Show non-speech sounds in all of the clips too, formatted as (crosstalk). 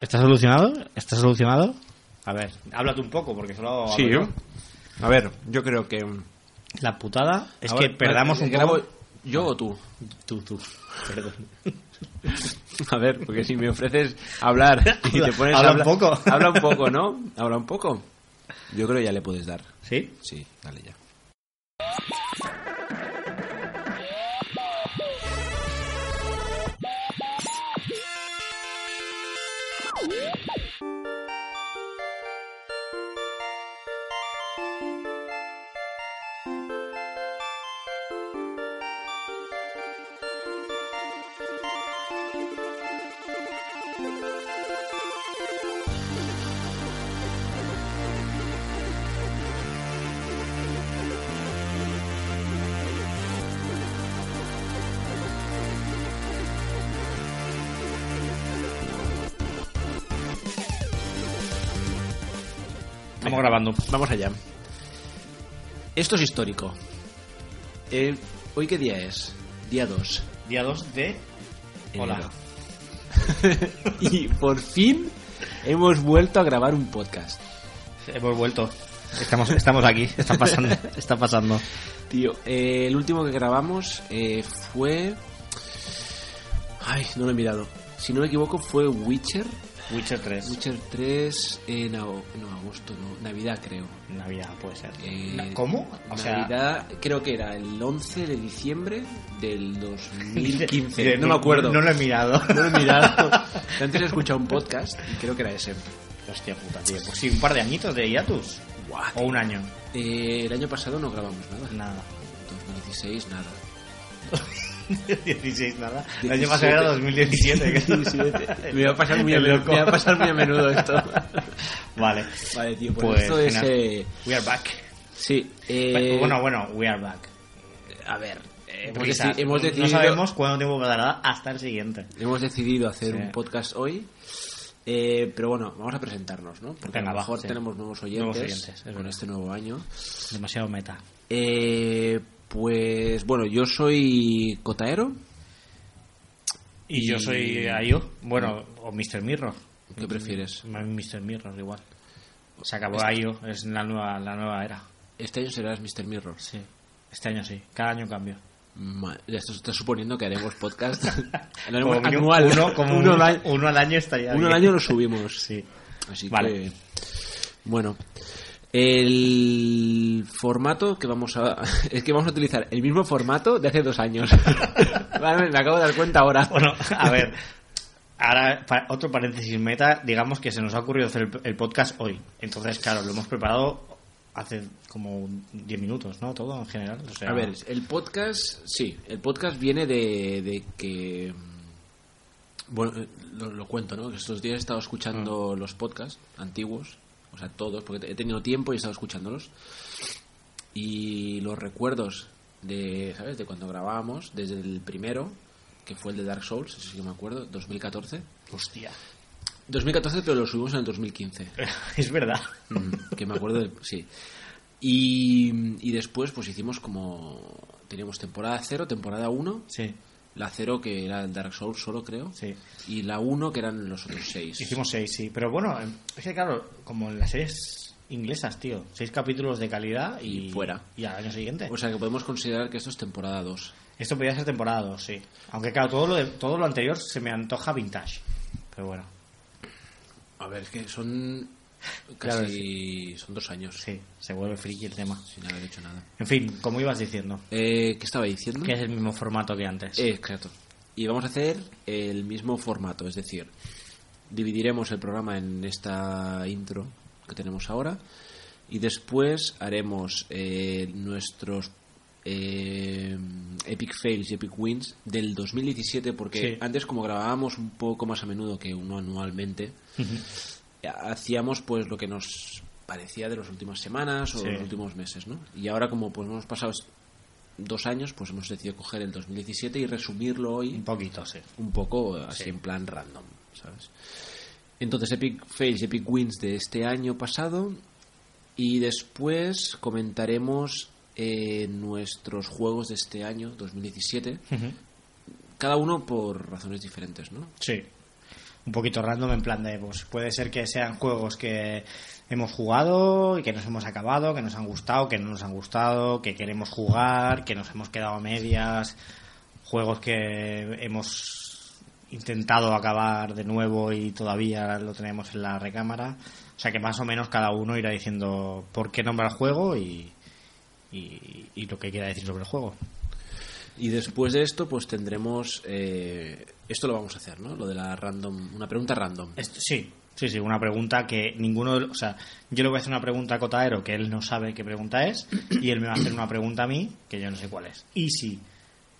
¿Está solucionado? ¿Está solucionado? A ver, háblate un poco, porque solo... Sí, yo. A ver, yo creo que. yo. La putada es A que ver, perdamos un grabo poco... ¿Yo o tú? Tú, tú. Perdón. (laughs) A ver, porque si me ofreces hablar y te Habla- pones habla a un poco. Habla un poco, ¿no? (laughs) Habla un poco. Yo creo que ya le puedes dar. ¿Sí? Sí, dale ya. Grabando. Vamos allá. Esto es histórico. Eh, ¿Hoy qué día es? Día 2. Día 2 de... Hola. (laughs) y por fin hemos vuelto a grabar un podcast. Hemos vuelto. Estamos, estamos aquí. Está pasando. Está pasando. Tío, eh, el último que grabamos eh, fue... Ay, no lo he mirado. Si no me equivoco fue Witcher. Witcher 3. Witcher 3 en ago- no, agosto, no, Navidad creo. Navidad puede ser. Eh, ¿Cómo? O sea... Navidad creo que era el 11 de diciembre del (laughs) 2015. Dice, no me acuerdo. No lo he mirado. No lo he mirado. (laughs) Antes he escuchado un podcast y creo que era ese. Hostia puta, tío. Pues sí, un par de añitos de hiatus. Guau, O un año. Eh, el año pasado no grabamos nada. Nada. 2016 nada. (laughs) 16 nada. El 17. año pasado era 2017. 17. Me va a pasar (laughs) muy a menudo, loco. me va a pasar muy a menudo esto. Vale. Vale, tío, pues, Pues, esto es eh, We are back. sí, eh, Bueno, bueno, we are back. a ver, hemos, deci- hemos No decidido sabemos cuándo tiempo quedará hasta el siguiente. hemos decidido hacer Sí. un podcast hoy. eh, pero bueno, vamos a presentarnos, ¿no? Porque Venga, a lo mejor sí. tenemos nuevos oyentes, Nuevos oyentes, es con verdad. este nuevo año. Demasiado meta. Eh, pues bueno, yo soy Cotaero. Y yo soy Ayo. Bueno, o Mr. Mirror. ¿Qué prefieres? Mr. Mirror, igual. Se acabó Ayo, es la nueva, la nueva era. Este año serás Mr. Mirror. Sí. Este año sí. Cada año cambio. Ya esto está suponiendo que haremos podcast (laughs) Como anual. Uno, como uno, al año, uno al año estaría uno al año lo subimos. (laughs) Sí. Así Vale. que bueno, el formato que vamos a (laughs) es que vamos a utilizar el mismo formato de hace dos años. (laughs) Vale, me acabo de dar cuenta ahora. Bueno, a ver. (laughs) Ahora, otro paréntesis meta. Digamos que se nos ha ocurrido hacer el, el podcast hoy. Entonces, claro, lo hemos preparado hace como 10 minutos, ¿no? Todo en general. O sea, A ver, el podcast, sí, el podcast viene de, de que. Bueno, lo, lo cuento, ¿no? Que estos días he estado escuchando los podcasts antiguos, o sea, todos, porque he tenido tiempo y he estado escuchándolos. Y los recuerdos de, ¿sabes? De cuando grabábamos, desde el primero, que fue el de Dark Souls, que me acuerdo, 2014. Hostia. 2014, pero lo subimos en el 2015. (laughs) es verdad. Mm, que me acuerdo del, sí y, y después pues hicimos como teníamos temporada 0 temporada 1 Sí, la 0 que era el Dark Souls solo creo sí. y la 1 que eran los otros 6 Hicimos seis, sí. Pero bueno, es que claro, como en las series inglesas, tío. Seis capítulos de calidad y, Y fuera. Y al año siguiente. o sea que podemos considerar que esto es temporada 2 Esto podría ser temporada 2, sí. Aunque claro, todo lo, de- todo lo anterior se me antoja vintage. Pero bueno, a ver es que son Claro, casi son dos años sí, se vuelve friki el tema. sin haber hecho nada En fin, como ibas diciendo, eh, ¿qué estaba diciendo? que es el mismo formato que antes. Eh, exacto. Y vamos a hacer el mismo formato, es decir, dividiremos el programa en esta intro que tenemos ahora y después haremos eh, nuestros eh, Epic Fails y Epic Wins del 2017 porque Sí. antes como grabábamos un poco más a menudo que uno anualmente hacíamos pues lo que nos parecía de las últimas semanas o Sí. los últimos meses, ¿no? Y ahora como pues hemos pasado dos años, pues hemos decidido coger el 2017 y resumirlo hoy Un poquito, sí. un poco así Sí. en plan random, ¿sabes? Entonces Epic Fails Epic Wins de este año pasado y después comentaremos eh, nuestros juegos de este año 2017, cada uno por razones diferentes, ¿no? Sí. Un poquito random en plan de, pues puede ser que sean juegos que hemos jugado y que nos hemos acabado, que nos han gustado, que no nos han gustado, que queremos jugar, que nos hemos quedado a medias, juegos que hemos intentado acabar de nuevo y todavía lo tenemos en la recámara. O sea que más o menos cada uno irá diciendo por qué nombra el juego y, y, y lo que quiera decir sobre el juego. Y después de esto, pues tendremos. eh, esto lo vamos a hacer, ¿no? Lo de la random. Una pregunta random. Esto- sí, sí, sí, una pregunta que ninguno. O sea, yo le voy a hacer una pregunta a Cotaero que él no sabe qué pregunta es y él me va a hacer una pregunta a mí que yo no sé cuál es. Y si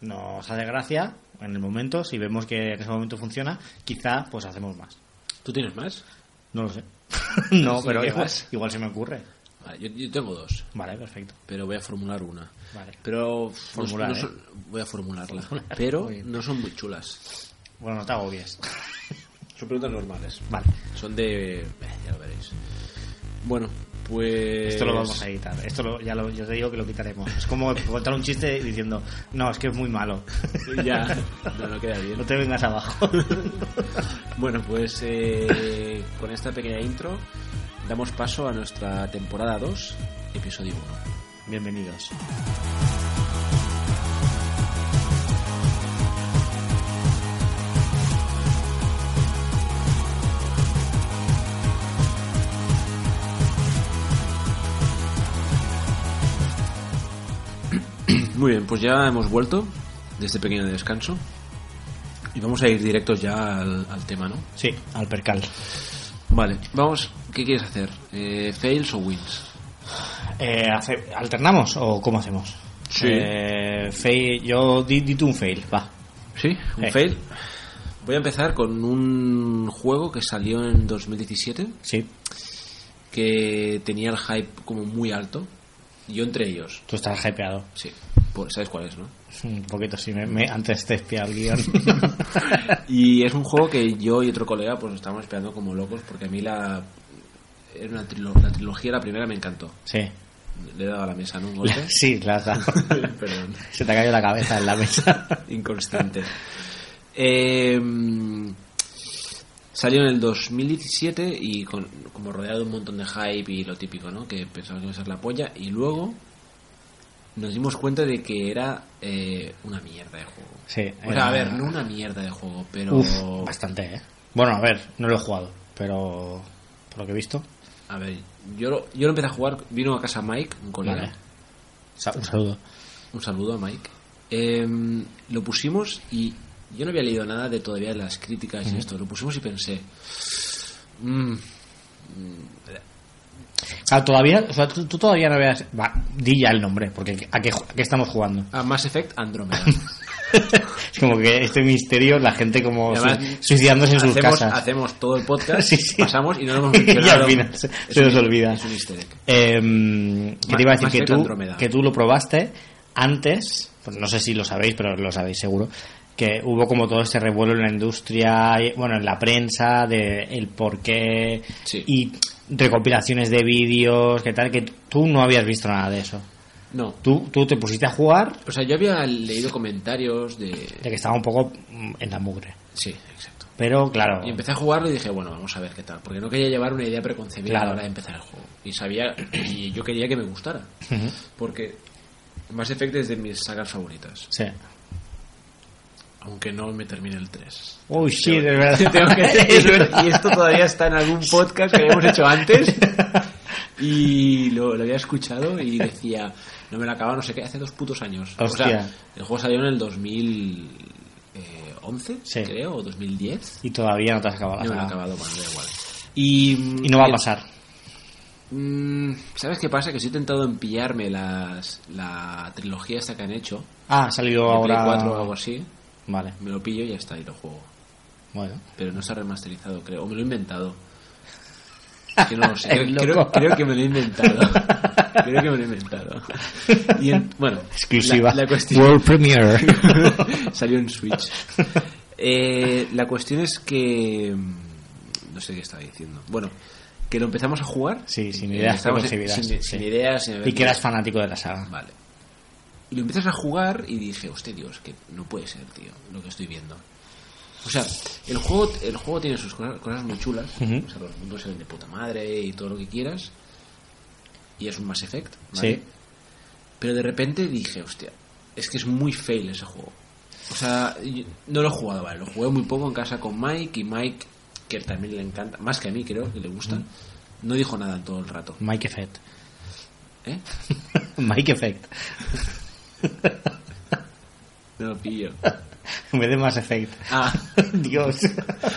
nos hace gracia en el momento, si vemos que en ese momento funciona, quizá pues hacemos más. ¿Tú tienes más? No lo sé. (laughs) no, pero ¿qué igual, igual se me ocurre. Vale, yo, yo tengo dos, Vale, perfecto. pero voy a formular una. Vale. Pero. Formular, no ¿eh? son- Voy a formularla. Pero no son muy chulas. Bueno, no te agobies. Son preguntas normales. Vale. Son de. eh, ya lo veréis. Bueno, pues. Esto lo vamos a editar. Esto lo- ya lo, yo te digo que lo quitaremos. Es como contar un chiste diciendo, no, es que es muy malo. (laughs) Ya. No, no queda bien. No te vengas abajo. (laughs) Bueno, pues eh, con esta pequeña intro damos paso a nuestra temporada 2, episodio 1. Bienvenidos. (clears throat) Muy bien, pues ya hemos vuelto de este pequeño descanso y vamos a ir directos ya al, al tema, ¿no? Sí, al percal. Vale, vamos, ¿qué quieres hacer? Eh, ¿Fails o wins? Eh, hace- ¿Alternamos o cómo hacemos? Sí. Eh, fail, yo di, di tú un fail, va. ¿Sí? ¿Un Eh. fail? Voy a empezar con un juego que salió en 2017 Sí, que tenía el hype como muy alto. Yo entre ellos, tú estás hypeado. sí. Pues, ¿Sabes cuál es, no? Un poquito, sí, me, me- antes te espía el guion. (laughs) Y es un juego que yo y otro colega pues estábamos esperando como locos porque a mí la era una trilo- la trilogía la primera me encantó. sí. Le he dado a la mesa, ¿no? Un golpe. Sí, la has dado. (laughs) Perdón. Se te ha caído la cabeza en la mesa. (laughs) Inconstante. Eh, salió en el 2017 y con, como rodeado de un montón de hype y lo típico, ¿no? Que pensaba que iba a ser la polla y luego nos dimos cuenta de que era eh, una mierda de juego. Sí. O sea, a ver, no una mierda de juego, pero... Uf, bastante, ¿eh? Bueno, a ver, no lo he jugado, pero por lo que he visto. A ver, yo lo, yo lo empecé a jugar, vino a casa Mike, un colega. Vale. Sa- Un saludo. Un saludo a Mike. Em, lo pusimos y yo no había leído nada de todavía las críticas y esto. Lo pusimos y pensé. mm, O sea, todavía, o sea, tú, tú todavía no veas. Va, di ya el nombre, porque ¿a qué, a qué estamos jugando? a Mass Effect Andromeda. (laughs) es como que este misterio, la gente como Y además, suicidándose en sus hacemos, casas. hacemos todo el podcast, (laughs) Sí, sí. pasamos y no lo hemos (laughs) Y mencionado. al final se- un- nos olvida. Es un. Eh, que te iba a decir Mass que tú, que tú lo probaste antes, pues no sé si lo sabéis, pero lo sabéis seguro, que hubo como todo este revuelo en la industria, bueno, en la prensa, de el por qué Sí. y recopilaciones de vídeos, que tal, que tú no habías visto nada de eso. No. Tú, tú te pusiste a jugar O sea, yo había leído comentarios de. de que estaba un poco mm, en la mugre. Sí, exacto. Pero claro, Y empecé a jugarlo y dije, bueno, vamos a ver qué tal. Porque no quería llevar una idea preconcebida Claro. a la hora de empezar el juego. Y sabía, y yo quería que me gustara. Porque Mass Effect es de mis sagas favoritas. sí. Aunque no me termine el 3. Uy, sí, de verdad. (laughs) Tengo que- (laughs) y esto todavía está en algún podcast que habíamos hecho antes. (laughs) Y lo, lo había escuchado y decía, no me lo acababa, no sé qué, hace dos putos años. O Hostia. sea, el juego salió en el 2011, Sí. creo, o 2010. Y todavía no te has acabado la No me lo he acabado, bueno, da igual. Y, Y no va a pasar. Mm, ¿Sabes qué pasa? Que estoy tentado en pillarme las, la trilogía esta que han hecho. Ah, ha salido ahora. 4 o algo así. Vale, Me lo pillo y ya está, y lo juego. bueno. Pero no está remasterizado, creo. O me lo he inventado. Es (laughs) que no lo sé. Creo, creo- que me lo he inventado. (laughs) creo que me lo he inventado. Y en- bueno, Exclusiva. La, la cuestión World Premiere. (laughs) salió en Switch. Eh, la cuestión es que. mm, No sé qué estaba diciendo. Bueno, que lo empezamos a jugar. Sí, sin ideas sin, sin- sí. sin ideas, sin y que eras fanático de la saga. Vale. Y lo empiezas a jugar y dije, hostia, Dios, que no puede ser, tío, lo que estoy viendo. O sea, el juego, el juego tiene sus cosas, cosas muy chulas. O sea, los mundos se ven de puta madre y todo lo que quieras. Y es un Mass Effect, ¿vale? Sí. Pero de repente dije, hostia, es que es muy fail ese juego. O sea, no lo he jugado, vale, lo jugué muy poco en casa con Mike y Mike, que también le encanta, más que a mí creo, que le gusta, no dijo nada en todo el rato. Mike Effect. ¿Eh? (laughs) Mike Effect. No lo pillo. (laughs) Vez de Mass Effect. Ah, (laughs) Dios.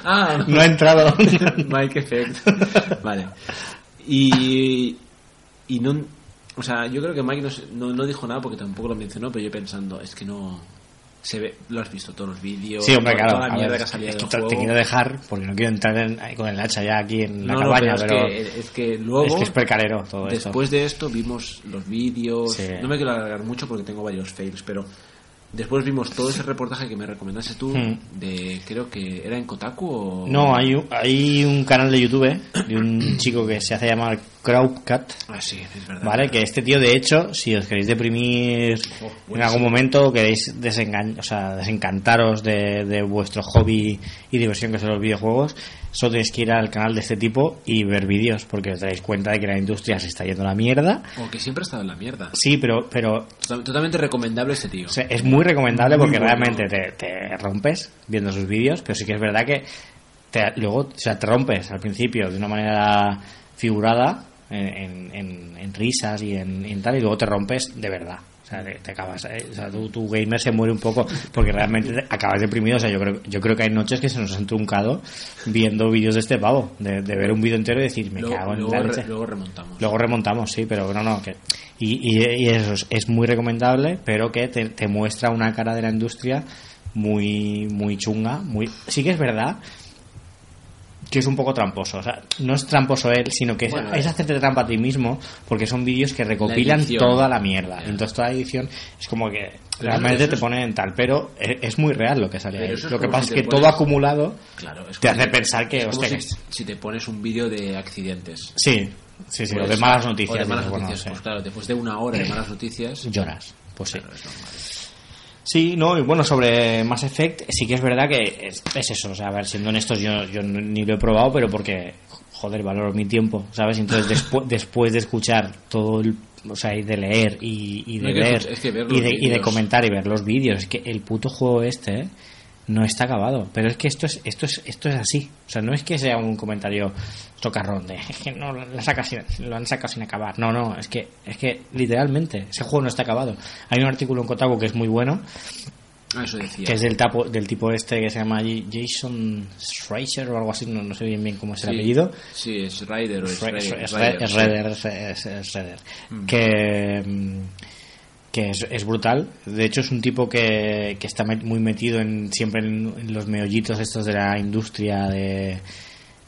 ah, No ha entrado. (laughs) Mike Effect. Vale. Y, y no. O sea, yo creo que Mike no, no, no dijo nada porque tampoco lo mencionó, pero yo pensando, es que no. Se ve, lo has visto, todos los vídeos, Sí, hombre, claro. toda la mierda ver, que ha salido es que del te, quiero dejar porque no quiero entrar en- con el hacha ya aquí en la No, no, cabaña, pero, pero, es, que, es que luego, es que es percarero todo esto. después de esto, vimos los vídeos. Sí. No me quiero alargar mucho porque tengo varios fails, pero después vimos todo ese reportaje que me recomendaste tú, Hmm. de creo que era en Kotaku o. No, hay un, hay un canal de YouTube de un (clears throat) chico que se hace llamar Crowdcat, Ah, sí, es verdad. ¿vale? Que este tío, de hecho, si os queréis deprimir Oh, en algún momento, queréis desengan o sea, desencantaros de, de vuestro hobby y diversión que son los videojuegos, solo tenéis que ir al canal de este tipo y ver vídeos, porque os daréis cuenta de que la industria se está yendo a la mierda. O que siempre ha estado en la mierda. Sí, pero, pero Total- Totalmente recomendable este tío. O sea, es muy recomendable Muy porque bueno. realmente te, te rompes viendo sus vídeos, pero sí que es verdad que te, luego o sea, te rompes al principio de una manera figurada en, en- en- en risas y en, en tal, y luego te rompes de verdad. Sea, te, te acabas, eh, o sea, tu, tu gamer se muere un poco porque realmente te acabas deprimido. O sea, yo creo, yo creo que hay noches que se nos han truncado viendo vídeos de este pavo, de, de ver un vídeo entero y decir, me luego, cago en luego la re- leche. luego remontamos. Luego remontamos, sí, pero no, no. Que, y, y, y eso es, es muy recomendable, pero que te, te muestra una cara de la industria muy, muy chunga. muy Sí que es verdad que es un poco tramposo. O sea, no es tramposo él, sino que es- Bueno, es, eh. hacerte trampa a ti mismo, porque son vídeos que recopilan toda la mierda. Entonces toda la edición es como que realmente te es- pone en tal, pero es, es muy real lo que sale ahí. Lo que pasa si es que todo acumulado Claro, te hace pensar que, hostia, si, si te pones un vídeo de accidentes. Sí, sí, sí, Pues, o de malas o noticias. de malas dices, bueno, noticias. no sé. Pues claro, después de una hora de malas noticias. lloras. Pues sí. claro. Sí, no, y bueno, sobre Mass Effect, sí que es verdad que es, es eso. O sea, a ver, siendo honestos, yo, yo ni lo he probado, pero porque, joder, valoro mi tiempo, ¿sabes? Entonces, despu- (laughs) después de escuchar todo el. O sea, y de leer y, y No de que ver. escuchar- es que ver y, de, y de comentar y ver los vídeos. Es que el puto juego este, ¿eh? No está acabado. Pero es que esto es, esto es, esto es así. O sea, no es que sea un comentario tocarrón de es que no la saca sin- lo han sacado sin acabar. No, no, es que, es que literalmente ese juego no está acabado. Hay un artículo en Kotaku que es muy bueno, Ah, eso decía. que es del, tapo, del tipo este que se llama Jason Schreiser o algo así, no, no sé bien bien cómo es el Sí, apellido. Sí, es Ryder o. Mm. Que, mm, que es, brutal. De hecho, es un tipo que, que está muy metido en, siempre en, los meollitos estos de la industria, de,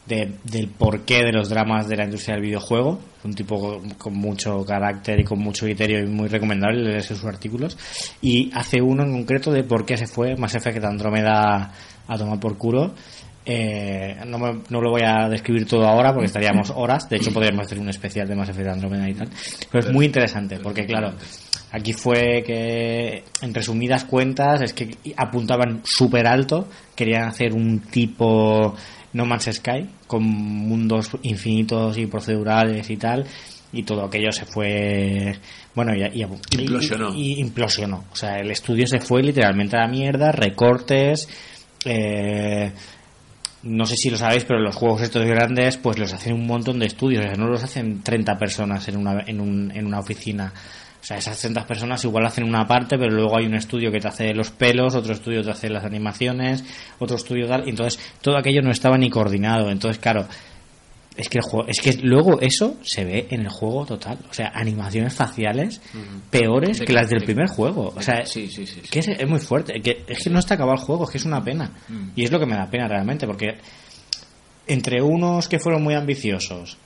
de- del porqué de los dramas de la industria del videojuego. Un tipo con, con mucho carácter y con mucho criterio y muy recomendable leer sus artículos. Y hace uno en concreto de por qué se fue Mass Effect Andrómeda a tomar por culo. Eh, no, me- no lo voy a describir todo ahora porque estaríamos horas. De hecho, podríamos hacer un especial de Mass Effect Andrómeda y tal. Pero es muy interesante porque, claro, aquí fue que, en resumidas cuentas, es que apuntaban súper alto. Querían hacer un tipo No Man's Sky con mundos infinitos y procedurales y tal. Y todo aquello se fue. Bueno, y, y- y- Implosionó. y- y implosionó. O sea, el estudio se fue literalmente a la mierda, recortes. Eh, no sé si lo sabéis, pero los juegos estos grandes, pues los hacen un montón de estudios, o sea, no los hacen 30 personas en una, en, un- en una oficina. O sea, esas 30 personas igual hacen una parte, pero luego hay un estudio que te hace los pelos, otro estudio te hace las animaciones, otro estudio tal, entonces todo aquello no estaba ni coordinado. Entonces, claro, es que el juego, es que luego eso se ve en el juego total. O sea, animaciones faciales peores que las del de- primer juego. O sea, sí, sí, sí. que es, es muy fuerte. Que, es que no está acabado el juego, es que es una pena. Mm. Y es lo que me da pena realmente, porque entre unos que fueron muy ambiciosos,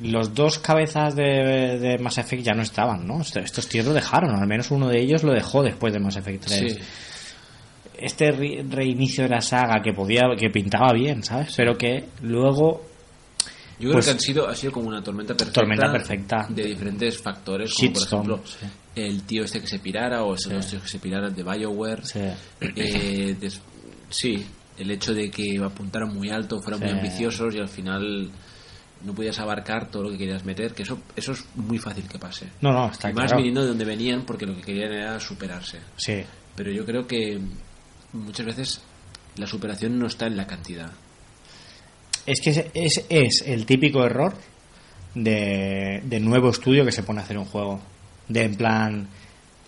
los dos cabezas de, de Mass Effect ya no estaban, ¿no? Estos, tíos lo dejaron, al menos uno de ellos lo dejó después de Mass Effect 3. Sí. Este re- reinicio de la saga que podía, que pintaba bien, ¿sabes? Pero que luego Yo creo Pues- que han sido, ha sido como una tormenta perfecta. Tormenta perfecta. De diferentes factores, como Shitstorm, por ejemplo sí. el tío este que se pirara o esos Sí. tíos que se piraran de Bioware. Sí. Eh, sí, el hecho de que apuntaran muy alto, fueran muy ambiciosos y al final no podías abarcar todo lo que querías meter, que eso eso es muy fácil que pase. No, no, está y más claro. viniendo de donde venían porque lo que querían era superarse. Sí, Pero yo creo que muchas veces la superación no está en la cantidad. Es que es, es, es el típico error de, de nuevo estudio que se pone a hacer un juego. De en plan,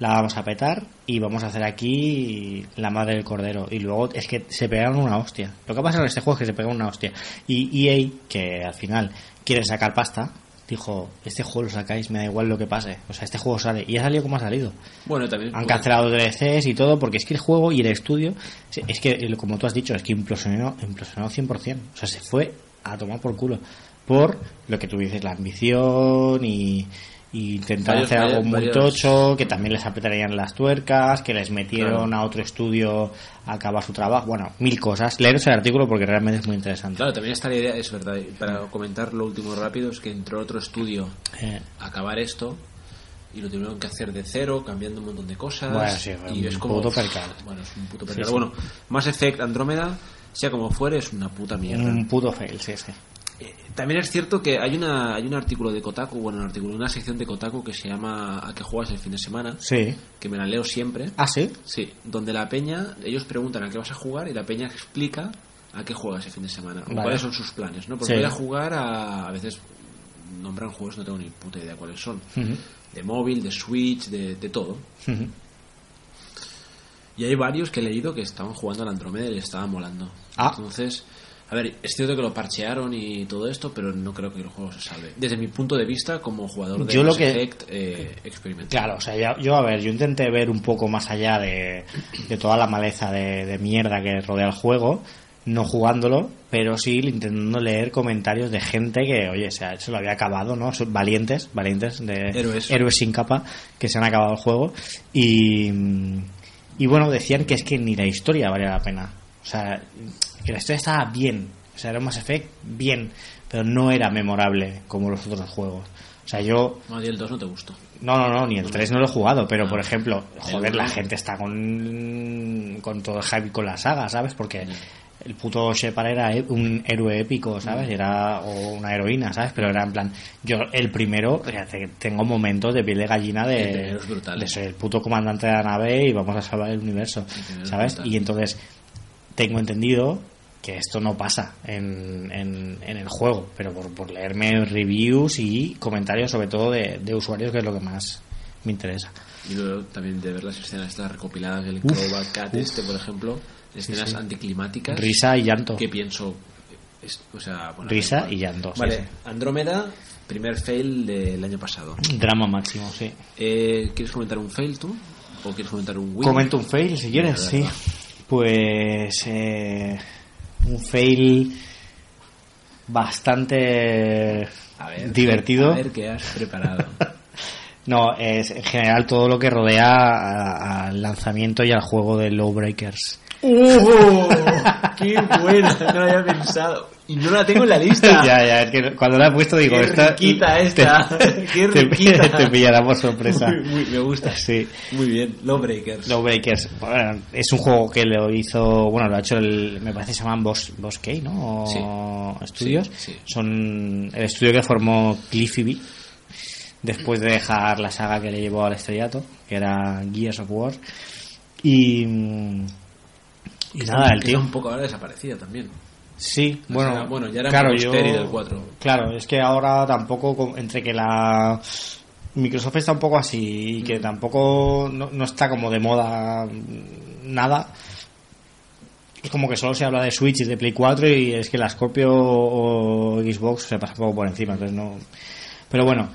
la vamos a petar y vamos a hacer aquí la madre del cordero. Y luego es que se pegaron una hostia. Lo que pasa en este juego es que se pegaron una hostia. Y EA, que al final quiere sacar pasta, dijo, este juego lo sacáis, me da igual lo que pase. O sea, este juego sale. Y ha salido como ha salido. Bueno, también Han cancelado DLCs y todo porque es que el juego y el estudio, es que como tú has dicho, es que implosionó, implosionó 100%. O sea, se fue a tomar por culo. Por lo que tú dices, la ambición y, y intentar Varios- hacer algo muy varios- tocho, que también les apretarían las tuercas, que les metieron a otro estudio a acabar su trabajo. Bueno, mil cosas. Leeros el artículo porque realmente es muy interesante. Claro, también está la idea, es verdad, para comentar lo último rápido, es que entró otro estudio Eh, a acabar esto y lo tuvieron que hacer de cero, cambiando un montón de cosas. Bueno, sí, y un es como. puto percal. Bueno, es un puto Sí, percal. sí. Bueno, Mass Effect Andrómeda, sea como fuere, es una puta mierda. un puto fail, sí, sí. Eh, También es cierto que hay una hay un artículo de Kotaku, bueno, un artículo, una sección de Kotaku que se llama ¿A qué juegas el fin de semana? Sí. Que me la leo siempre. Ah, sí. Sí, donde la peña, ellos preguntan a qué vas a jugar y la peña explica a qué juegas ese fin de semana, o cuáles son sus planes, ¿no? Porque Sí. voy a jugar a, a veces nombran juegos, no tengo ni puta idea cuáles son, de móvil, de Switch, de, de todo. Y hay varios que he leído que estaban jugando al Andrómeda y les estaba molando. Ah. Entonces, a ver, es cierto que lo parchearon y todo esto, pero no creo que el juego se salve. Desde mi punto de vista, como jugador de Yo lo Mass que- Effect eh, experimental. Claro, o sea, ya- yo, a ver, yo intenté ver un poco más allá de, de toda la maleza de, de mierda que rodea el juego, no jugándolo, pero sí intentando leer comentarios de gente que, oye, se, ha- se lo había acabado, ¿no? Son valientes, valientes, de Héroes. sin capa, que se han acabado el juego. Y, y bueno, decían que es que ni la historia valía la pena. O sea, que la historia estaba bien. O sea, era un Mass Effect bien, pero no era memorable como los otros juegos. O sea, yo No, y el 2 no te gustó. no, no, no, ni el 3 no lo he jugado, pero por ejemplo, El joder, la gente está con, con todo el hype con la saga, ¿sabes? Porque el puto Shepard era e- un héroe épico, ¿sabes? Era, o una heroína, ¿sabes? Pero era en plan, yo el primero, tengo momentos de piel de gallina El de, brutal. de ser el puto comandante de la nave y vamos a salvar el universo, es ¿sabes? Y entonces, tengo entendido que esto no pasa en, en, en el juego, pero por, por leerme reviews y comentarios sobre todo de, de usuarios que es lo que más me interesa. Y luego también de ver las escenas estas recopiladas del Uf, Crowbar Cat este, por ejemplo, escenas sí. anticlimáticas. Risa y llanto. Que pienso... es- o sea, bueno, Risa y llanto, sí, Vale, sí. Andrómeda, primer fail del año pasado. Drama máximo, sí. Eh, ¿Quieres comentar un fail tú? ¿O quieres comentar un win? Comento un fail si quieres, sí. Pues eh, un fail bastante A ver, divertido. A ver qué has preparado. (laughs) No, es en general todo lo que rodea al lanzamiento y al juego de Lowbreakers. ¡Oh! (laughs) ¡Qué buena! No lo había pensado. Y no la tengo en la lista. (laughs) ya, ya, es que cuando la he puesto digo, Qué esta, riquita esta, (laughs) te- (laughs) qué riquita. te pillará por sorpresa. Muy, muy- me gusta. Sí. Muy bien. Lawbreakers. Lowbreakers, bueno, es un juego que lo hizo, bueno, lo ha hecho el, me parece que se llaman Boss, Bosque, ¿no? O Estudios. Sí, sí. Son el estudio que formó Cliffy B después de dejar la saga que le llevó al estrellato, que era Gears of War. Y, mm, y nada, el tío. un poco ahora desaparecida también. Sí, O bueno, sea, bueno, ya era claro, yo, estéril el 4. Claro, es que ahora tampoco, entre que la Microsoft está un poco así y que Mm. tampoco no, no está como de moda nada, es como que solo se habla de Switch y de Play 4 y es que la Scorpio o Xbox se pasa un poco por encima, entonces no... Pero bueno,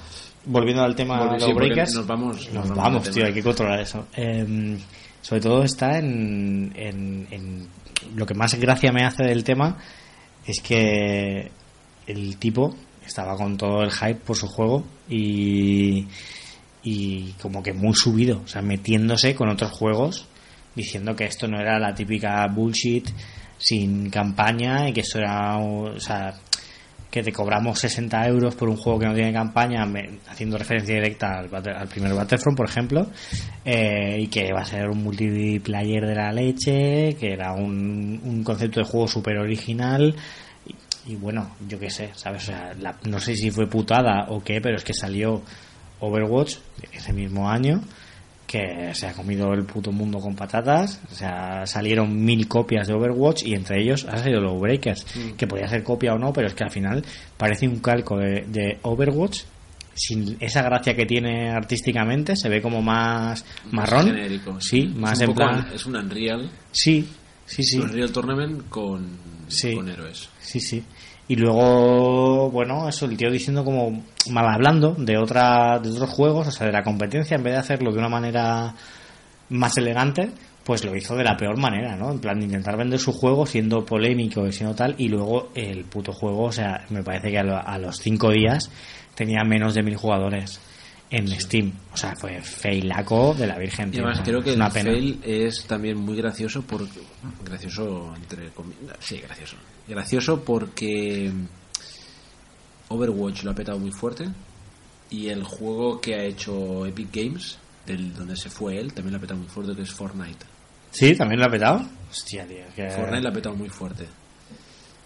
volviendo al tema de sí, porque Breakers, nos vamos- nos, vamos del tío, hay que controlar eso. Em, sobre todo está en, en, en- lo que más gracia me hace del tema es que el tipo estaba con todo el hype por su juego y y como que muy subido, o sea, metiéndose con otros juegos diciendo que esto no era la típica bullshit sin campaña y que esto era, o sea, que te cobramos 60 euros por un juego que no tiene campaña, haciendo referencia directa al, al primer Battlefront, por ejemplo, eh, y que va a ser un multiplayer de la leche, que era un, un concepto de juego súper original. Y, y bueno, yo qué sé, ¿sabes? O sea, la- no sé si fue putada o qué, pero es que salió Overwatch ese mismo año que se ha comido el puto mundo con patatas. O sea, salieron mil copias de Overwatch y entre ellos ha salido los Breakers, que podía ser copia o no, pero es que al final parece un calco de, de Overwatch. Sin esa gracia que tiene artísticamente, se ve como más marrón. genérico. Sí, Es más un en poco- plan. Es un Unreal. Sí, sí, sí. Un Unreal Tournament con, Sí. con héroes. Sí, sí. Y luego, bueno, eso, el tío diciendo como mal hablando de otra, de otros juegos, o sea, de la competencia, en vez de hacerlo de una manera más elegante, pues lo hizo de la peor manera, ¿no? En plan, de intentar vender su juego siendo polémico y siendo tal, y luego el puto juego, o sea, me parece que a, a los cinco días tenía menos de mil jugadores en Steam. O sea, fue feilaco de la Virgen. Y además creo que el pena. fail es también muy gracioso por gracioso entre comillas sí gracioso gracioso porque Overwatch lo ha petado muy fuerte y el juego que ha hecho Epic Games del donde se fue él también lo ha petado muy fuerte que es Fortnite Sí, también lo ha petado. Hostia, tío. que- Fortnite lo ha petado muy fuerte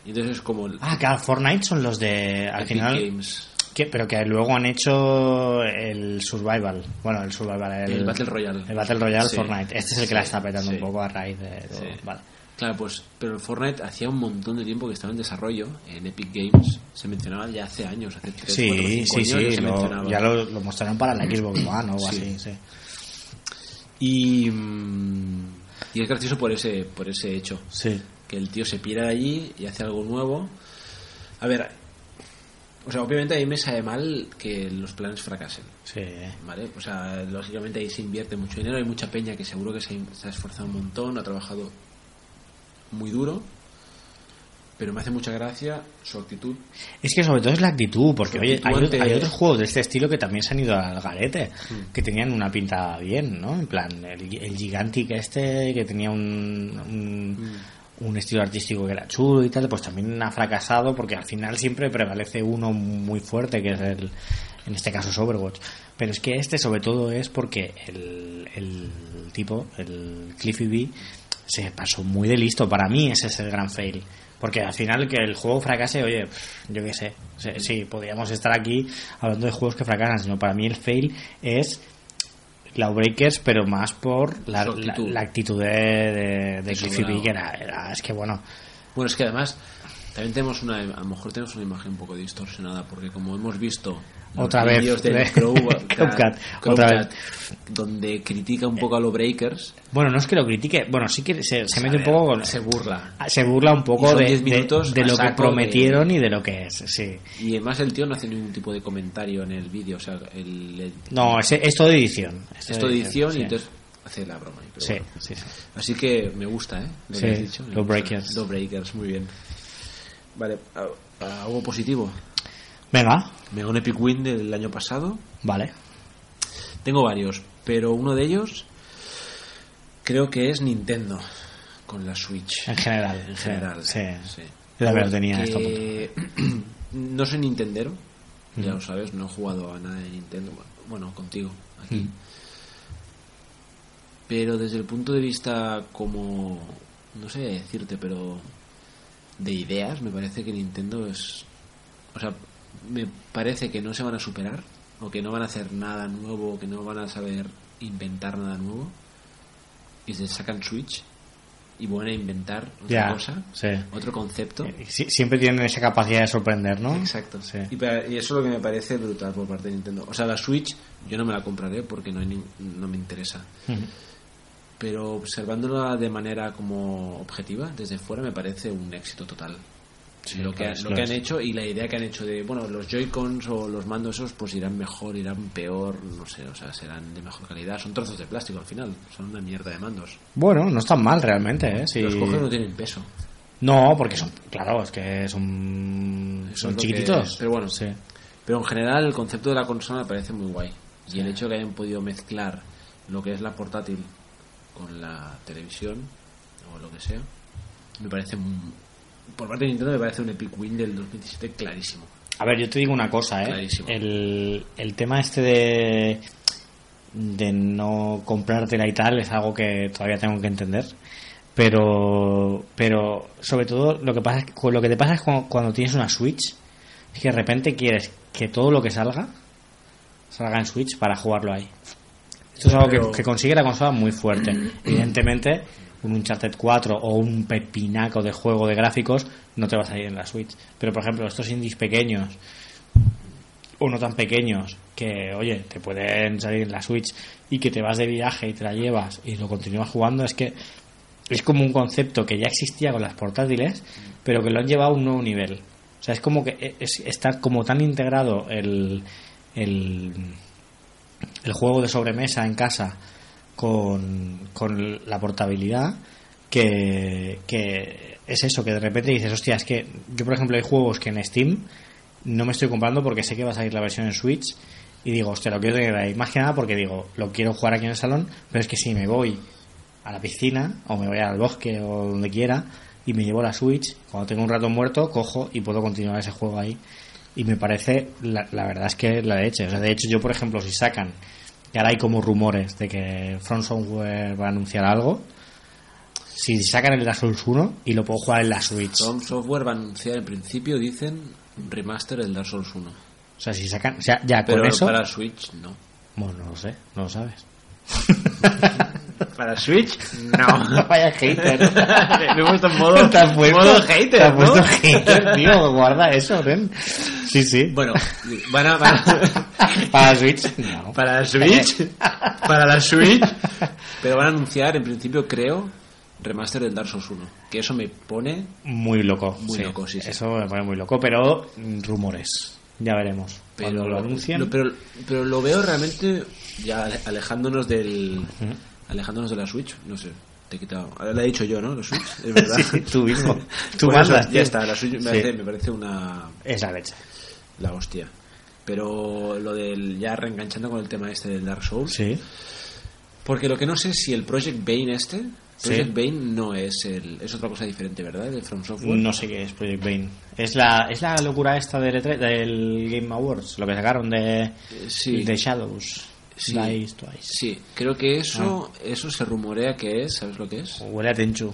y entonces es como el Ah, claro, Fortnite son los de. Al Epic final. Games Que, pero que luego han hecho el Survival. Bueno, el Survival. El, El Battle Royale. El Battle Royale Sí. Fortnite. Este es el que la está petando sí. un poco a raíz de. todo. Sí. Vale. Claro, pues, pero el Fortnite hacía un montón de tiempo que estaba en desarrollo en Epic Games. Se mencionaba ya hace años, hace 3, Sí, 4, 5 sí, años sí. ya se lo- ya lo, lo mostraron para la Xbox One o algo Sí. así. Sí. Y, mm, y es gracioso por ese, por ese hecho. Sí. Que el tío se pira de allí y hace algo nuevo. A ver, o sea, obviamente a mí me sabe mal que los planes fracasen. Sí. ¿Vale? O sea, lógicamente ahí se invierte mucho dinero, hay mucha peña que seguro que se, se ha esforzado un montón, ha trabajado muy duro, pero me hace mucha gracia su actitud. Es que sobre todo es la actitud, porque oye, hay, ante- hay otros juegos de este estilo que también se han ido al garete, Hmm. que tenían una pinta bien, ¿no? En plan, el, el Gigantic este, que tenía un, un, Hmm. Un estilo artístico que era chulo y tal, pues también ha fracasado porque al final siempre prevalece uno muy fuerte, que es el, en este caso es Overwatch. Pero es que este sobre todo es porque el, tipo, el Cliffy B, se pasó muy de listo. Para mí ese es el gran fail. Porque al final que el juego fracase, oye, yo qué sé. Sí, podríamos estar aquí hablando de juegos que fracasan, sino para mí el fail es Lawbreakers, pero más por la, actitud. la actitud de, de, de Eso, Cliffy B, bravo. que era, era- es que bueno, Bueno, es que además también tenemos una, a lo mejor tenemos una imagen un poco distorsionada, porque como hemos visto Otra vez, de- (laughs) donde critica un poco a los breakers, bueno, no es que lo critique, bueno, sí que se, mete un poco con, se burla. se burla un poco de, 10 de- minutos de a lo que prometieron y de lo que es, sí. Y además el tío no hace ningún tipo de comentario en el vídeo, o sea, el, el- No, es, es todo edición. es todo edición sí. y entonces hace la broma. Sí, bueno. sí, sí. Así que me gusta, ¿eh? Lo Sí, que has dicho. los breakers. Los breakers, muy bien. Vale, algo positivo. Venga, Me un Epic Win del año pasado. vale. Tengo varios, pero uno de ellos creo que es Nintendo con la Switch. En general. En general, Sí. sí. Yo también lo tenía Porque (clears throat) no soy Nintendero, ya lo sabes, no he jugado a nada de Nintendo. Bueno, contigo, aquí. Pero desde el punto de vista como, no sé decirte, pero de ideas, me parece que Nintendo es... O sea, me parece que no se van a superar, o que no van a hacer nada nuevo, que no van a saber inventar nada nuevo, y se sacan Switch y vuelven a inventar otra cosa, sí. otro concepto. Eh, siempre tienen esa capacidad de sorprender, ¿no? Exacto. Sí. Y, pa- y eso es lo que me parece brutal por parte de Nintendo. O sea, la Switch yo no me la compraré porque no, hay ni- no me interesa. Pero observándola de manera como objetiva, desde fuera, me parece un éxito total. Sí, lo que, es, lo han hecho y la idea que han hecho de, bueno, los Joy-Cons o los mandos esos pues irán mejor, irán peor, no sé, o sea, serán de mejor calidad. Son trozos de plástico al final, son una mierda de mandos. Bueno, no están mal realmente, ¿eh? Sí. Los coges no tienen peso. No, porque son, claro, es que son, son chiquititos. que- pero bueno, sí. Pero en general el concepto de la consola me parece muy guay. Y el hecho de que hayan podido mezclar lo que es la portátil con la televisión o lo que sea, me parece mu- por parte de Nintendo me parece un Epic Win del 2017 clarísimo. A ver, yo te digo una cosa, ¿eh? Clarísimo. El, el tema este de, de no comprártela y tal es algo que todavía tengo que entender. Pero, pero sobre todo lo que pasa lo que te pasa es cuando, cuando tienes una Switch, es que de repente quieres que todo lo que salga salga en Switch para jugarlo ahí. Esto es algo Pero- que, que consigue la consola muy fuerte. (clears throat) Evidentemente, un Uncharted 4 o un pepinaco de juego de gráficos no te va a salir en la Switch. Pero, por ejemplo, estos indies pequeños o no tan pequeños que, oye, te pueden salir en la Switch y que te vas de viaje y te la llevas y lo continúas jugando, es que es como un concepto que ya existía con las portátiles, pero que lo han llevado a un nuevo nivel. O sea, es como que es- está como tan integrado el, el, el juego de sobremesa en casa con, con la portabilidad que, que es eso, que de repente dices, hostia, es que yo por ejemplo hay juegos que en Steam no me estoy comprando porque sé que va a salir la versión en Switch y digo, hostia, lo quiero tener ahí. Más que nada porque digo, lo quiero jugar aquí en el salón, pero es que si me voy a la piscina o me voy al bosque o donde quiera y me llevo la Switch, cuando tengo un rato muerto, cojo y puedo continuar ese juego ahí. Y me parece, la, la verdad es que la leche. O sea, de hecho, yo, por ejemplo, si sacan, y ahora hay como rumores de que Front Software va a anunciar algo, si sacan el Dark Souls 1 y lo puedo jugar en la Switch. From Software va a anunciar en principio, dicen, un remaster del Dark Souls 1. O sea, si sacan, o sea, ya Pero con eso. para Switch no. Bueno, no lo sé, no lo sabes. (laughs) Para Switch no. (laughs) Vaya hater. (laughs) Me he puesto en modo, Te has puesto, modo hater, te has ¿no? puesto hater, tío. Guarda eso, Ren. Sí, sí. Bueno, van a, van a- (laughs) Para Switch, no. para Switch, para la Switch, pero van a anunciar en principio creo remaster del Dark Souls 1, que eso me pone Muy loco. Muy loco, sí, sí. Eso me pone muy loco, pero mm, rumores. Ya veremos. pero Cuando lo anuncien. lo- pero, pero lo veo realmente ya ale- alejándonos del alejándonos de la Switch, no sé, te he quitado. Ahora lo he dicho yo, ¿no? La Switch, es (laughs) verdad. Sí, tú mismo. (laughs) Tú eso, ya está, la Switch me Sí. parece, me parece una Es la leche. la hostia. Pero lo del ya reenganchando con el tema este del Dark Souls, Sí. porque lo que no sé es si el Project Bane este Project Sí. Bane no es el es otra cosa diferente, ¿verdad? De From Software. No sé qué es Project Bane. Es la, es la locura esta del, E3 del Game Awards, lo que sacaron de, Eh, sí. de Shadows. Sí. Dice Twice. Sí, creo que eso Ah. eso se rumorea que es, ¿sabes lo que es? Huele a Tenchu.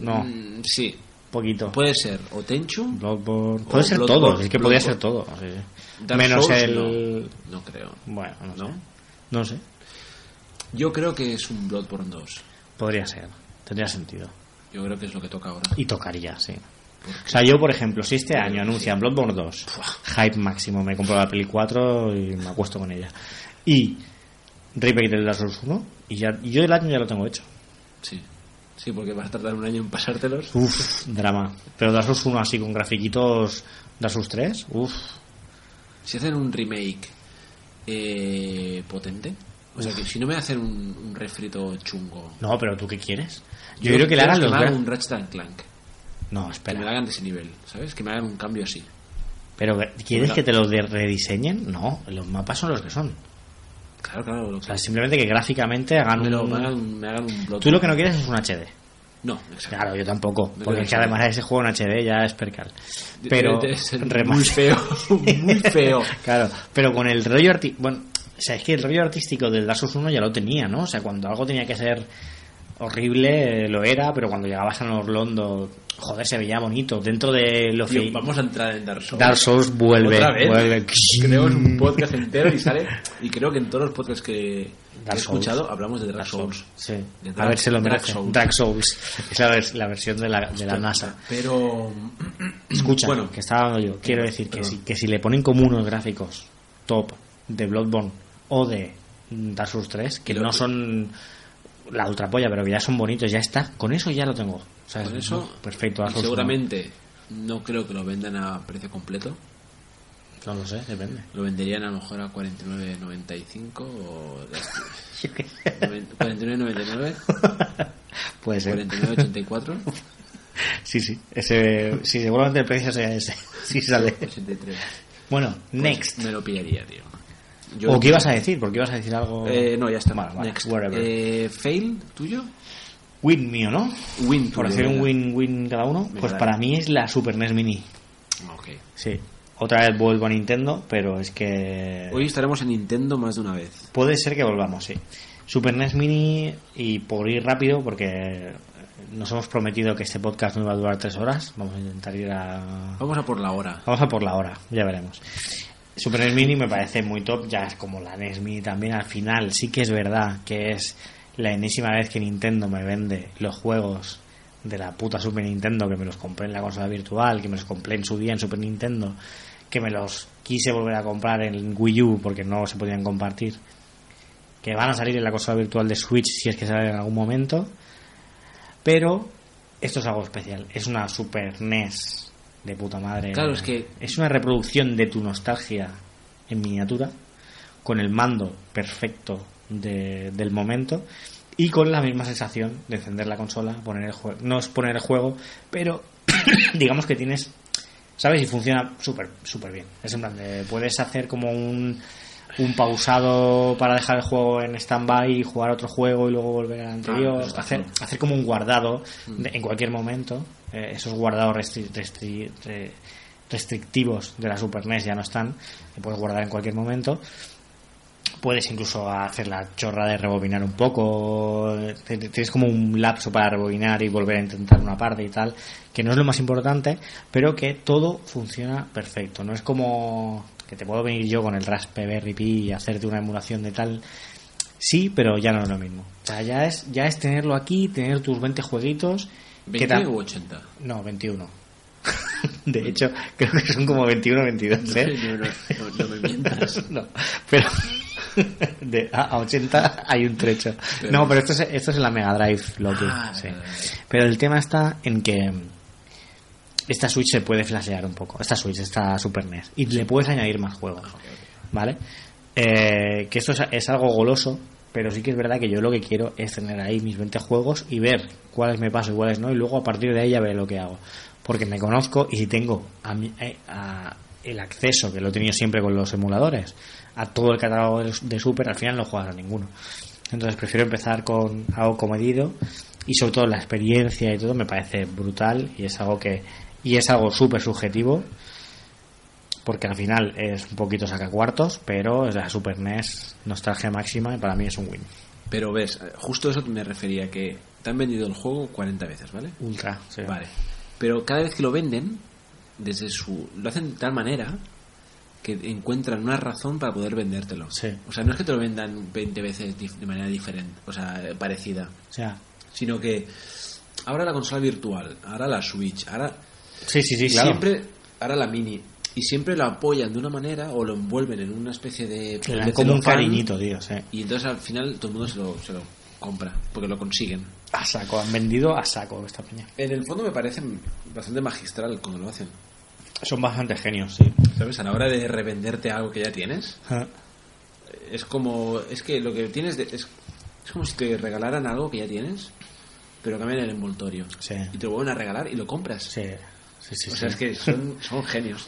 No, Mm, sí, poquito. puede ser o Tenchu, Bloodborne. O Puede ser Bloodborne, todo, es que podría ser todo. sí, sí. Dark Menos Souls, el. no, no creo. Bueno, no, ¿No? sé. No sé. Yo creo que es un Bloodborne 2. Podría ser. Tendría sentido. Yo creo que es lo que toca ahora. Y tocaría, sí. O sea, yo, por ejemplo, si este año anuncian Bloodborne 2, hype máximo, me compro la peli 4 y me acuesto con ella. Y remake del Dark Souls 1, y ya, y yo el año ya lo tengo hecho. Sí. Sí, porque vas a tardar un año en pasártelos. Uf, drama. Pero Dark Souls 1 así con grafiquitos Dark Souls 3, uf. Si hacen un remake eh, potente, o sea que si no me hacen un, un refrito chungo. No, pero ¿tú qué quieres? Yo, creo que le hagan que los... me hagan un Ratchet and Clank. No, Que me espera. hagan de ese nivel, ¿sabes? Que me hagan un cambio así. Pero ¿quieres que te los rediseñen? No, los mapas son los que son. Claro, claro. Lo O sea, simplemente que gráficamente hagan me, lo- un... me hagan, me hagan un. Tú lo que no quieres es un HD. No, exacto. Claro, yo tampoco. Porque es que además ese juego en HD ya es percal. Pero... Muy feo, (laughs) muy feo. (laughs) Claro, pero con el rollo artístico... Bueno, o sea, es que el rollo artístico del Dark Souls 1 ya lo tenía, ¿no? O sea, cuando algo tenía que ser horrible, eh, lo era, pero cuando llegabas a Norlondo, joder, se veía bonito. Dentro de lo que... vamos a entrar en Dark Souls. Dark Souls vuelve, Otra vez. vuelve. Creemos un podcast entero y sale. Y creo que en todos los podcasts que Dark he Souls. escuchado hablamos de Dark, Dark Souls. Souls, sí. De a Dark- ver si lo Dark merece. Souls. Dark Souls. Es la, vers- la versión de la, de la NASA. Pero. (clears throat) Escucha, Bueno. que estaba dando yo. Quiero decir que si, que si le ponen como unos gráficos top de Bloodborne o de Dark Souls 3, que no son la ultrapolla, pero que ya son bonitos, ya está. Con eso ya lo tengo. Sea, Con es- eso. perfecto. seguramente no creo que lo vendan a precio completo. 1. No lo sé, depende. Lo venderían a lo mejor a 49.95 o. 49.99. (laughs) (laughs) Puede ser. 49.84. (laughs) Sí, sí. Ese, sí, seguramente el precio sea ese. Sí sale. 83. Bueno, next. Me lo pillaría, tío. Yo- ¿O qué ibas a decir? ¿Por qué ibas a decir algo? Eh, no, ya está. Vale, vale, Next. Eh, ¿Fail tuyo? Win mío, ¿no? Win Por hacer un win-win cada uno. Pues para mí es la Super NES Mini. Ok. Sí. Otra vez vuelvo a Nintendo, pero es que... Hoy estaremos en Nintendo más de una vez. Puede ser que volvamos, sí. Super NES Mini y por ir rápido, porque nos hemos prometido que este podcast no iba a durar tres horas. Vamos a intentar ir a... Vamos a por la hora. Vamos a por la hora, ya veremos. Super NES Mini me parece muy top, ya es como la NES Mini también. Al final sí que es verdad que es la enésima vez que Nintendo me vende los juegos de la puta Super Nintendo, que me los compré en la consola virtual, que me los compré en su día en Super Nintendo, que me los quise volver a comprar en Wii U porque no se podían compartir, que van a salir en la consola virtual de Switch si es que salen en algún momento, pero esto es algo especial, es una Super NES de puta madre. Claro, es que- es una reproducción de tu nostalgia en miniatura, con el mando perfecto de- del momento y con la misma sensación de encender la consola, poner el juego. No es poner el juego, pero (coughs) digamos que tienes, ¿sabes? Y funciona súper, súper bien. Es en plan de, puedes hacer como un, un pausado para dejar el juego en stand-by y jugar otro juego y luego volver al anterior. está hacer, hacer como un guardado de- en cualquier momento. Eh, esos guardados restri- restri- re- restrictivos de la Super NES ya no están. Puedes guardar en cualquier momento. Puedes incluso hacer la chorra de rebobinar un poco. Te- Tienes como un lapso para rebobinar y volver a intentar una parte y tal. Que no es lo más importante, pero que todo funciona perfecto. No es como que te puedo venir yo con el Raspberry Pi y hacerte una emulación de tal. Sí, pero ya no es lo mismo. O sea, ya es, ya es tenerlo aquí, tener tus 20 jueguitos. que ¿20 ta- u 80? No, 21. (laughs) De hecho, creo que son como 21 22, ¿eh? No, no, no, no me mientas. (laughs) No, pero (laughs) de a a 80 hay un trecho. Pero- No, pero esto es, esto es en la Mega Drive, Loki. Ah, sí. Pero el tema está en que esta Switch se puede flashear un poco. Esta Switch, esta Super NES. Y le puedes añadir más juegos. ¿Vale? Eh, que esto es, es algo goloso, pero sí que es verdad que yo lo que quiero es tener ahí mis 20 juegos y ver cuáles me paso y cuáles no, y luego a partir de ahí ya veré lo que hago. Porque me conozco y si tengo a mi- eh, a el acceso, que lo he tenido siempre con los emuladores, a todo el catálogo de, de Super, al final no juegas a ninguno. Entonces prefiero empezar con algo comedido y sobre todo la experiencia y todo me parece brutal y es algo que y es algo súper subjetivo porque al final es un poquito sacacuartos, pero es la Super NES nostalgia máxima y para mí es un win. Pero ves, justo eso me refería, que te han vendido el juego 40 veces, ¿vale? Ultra, sí. Vale. Pero cada vez que lo venden, desde su lo hacen de tal manera que encuentran una razón para poder vendértelo. Sí. O sea, no es que te lo vendan 20 veces de manera diferente, o sea, eh, parecida, O sea, sino que ahora la consola virtual, ahora la Switch, ahora sí, sí, sí, claro. siempre, ahora la Mini, y siempre lo apoyan de una manera o lo envuelven en una especie de... Como un cariñito, tío, sí. Y entonces al final todo el mundo se lo, se lo compra, porque lo consiguen. A saco, han vendido a saco esta peña. En el fondo me parece bastante magistral cuando lo hacen. Son bastante genios, sí. ¿Sabes? A la hora de revenderte algo que ya tienes, es como. Es que lo que tienes. de- es, es como si te regalaran algo que ya tienes, pero cambian el envoltorio. Sí. Y te lo vuelven a regalar y lo compras. Sí, sí, sí. o sí. sea, es que son, son genios.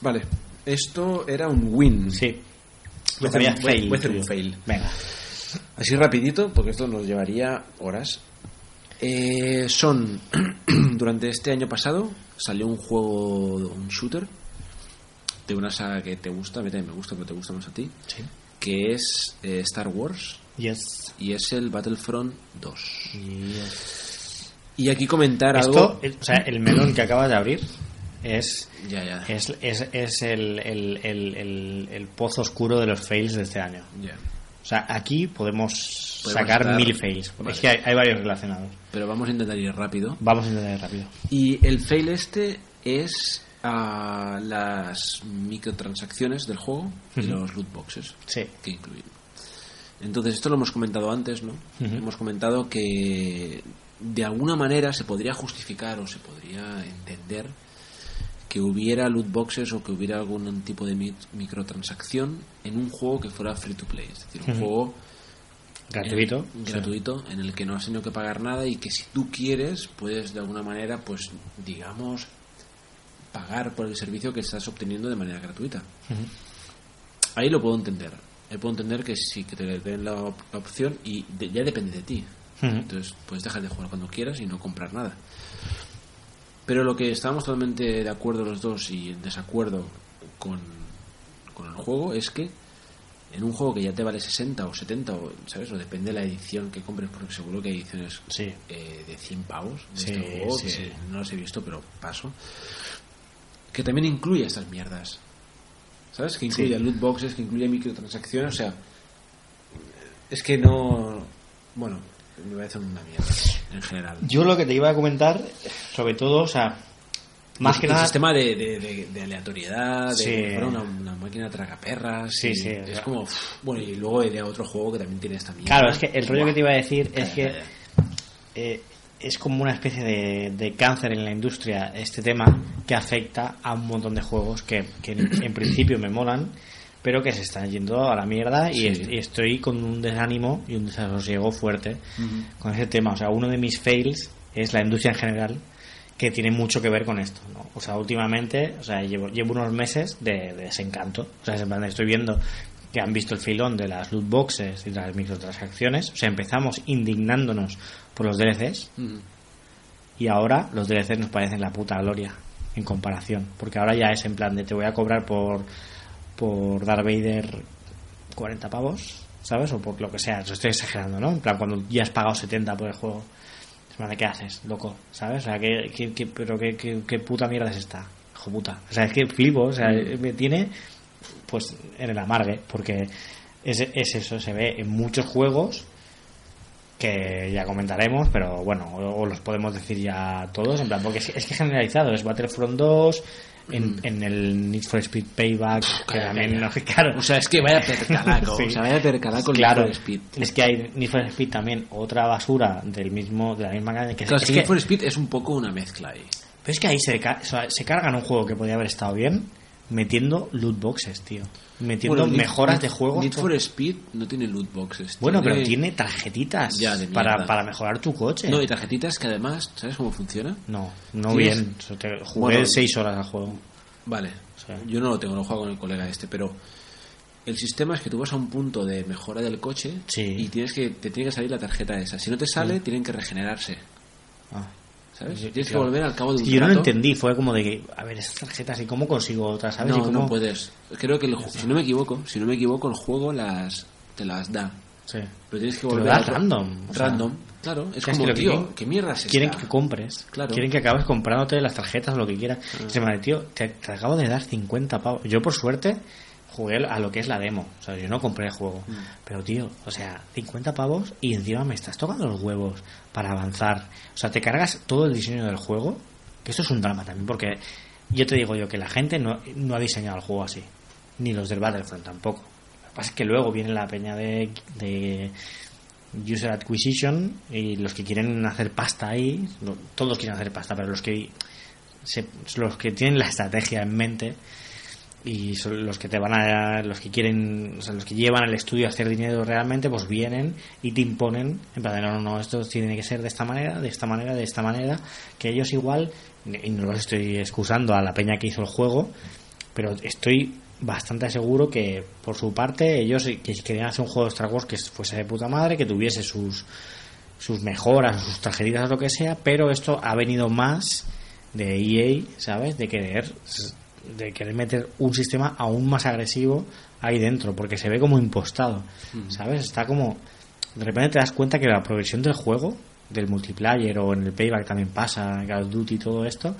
Vale, esto era un win. Sí. Voy a hacer, fail, voy a hacer un fail. Venga. Así rapidito, porque esto nos llevaría horas. Eh, son (clears throat) durante este año pasado salió un juego, un shooter de una saga que te gusta, a mí también me gusta, pero te gusta más a ti, Sí. que es eh, Star Wars Yes. y es el Battlefront 2. Yes. Y aquí comentar Esto, algo. eh, o sea, el melón que acabas de abrir es Ya, ya. es, es, es el, el, el, el, el pozo oscuro de los fails de este año. ya. O sea, aquí podemos, Podemos sacar estar- mil fails. Vale. Es que hay, hay varios relacionados. Pero vamos a intentar ir rápido. Vamos a intentar ir rápido. Y el fail este es a las microtransacciones del juego y los loot boxes. Sí. que incluyen. Entonces, esto lo hemos comentado antes, ¿no? Ujú. Hemos comentado que de alguna manera se podría justificar o se podría entender que hubiera loot boxes o que hubiera algún tipo de mi- microtransacción en un juego que fuera free to play, es decir, un juego Gratuito. en- gratuito en el que no has tenido que pagar nada y que si tú quieres puedes de alguna manera, pues digamos, pagar por el servicio que estás obteniendo de manera gratuita. Ahí lo puedo entender. Ahí puedo entender que sí, que te den la, op- la opción y de- ya depende de ti. Entonces puedes dejar de jugar cuando quieras y no comprar nada. Pero lo que estábamos totalmente de acuerdo los dos y en desacuerdo con, con el juego es que en un juego que ya te vale 60 o 70, o, ¿sabes? O depende de la edición que compres, porque seguro que hay ediciones Sí. eh, de 100 pavos de Sí, este juego, sí, que no los he visto, pero paso. Que también incluye estas mierdas. ¿Sabes? Que incluye loot boxes, que incluye microtransacciones, o sea. Es que no. Bueno, me parece una mierda en general. Yo lo que te iba a comentar, sobre todo, o sea, más el, que el nada. sistema de, de, de- de aleatoriedad, de Sí. que fuera una, una máquina tragaperras. Sí, sí, Es claro. como. bueno, y luego hay otro juego que también tiene esta mierda. Claro, es que el rollo que te iba a decir es que calla. eh, es como una especie de, de cáncer en la industria este tema que afecta a un montón de juegos que, que en, en principio me molan pero que se están yendo a la mierda y, Sí. es- y estoy con un desánimo y un desasosiego fuerte con ese tema. O sea, uno de mis fails es la industria en general que tiene mucho que ver con esto. ¿no? O sea, últimamente, o sea, llevo, llevo unos meses de, de desencanto. O sea, en plan, estoy viendo que han visto el filón de las loot boxes y de las microtransacciones. O sea, empezamos indignándonos por los DLCs y ahora los DLCs nos parecen la puta gloria en comparación. Porque ahora ya es en plan de te voy a cobrar por, por Darth Vader 40 pavos, ¿sabes? O por lo que sea. Estoy exagerando, ¿no? En plan, cuando ya has pagado 70 por el juego. ¿qué haces, loco? ¿Sabes? O sea, ¿qué, qué- qué- pero qué, qué- qué puta mierda es esta? Hijo puta. O sea, es que flipo, o sea, me tiene pues en el amargue, porque es, es eso, se ve en muchos juegos que ya comentaremos, pero bueno, o, o los podemos decir ya todos, en plan, porque es, es que generalizado, es Battlefront 2, en, en el Need for Speed Payback, que también, no, (laughs) claro. O sea, es que vaya (laughs) percalaco. Sí. O sea, vaya percalaco el claro, Need for Speed. es que hay Need for Speed también, otra basura del mismo, de la misma cadena, que, Claro, es es que Need for Speed es un poco una mezcla ahí. pero es que ahí se, se cargan un juego que podía haber estado bien, metiendo loot boxes, tío. Metiendo mejoras Need- de juegos. Need for Speed no tiene loot boxes. Bueno, pero tiene tarjetitas Ya, para, para mejorar tu coche. No, y tarjetitas que además, ¿sabes cómo funciona? No, no bien. Te- jugué Bueno, seis horas al juego. Vale, yo no lo tengo, lo juego con el colega este, pero el sistema es que tú vas a un punto de mejora del coche Sí. y tienes que te tiene que salir la tarjeta esa. Si no te sale, tienen que regenerarse, Ah. ¿Sabes? Sí, tienes claro. que volver al cabo de un que yo no lo entendí. Fue como de que, a ver, esas tarjetas, ¿y cómo consigo otras? ¿Sabes? No, ¿Y cómo... no puedes. Creo que el si no me equivoco, si no me equivoco, el juego las te las da. Sí. Pero tienes que Te lo volver da a otro- random, o sea, random. claro, es como, que tío, quieren- ¿qué mierda es Quieren que compres. Claro. Quieren que acabes comprándote las tarjetas o lo que quieras. Ah. Se me tío, te, te acabo de dar 50 pavos. Yo, por suerte, jugué a lo que es la demo. O sea, yo no compré el juego. Mm. Pero, tío, o sea, 50 pavos y encima me estás tocando los huevos para avanzar. O sea, te cargas todo el diseño del juego. Que eso es un drama también, porque yo te digo yo que la gente no, no ha diseñado el juego así. Ni los del Battlefront tampoco. Lo que pasa es que luego viene la peña de, de user acquisition y los que quieren hacer pasta ahí, todos quieren hacer pasta, pero los que se- los que tienen la estrategia en mente y los que te van a los que quieren o sea, los que llevan el estudio a hacer dinero realmente pues vienen y te imponen en plan no no no esto tiene que ser de esta manera de esta manera de esta manera que ellos igual y no los estoy excusando a la peña que hizo el juego pero estoy bastante seguro que por su parte ellos que querían hacer un juego de Star que fuese de puta madre que tuviese sus sus mejoras sus tarjetitas o lo que sea pero esto ha venido más de EA sabes de querer de querer meter un sistema aún más agresivo ahí dentro porque se ve como impostado sabes está como de repente te das cuenta que la progresión del juego del multiplayer o en el payback también pasa Call of Duty y todo esto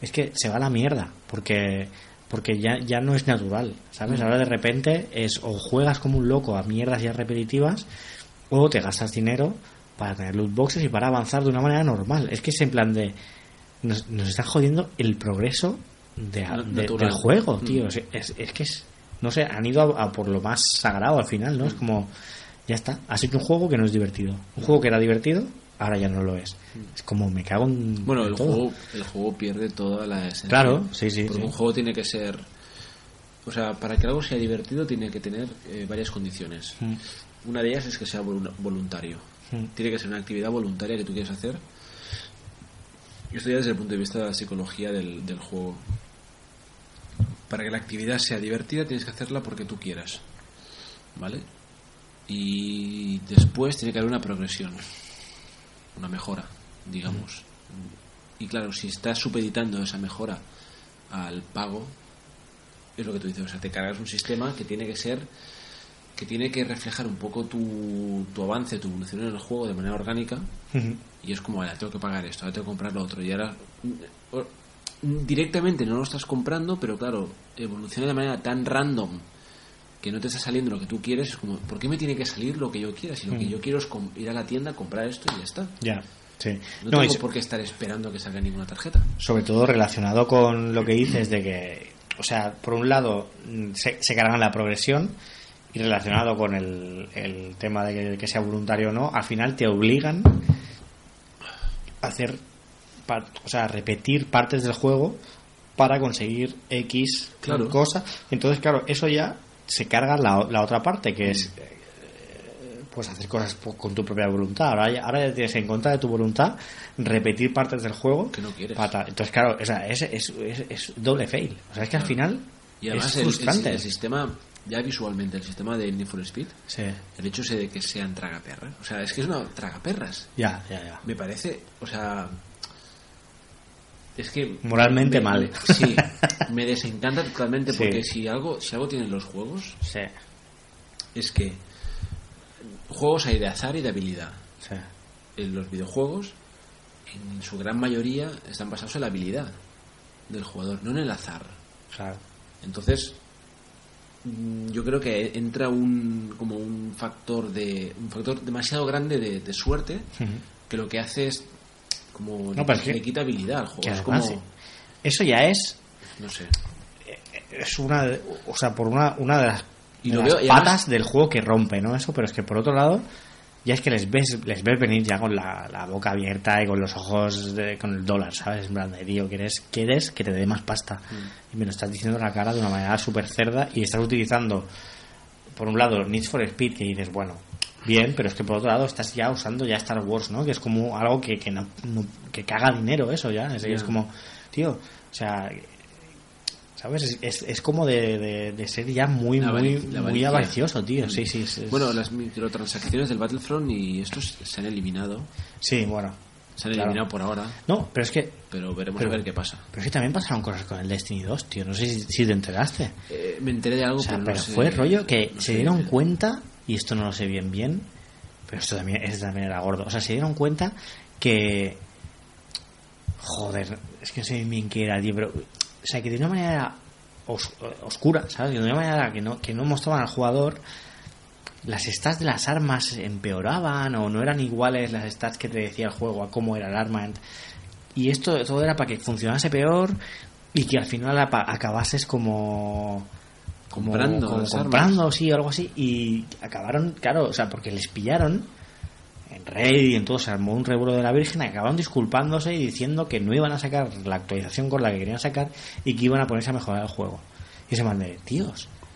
es que se va a la mierda porque porque ya, ya no es natural sabes ahora de repente es o juegas como un loco a mierdas ya repetitivas o te gastas dinero para tener loot boxes y para avanzar de una manera normal. Es que es en plan de nos, nos están jodiendo el progreso de, de- del juego, Mm. tío. Es, es- es que es, no sé, han ido a, a por lo más sagrado al final, ¿no? Es como, ya está, has hecho un juego que no es divertido. Un juego que era divertido, ahora ya no lo es. Es como, me cago en. Bueno, en el todo. juego, el juego pierde toda la esencia. Claro, sí, sí, Porque sí. un juego tiene que ser. O sea, para que algo sea divertido, tiene que tener eh, varias condiciones. Mm. Una de ellas es que sea volu- voluntario. Mm. Tiene que ser una actividad voluntaria que tú quieres hacer. Y esto ya desde el punto de vista de la psicología del, del juego. Para que la actividad sea divertida, tienes que hacerla porque tú quieras. ¿Vale? Y después tiene que haber una progresión. una mejora, digamos. Y claro, si estás supeditando esa mejora al pago, es lo que tú dices, o sea, te cargas un sistema que tiene que ser que tiene que reflejar un poco tu, tu avance, tu evolución en el juego de manera orgánica y es como, ahora tengo que pagar esto, ahora tengo que comprar lo otro y ahora directamente no lo estás comprando, pero claro, evoluciona de manera tan random que no te está saliendo lo que tú quieres, es como, ¿por qué me tiene que salir lo que yo quiera? Si lo que yo quiero es ir a la tienda, comprar esto y ya está. Ya, sí. No, No, tengo y por qué estar esperando que salga ninguna tarjeta. sobre todo relacionado con lo que dices de que, o sea, por un lado mm, se, se cargan la progresión y relacionado con el, el tema de que, que sea voluntario o no, al final te obligan a hacer, o sea, repetir partes del juego para conseguir X Claro. cosa. Entonces, claro, eso ya se carga la, la otra parte, que Mm. es eh, pues hacer cosas con tu propia voluntad. Ahora ya, ahora ya tienes en contra de tu voluntad repetir partes del juego. Que no quieres. para. Entonces, claro, o sea, es, es, es, es doble fail. O sea, es que al final Y además es el- el, frustrante. el sistema, ya visualmente, el sistema de Need for Speed, Sí. el hecho ese de que sean tragaperras, o sea, es que es una tragaperras. Ya, ya, ya. Me parece, o sea, es que Moralmente me- mal. sí, (laughs) me desencanta totalmente Sí. porque si algo, si algo tienen los juegos Sí, es que juegos hay de azar y de habilidad. sí. En los videojuegos, en su gran mayoría, están basados en la habilidad del jugador, no en el azar. Claro. Entonces, mm, yo creo que entra un como un factor de un factor demasiado grande de, de suerte que lo que hace es como No, es que- le quita habilidad al juego. Que es además, como, sí. Eso ya es no sé. es una de- o sea por una, una de las, Y de lo las veo- y patas además- del juego que rompe no eso pero es que por otro lado ya es que les ves les ves venir ya con la, la boca abierta y con los ojos de- con el dólar sabes en plan de tío quieres quieres que te dé más pasta Mm. y me lo estás diciendo en la cara de una manera súper cerda y estás utilizando por un lado Need for Speed que dices bueno bien pero es que por otro lado estás ya usando ya Star Wars no que es como algo que, que no, no- que caga dinero eso ya es, como tío o sea ¿Sabes? Es, es, es como de, de, de ser ya muy, La muy, la muy avaricioso, tío. Sí, sí. es- es- Bueno, las microtransacciones del Battlefront y estos se han eliminado. Sí, bueno. Se han Claro. eliminado por ahora, No, pero es que. pero veremos Pero- a ver qué pasa. Pero es que también pasaron cosas con el Destiny 2, tío. No sé si, si te enteraste. Eh, me enteré de algo, O sea, pero, no pero sé- fue rollo que no se sé dieron cuenta, y esto no lo sé bien bien, pero esto también, este también era gordo. O sea, se dieron cuenta que. Joder, es que no sé bien qué era, tío, pero. O sea, que de una manera os- oscura, ¿sabes? De una manera que no, que no mostraban al jugador. Las stats de las armas empeoraban o no eran iguales las stats que te decía el juego a cómo era el arma. Y esto todo era para que funcionase peor y que al final acabases como como, Comprando como comprando sí o algo así y acabaron claro o sea porque les pillaron en Reddit y en todo se armó un revuelo de la Virgen acabaron disculpándose y diciendo que no iban a sacar la actualización con la que querían sacar y que iban a ponerse a mejorar el juego. Y se man de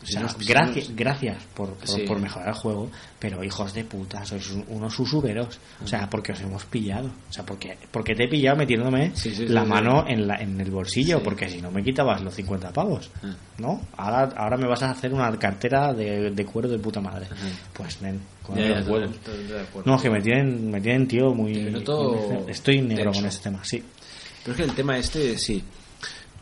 o sea, gracias, gracias por, por, Sí. por mejorar el juego, pero hijos de puta, sois un- unos usureros. O sea, porque os hemos pillado. O sea, porque, porque te he pillado metiéndome Sí, sí, la mano. En, la, en el bolsillo, porque si no me quitabas los 50 pavos. Ah. ¿No? Ahora, ahora me vas a hacer una cartera de, de cuero de puta madre. Pues, nen, con Ya, ya. No, que me tienen, me tienen, tío, muy. Estoy negro con este tema, sí. Pero es que el tema este, sí.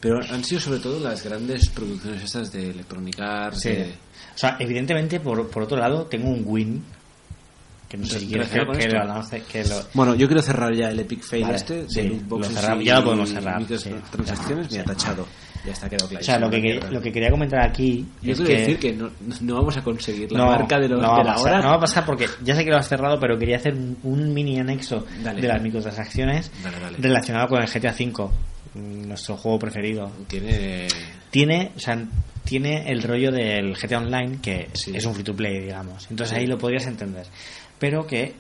Pero han sido sobre todo las grandes producciones estas de Electronic Arts. Sí. de- O sea, evidentemente, por, por otro lado, tengo un win. Que no sé si quieres que, ¿Relacionado con que lo lance- que lo, Bueno, yo quiero cerrar ya el Epic Fail Vale, este de sí, boxes lo cerramos, y ya lo podemos cerrar, Transacciones, sí. mira, tachado. Ya está, quedado claro. O sea, lo que, que- lo que quería comentar aquí Yo es quiero que... decir que no, no vamos a conseguir la no, marca de, no va de la pasar, hora. no va a pasar porque ya sé que lo has cerrado, pero quería hacer un, un mini anexo Dale. de las microtransacciones Dale, dale. relacionado con el GTA V, nuestro juego preferido. Tiene... Tiene, o sea, tiene el rollo del GTA Online, que Sí. es un free to play, digamos. Entonces Sí. ahí lo podrías entender. Pero que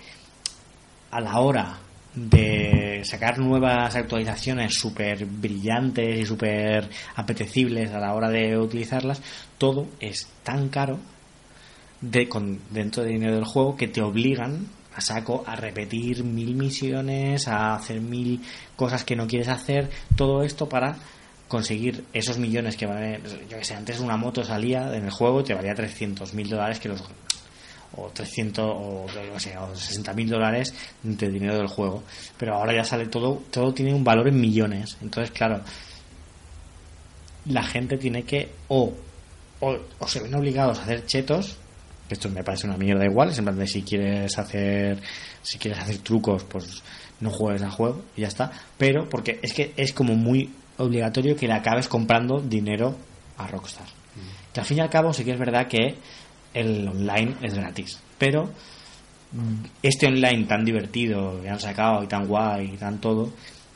a la hora de sacar nuevas actualizaciones súper brillantes y súper apetecibles a la hora de utilizarlas, todo es tan caro de, con, dentro del dinero del juego que te obligan a saco a repetir mil misiones, a hacer mil cosas que no quieres hacer, todo esto para conseguir esos millones que valen, yo que sé, antes una moto salía en el juego y te valía 300 mil dólares que los o 300 o, o, sea, o 60 mil dólares de dinero del juego. Pero ahora ya sale todo, todo tiene un valor en millones. Entonces, claro, la gente tiene que o, o, o se ven obligados a hacer chetos esto me parece una mierda igual es en plan de si quieres hacer si quieres hacer trucos pues no juegues al juego y ya está. Pero porque es que es como muy obligatorio que le acabes comprando dinero a Rockstar. Que al fin y al cabo sí que es verdad que el online es gratis pero este online tan divertido que han sacado y tan guay y tan todo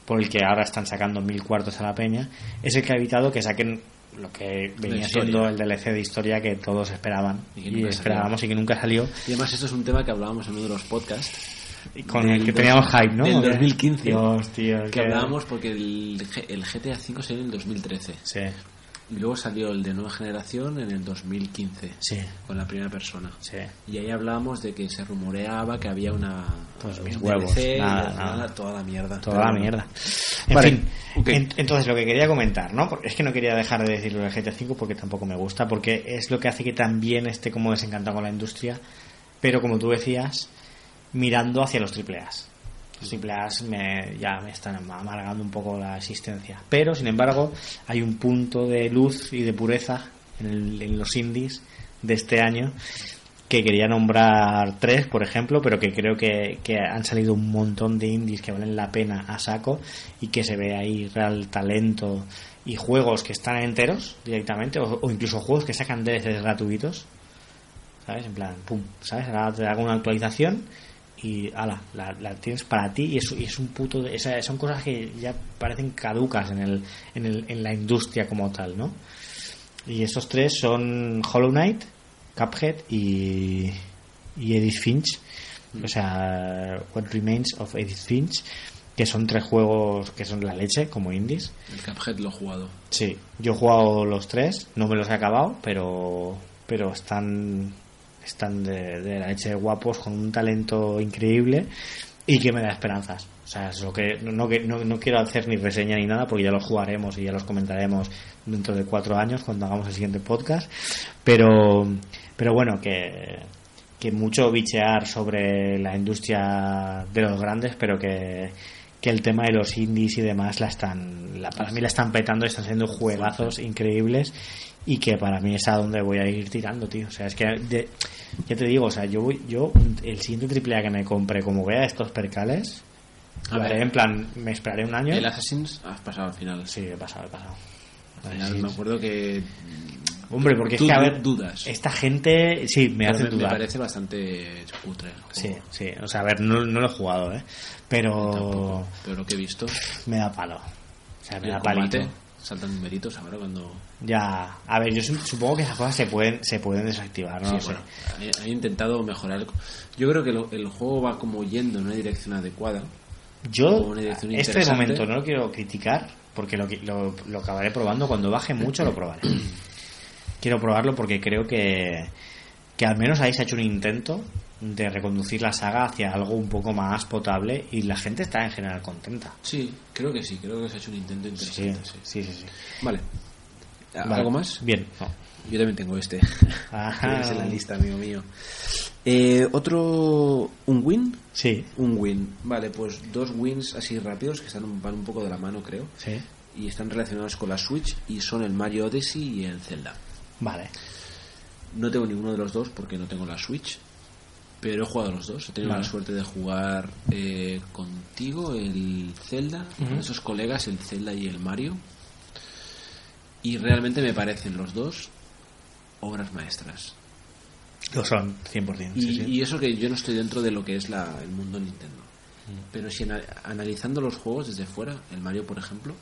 por el que ahora están sacando mil cuartos a la peña es el que ha evitado que saquen lo que venía siendo el DLC de historia que todos esperaban Y esperábamos salió. y que nunca salió Y además esto es un tema que hablábamos en uno de los podcasts. y con Del el que dos- teníamos hype, ¿no? del ¿O qué? 2015. Dios, tío, Que hablábamos porque el GTA V salió en el 2013. Sí, Y luego salió el de nueva generación en el 2015. sí, Con la primera persona. sí. Y ahí hablábamos de que se rumoreaba que había una. Pues mis un huevos, DLC, y nada, al nada. final toda la mierda. Toda Pero la mierda. En Vale, fin, en- entonces lo que quería comentar, ¿no? Porque es que no quería dejar de decirlo del GTA V porque tampoco me gusta, porque es lo que hace que también esté como desencantado con la industria, pero como tú decías, mirando hacia los AAAs. Los AAAs me, ya me están amargando un poco la existencia. Pero, sin embargo, hay un punto de luz y de pureza en, el- en los indies de este año que quería nombrar tres, por ejemplo, pero que creo que, que han salido un montón de indies que valen la pena a saco y que se ve ahí real talento y juegos que están enteros directamente o, o incluso juegos que sacan DLCs gratuitos, ¿sabes? En plan, pum, ¿sabes? Ahora te hago una actualización y ala, la, la tienes para ti y es, y es un puto... de- esa- son cosas que ya parecen caducas en, el, en, el, en la industria como tal, ¿no? Y estos tres son Hollow Knight, Cuphead y, y Edith Finch. O sea, What Remains of Edith Finch, que son tres juegos que son la leche como indies. El Cuphead lo he jugado. Sí, yo he jugado los tres, no me los he acabado, pero pero están están de, de la leche de guapos con un talento increíble y que me da esperanzas. O sea, es lo que no, no, que- no, no quiero hacer ni reseña ni nada porque ya los jugaremos y ya los comentaremos dentro de cuatro años cuando hagamos el siguiente podcast. Pero pero bueno que que mucho bichear sobre la industria de los grandes, pero que, que el tema de los indies y demás la están, la, para mí la están petando, están siendo juegazos increíbles y que para mí es a donde voy a ir tirando, tío. O sea, es que de- ya te digo, o sea, yo voy, yo el siguiente triple A que me compre, como vea estos percales, A ver. en plan, me esperaré un año. El Assassin's has pasado al final. Sí, he pasado, he pasado. Al final Sí. me acuerdo que. Hombre, porque Tú es que a ver, dudas. esta gente, sí, me hace me, me dudar. parece bastante cutre. Sí, sí, o sea, a ver, no, no lo he jugado, ¿eh? Pero Tampoco. Pero lo que he visto. me da palo. O sea, me da palito. combate, saltan numeritos ahora cuando. Ya, a ver, yo su- supongo que esas cosas se pueden, se pueden desactivar, no Sí, sé. bueno, he, he intentado mejorar. Yo creo que lo- el juego va como yendo en una dirección adecuada. Yo, este momento no lo quiero criticar, porque lo, lo, lo acabaré probando. Cuando baje mucho lo probaré. (clears throat) quiero probarlo porque creo que, que al menos ahí se ha hecho un intento de reconducir la saga hacia algo un poco más potable y la gente está en general contenta. Sí, creo que sí. Creo que se ha hecho un intento Sí, interesante. sí. sí, sí. sí. Vale. Vale. ¿Algo más? Bien. no. Yo también tengo este. (laughs) Ajá. En la lista, amigo mío. Eh, otro. ¿Un win? Sí, Un win. Vale, pues dos wins así rápidos que están van un poco de la mano, creo. sí. Y están relacionados con la Switch y son el Mario Odyssey y el Zelda. Vale. No tengo ninguno de los dos porque no tengo la Switch. Pero he jugado los dos. He tenido Vale. la suerte de jugar eh, contigo el Zelda, con esos colegas, el Zelda y el Mario. Y realmente me parecen los dos obras maestras. Lo son, 100%. Y, sí, sí. y eso que yo no estoy dentro de lo que es la, el mundo Nintendo. Pero si ana- analizando los juegos desde fuera, el Mario por ejemplo,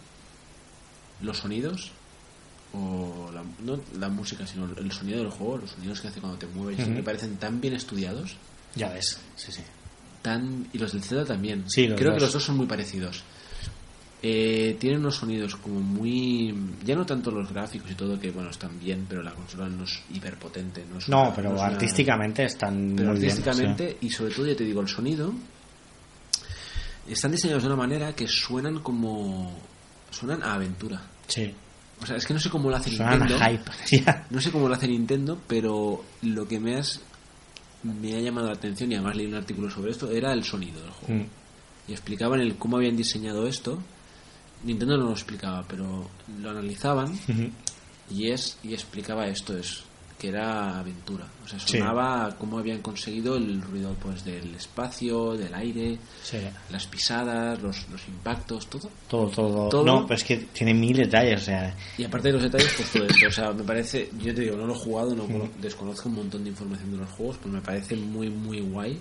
los sonidos, o la, no la música, sino el sonido del juego, los sonidos que hace cuando te mueves, me parecen tan bien estudiados. Ya ves. Sí, sí. tan y los del Zelda también. Sí, los Creo dos. que los dos son muy parecidos. Eh, tienen unos sonidos como muy. Ya no tanto los gráficos y todo, que bueno, están bien, pero la consola no es hiperpotente. No, es No, una- pero no es una- artísticamente están pero muy bien, artísticamente, y sobre todo, ya te digo, el sonido. Están diseñados de una manera que suenan como. Suenan a aventura. Sí. O sea, es que no sé cómo lo hace. Suenan Nintendo. a hype. (laughs) No sé cómo lo hace Nintendo, pero lo que me has me ha llamado la atención y además leí un artículo sobre esto era el sonido del juego. Mm. Y explicaban el cómo habían diseñado esto. Nintendo no lo explicaba, pero lo analizaban y es y explicaba esto es que era aventura. O sea, Sí. sonaba cómo habían conseguido el ruido pues del espacio, del aire, Sí. las pisadas, los, los impactos, todo. Todo, todo, Todo. No, pero es que tiene mil detalles, o sea. Y aparte de los detalles, pues todo esto. O sea, me parece, yo te digo, no lo he jugado, no cono- desconozco un montón de información de los juegos, pero me parece muy, muy guay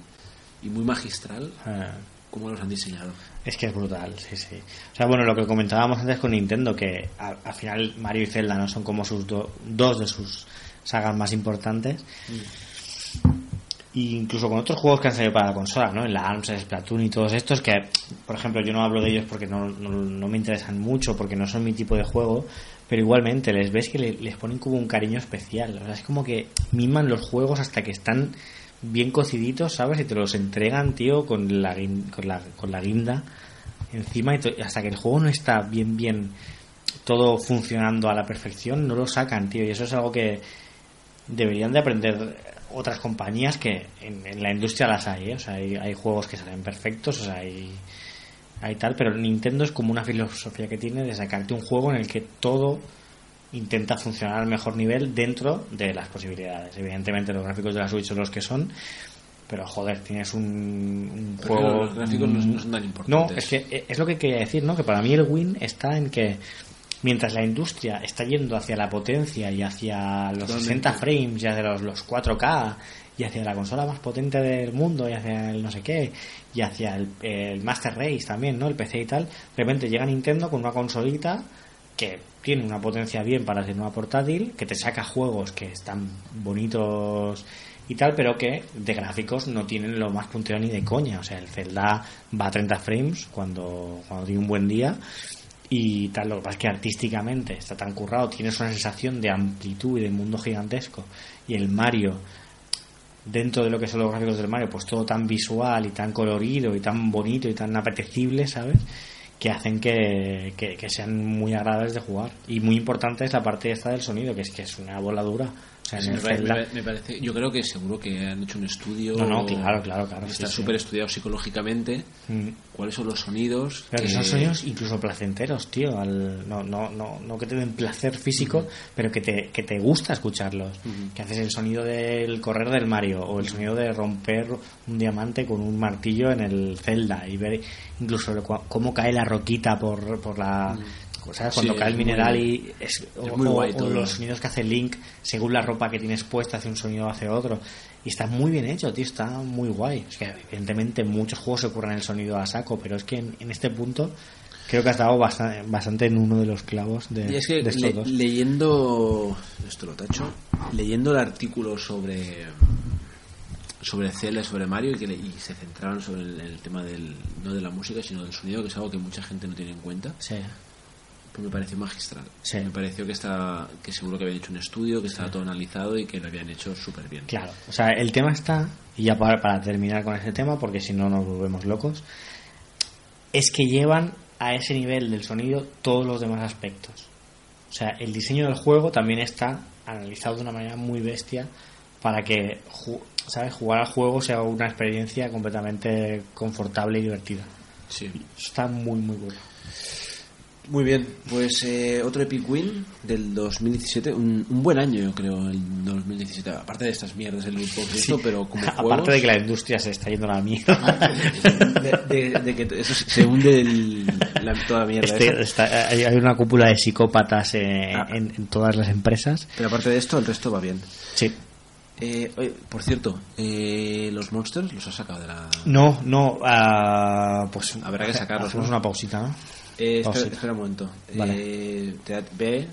y muy magistral ah, cómo los han diseñado. Es que es brutal, sí, sí. O sea, bueno, lo que comentábamos antes con Nintendo, que al, al final Mario y Zelda no son como sus do- dos de sus sagas más importantes. Y incluso con otros juegos que han salido para la consola, ¿no? En la ARMS, Splatoon y todos estos, que, por ejemplo, yo no hablo de ellos porque no, no, no me interesan mucho, porque no son mi tipo de juego, pero igualmente les ves que le- les ponen como un cariño especial. O sea, es como que miman los juegos hasta que están bien cociditos, ¿sabes? Y te los entregan, tío, con la, con la, con la guinda encima y hasta que el juego no está bien, bien todo funcionando a la perfección, no lo sacan, tío. Y eso es algo que deberían de aprender otras compañías que en, en la industria las hay, ¿eh? O sea, hay, hay juegos que salen perfectos, o sea, hay, hay tal, pero Nintendo es como una filosofía que tiene de sacarte un juego en el que todo intenta funcionar al mejor nivel dentro de las posibilidades. Evidentemente los gráficos de la Switch son los que son, pero joder, tienes un, un Pero juego... los gráficos no, no son tan No, importantes. es que es lo que quería decir, ¿no? Que para mí el win está en que mientras la industria está yendo hacia la potencia y hacia los Totalmente. 60 frames y hacia los, los 4K y hacia la consola más potente del mundo y hacia el no sé qué y hacia el, el Master Race también, ¿no? El PC y tal, de repente llega Nintendo con una consolita que tiene una potencia bien para ser una portátil, que te saca juegos que están bonitos y tal, pero que de gráficos no tienen lo más puntero ni de coña. O sea, el Zelda va a 30 frames cuando, cuando tiene un buen día y tal. Lo que pasa es que artísticamente está tan currado, tienes una sensación de amplitud y de mundo gigantesco. Y el Mario, dentro de lo que son los gráficos del Mario, pues todo tan visual y tan colorido y tan bonito y tan apetecible, ¿sabes? Que hacen que, que, que sean muy agradables de jugar. Y muy importante es la parte esta del sonido, que es que es una voladura. Sea, Sí, me, parece, yo creo que seguro que han hecho un estudio. No, no, claro, claro, claro, Está sí. súper estudiado psicológicamente. Mm. ¿Cuáles son los sonidos? Pero que que- son sonidos incluso placenteros, tío. Al, no, no, no, no que te den placer físico, pero que te, que te gusta escucharlos. Que haces el sonido del correr del Mario o el sonido de romper un diamante con un martillo en el Zelda y ver incluso cómo cae la roquita por, por la. ¿Sabes? Cuando Sí, cae el muy- mineral y. Es, o, es muy o- guay o todo. los sonidos que hace Link, según la ropa que tienes puesta, hace un sonido o hace otro. Y está muy bien hecho, tío, está muy guay. Es que evidentemente muchos juegos se ocurren el sonido a saco, pero es que en, en este punto creo que has dado bastante, bastante en uno de los clavos de, Y es que de estos le- dos. leyendo esto lo tacho leyendo el artículo sobre sobre Zelda sobre Mario y que le- y se centraron sobre el, el tema del no de la música sino del sonido que es algo que mucha gente no tiene en cuenta Sí, pues me pareció magistral Sí. me pareció que está que seguro que habían hecho un estudio que estaba todo analizado y que lo habían hecho súper bien claro. O sea, el tema está, y ya para, para terminar con ese tema, porque si no nos volvemos locos, es que llevan a ese nivel del sonido todos los demás aspectos. O sea, el diseño del juego también está analizado de una manera muy bestia para que ¿sabes? jugar al juego sea una experiencia completamente confortable y divertida. sí está muy, muy bueno. Muy bien pues eh, otro Epic Win del 2017 un, un buen año yo creo el 2017 aparte de estas mierdas el loot box y esto, pero como (laughs) Aparte juegos- de que la industria se está yendo a la mierda. de, de- de que eso se hunde el- la, toda la mierda Este- está- hay una cúpula de psicópatas eh, Ah. en, en todas las empresas. Pero aparte de esto, el resto va bien. Sí. Eh, oye, por cierto, eh, los monsters los has sacado de la. No, no, ah, pues Habrá que sacarlos, Hacemos ¿no? una pausita, ¿no? Eh, espera, Pausita. espera un momento. Vale. Eh, te- ve.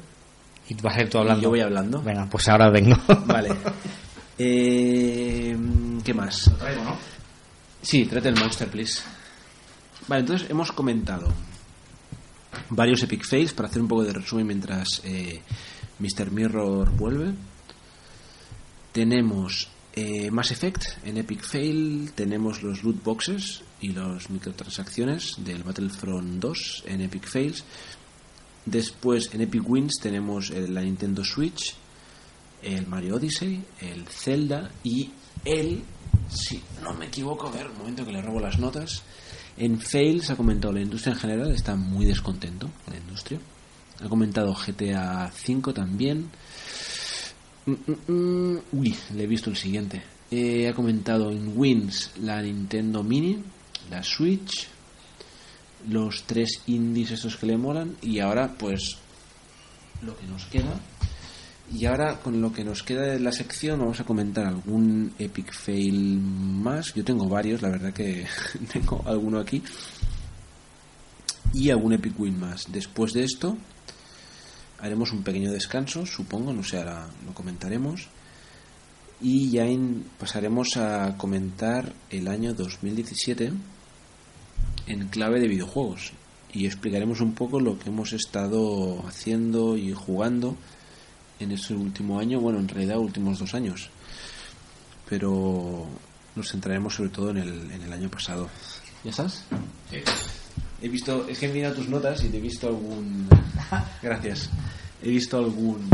Y vas a ir tú Y hablando. yo voy hablando. Venga, pues ahora vengo. (laughs) Vale. Eh, ¿Qué más? Sí, trate el monster, please. Vale, entonces hemos comentado varios epic fails para hacer un poco de resumen mientras eh, Mr. Mirror vuelve. Tenemos eh, Mass Effect en Epic Fail, tenemos los loot boxes y las microtransacciones del Battlefront 2 en Epic Fails. Después en Epic Wins tenemos la Nintendo Switch, el Mario Odyssey, el Zelda y el si no me equivoco, a ver, un momento que le robo las notas. En Fails ha comentado la industria en general, está muy descontento con la industria. Ha comentado GTA V también. Mm, mm, mm. Uy, le he visto el siguiente. Eh, ha comentado en Wins la Nintendo Mini, la Switch, los tres indies estos que le molan y ahora pues lo que nos queda. Y ahora con lo que nos queda de la sección vamos a comentar algún epic fail más. Yo tengo varios, la verdad que (laughs) tengo alguno aquí. Y algún epic win más. Después de esto haremos un pequeño descanso, supongo, no sé, ahora lo comentaremos. Y ya pasaremos a comentar el año 2017 en clave de videojuegos. Y explicaremos un poco lo que hemos estado haciendo y jugando en ese último año, bueno, en realidad últimos dos años. Pero nos centraremos sobre todo en el, en el año pasado. ¿Ya estás? Sí. He visto, es que he mirado tus notas y te he visto algún. (laughs) Gracias. He visto algún.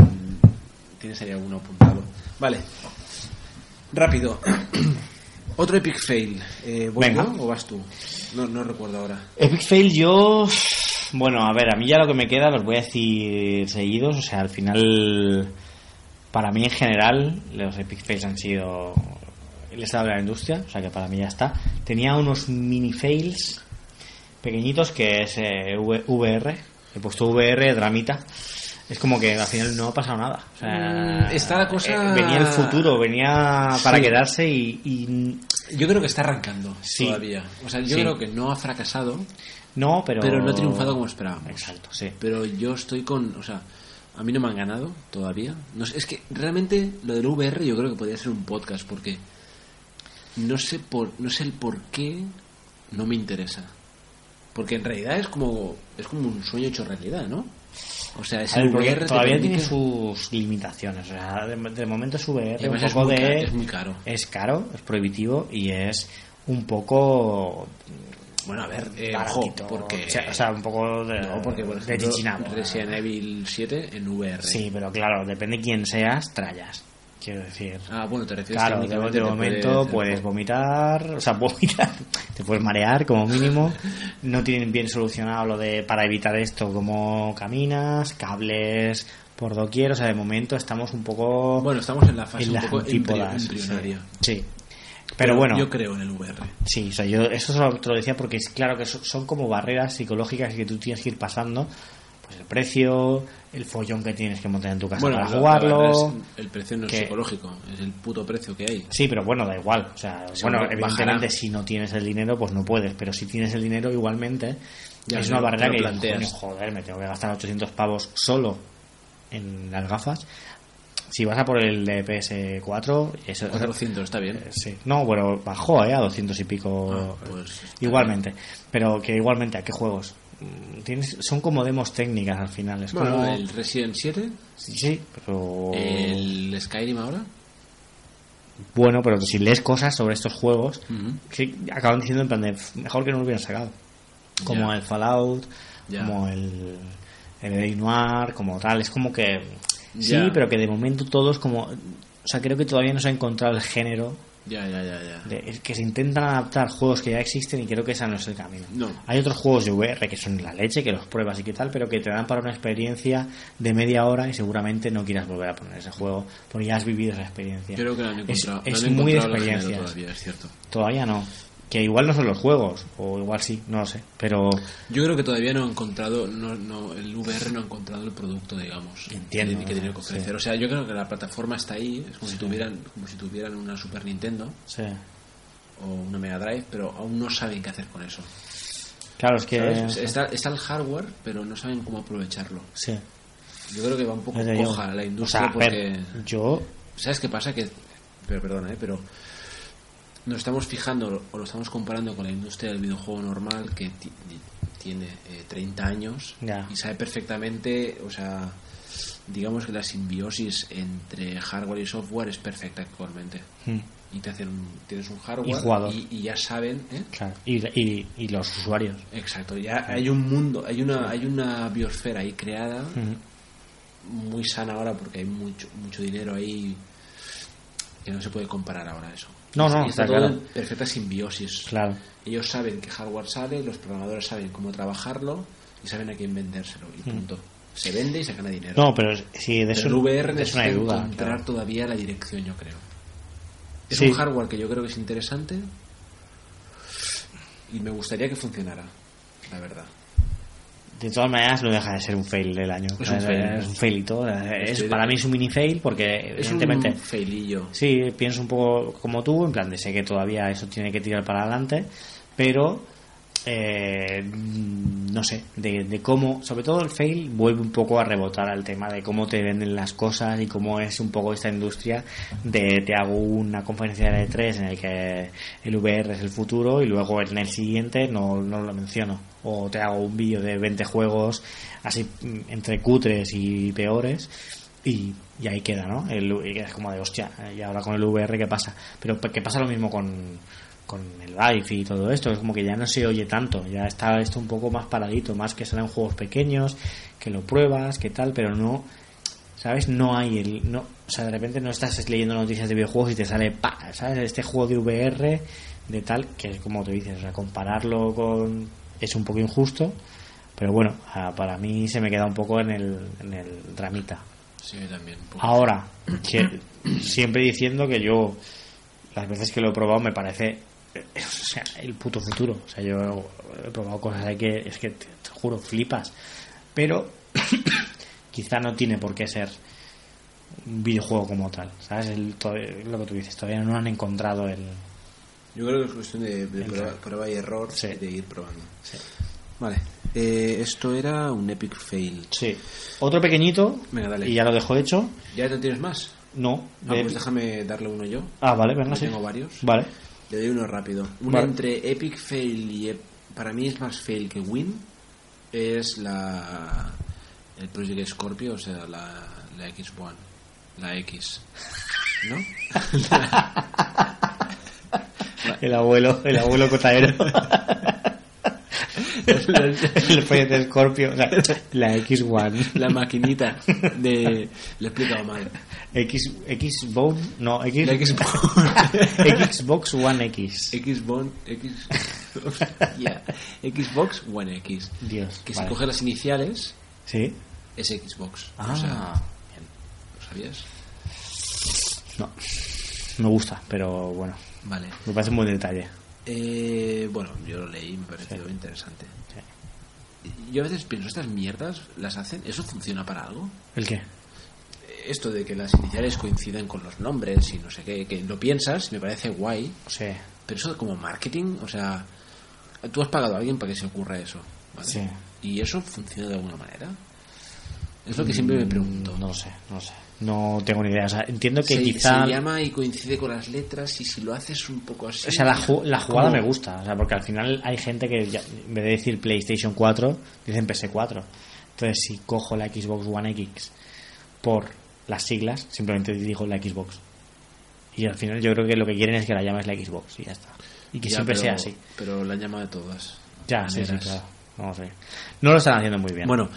Tienes ahí alguno apuntado. Vale. Rápido. (clears throat) Otro epic fail. Eh, Venga. o vas tú? No, no recuerdo ahora. Epic fail yo. Bueno, a ver, a mí ya lo que me queda los voy a decir seguidos. O sea, al final, para mí en general, los epic fails han sido el estado de la industria. O sea, que para mí ya está. Tenía unos mini fails pequeñitos que es eh, VR. He puesto VR, dramita es como que al final no ha pasado nada. O sea, mm, está la cosa... Eh, venía el futuro, venía para quedarse y, Yo creo que está arrancando todavía. O sea, yo creo que no ha fracasado. No, pero... Pero no ha triunfado como esperábamos. Exacto, sí. Pero yo estoy con... O sea, a mí no me han ganado todavía. No es que realmente lo del VR yo creo que podría ser un podcast porque no sé por no sé el por qué no me interesa. Porque en realidad es como es como un sueño hecho realidad, ¿no? O sea, es el VR todavía tiene sus limitaciones. O sea, de, momento es VR un poco de. es muy caro. Es caro, es prohibitivo y es un poco. Bueno, a ver, eh, porque. O sea, un poco de. No, porque por ejemplo, de Resident Evil 7 en VR. Sí, pero claro, depende quién seas, trallas. Quiero decir. Ah, bueno, te refieres Claro, de, momento puedes vomitar, o sea, (laughs) vomitar, te puedes marear como mínimo. No tienen bien solucionado lo de para evitar esto, cómo caminas, cables por doquier, o sea, de momento estamos un poco. Bueno, estamos en la fase un poco embrionaria. Sí. Pero, bueno. Yo creo en el VR. Sí, o sea, yo eso te lo decía porque es claro que son como barreras psicológicas que tú tienes que ir pasando pues el precio, el follón que tienes que montar en tu casa para jugarlo. el precio no es psicológico, es el puto precio que hay. Sí, pero bueno, da igual. O sea, bueno, evidentemente si no tienes el dinero, pues no puedes, pero si tienes el dinero, igualmente es una barrera que planteas. joder, me tengo que gastar 800 pavos solo en las gafas. Si vas a por el de PS4, eso 400 está bien. Eh, sí. No, bueno, bajó eh, a 200 y pico. Ah, pues igualmente. Pero que igualmente, ¿a qué juegos? Tienes, son como demos técnicas al final. Es como... el Resident 7. Sí, pero. El Skyrim ahora. Bueno, pero si lees cosas sobre estos juegos, acaban diciendo en plan de mejor que no lo hubieran sacado. Como el Fallout, como el, el Noir, como tal. Es como que. Sí, pero que de momento todos como. O sea, creo que todavía no se ha encontrado el género ya, ya, ya, ya. es que se intentan adaptar juegos que ya existen y creo que ese no es el camino. No. Hay otros juegos de VR que son la leche, que los pruebas y qué tal, pero que te dan para una experiencia de media hora y seguramente no quieras volver a poner ese juego porque ya has vivido esa experiencia. Creo que lo han encontrado. Es, muy de experiencia. Todavía, es cierto. Todavía no que igual no son los juegos o igual sí no lo sé pero yo creo que todavía no ha encontrado no, no el VR no ha encontrado el producto digamos entiendo que, tiene que ofrecer. O sea yo creo que la plataforma está ahí es como si tuvieran como si tuvieran una Super Nintendo sí. o una Mega Drive pero aún no saben qué hacer con eso. Claro es que está, está el hardware pero no saben cómo aprovecharlo. Sí. Yo creo que va un poco coja la industria porque yo sabes qué pasa que pero perdona eh pero nos estamos fijando o lo estamos comparando con la industria del videojuego normal que tiene 30 eh, años y sabe perfectamente, o sea, digamos que la simbiosis entre hardware y software es perfecta actualmente. Hmm. Y te hacen tienes un hardware y, ya saben. ¿eh? Y, y, los usuarios. Exacto, ya hay un mundo, hay una, hay una biosfera ahí creada, hmm. muy sana ahora porque hay mucho, mucho dinero ahí que no se puede comparar ahora eso. No, no, Y está está todo claro. en perfecta simbiosis. Claro. Ellos saben qué hardware sale, los programadores saben cómo trabajarlo y saben a quién vendérselo. Y punto. Se vende y se gana dinero. Mm. No, pero sí, de eso, el VR necesita hay duda. encontrar claro. todavía la dirección, yo creo. Es Sí. un hardware que yo creo que es interesante y me gustaría que funcionara, la verdad. De todas maneras, no deja de ser un fail del año. Es un fail. Es un failito. Es, Estoy de- para mí es un mini fail porque, Es evidentemente, un failillo. sí, pienso un poco como tú, en plan de sé que todavía eso tiene que tirar para adelante, pero eh, no sé, de, de cómo, sobre todo el fail vuelve un poco a rebotar al tema de cómo te venden las cosas y cómo es un poco esta industria de te hago una conferencia de E3 en el que el VR es el futuro y luego en el siguiente no, no lo menciono o te hago un vídeo de 20 juegos así mm, entre cutres y peores y, y ahí queda, ¿no? El, y es como de hostia, y ahora con el VR qué pasa, pero que pasa lo mismo con, con el live y todo esto, es como que ya no se oye tanto, ya está esto un poco más paradito, más que salen juegos pequeños, que lo pruebas, que tal, pero no, ¿sabes? No hay el, no, o sea, de repente no estás leyendo noticias de videojuegos y te sale, pa, ¿sabes? Este juego de VR, de tal, que es como te dices, o sea, compararlo con, es un poco injusto, pero bueno, para mí se me queda un poco en el, en el dramita. Sí, también. Ahora, que siempre diciendo que yo, las veces que lo he probado, me parece eh, o sea, el puto futuro. O sea, yo he probado cosas ahí que es que te, te juro, flipas. Pero (coughs) quizá no tiene por qué ser un videojuego como tal. ¿Sabes? El, lo que tú dices, todavía no han encontrado el. Yo creo que es cuestión de, prueba, y error Sí. de ir probando. Sí. Vale. Eh, esto era un epic fail. Sí. Otro pequeñito, Venga, dale. y ya lo dejo hecho. ¿Ya no tienes más? No. Ah, de- pues déjame darle uno yo. Ah, vale, venga, sí. tengo varios. Vale. Le doy uno rápido. Vale. entre epic fail y ep- para mí es más fail que win. Es la el Project Scorpio, o sea, la, la X1, la X. ¿No? (laughs) (laughs) El abuelo, el abuelo cotaero. (laughs) el proyecto de Scorpio, o sea, la X1. La maquinita de... Le he explicado mal. X, Xbox, no, X, La Xbox. (laughs) Xbox One X. Xbox, X, yeah. Xbox One X. Dios. Que vale. si coge las iniciales Sí. es Xbox. Ah, O sea, bien. ¿lo sabías? No. Me gusta, pero bueno, Vale. me parece un buen detalle. Eh, bueno, yo lo leí y me pareció interesante. Sí. Yo a veces pienso, estas mierdas las hacen, ¿eso funciona para algo? ¿El qué? Esto de que las iniciales coinciden con los nombres y no sé qué, que lo piensas me parece guay, Sí. pero eso como marketing, o sea, tú has pagado a alguien para que se ocurra eso, ¿vale? Sí. ¿Y eso funciona de alguna manera? Es lo que siempre me pregunto. Mm, No lo sé, no lo sé. No tengo ni idea. O sea, entiendo que se, quizá. se llama y coincide con las letras y si lo haces un poco así... O sea, la, ju- la jugada me gusta, o sea, porque al final hay gente que ya- en vez de decir PlayStation 4, dicen PS4. Entonces, si cojo la Xbox One X por las siglas, simplemente digo la Xbox. Y al final yo creo que lo que quieren es que la llames la Xbox y ya está. Y que Ya, siempre pero- sea así. Pero la han llamado de todas. Ya, sí, sí, claro. No sé. No lo están haciendo muy bien. Bueno,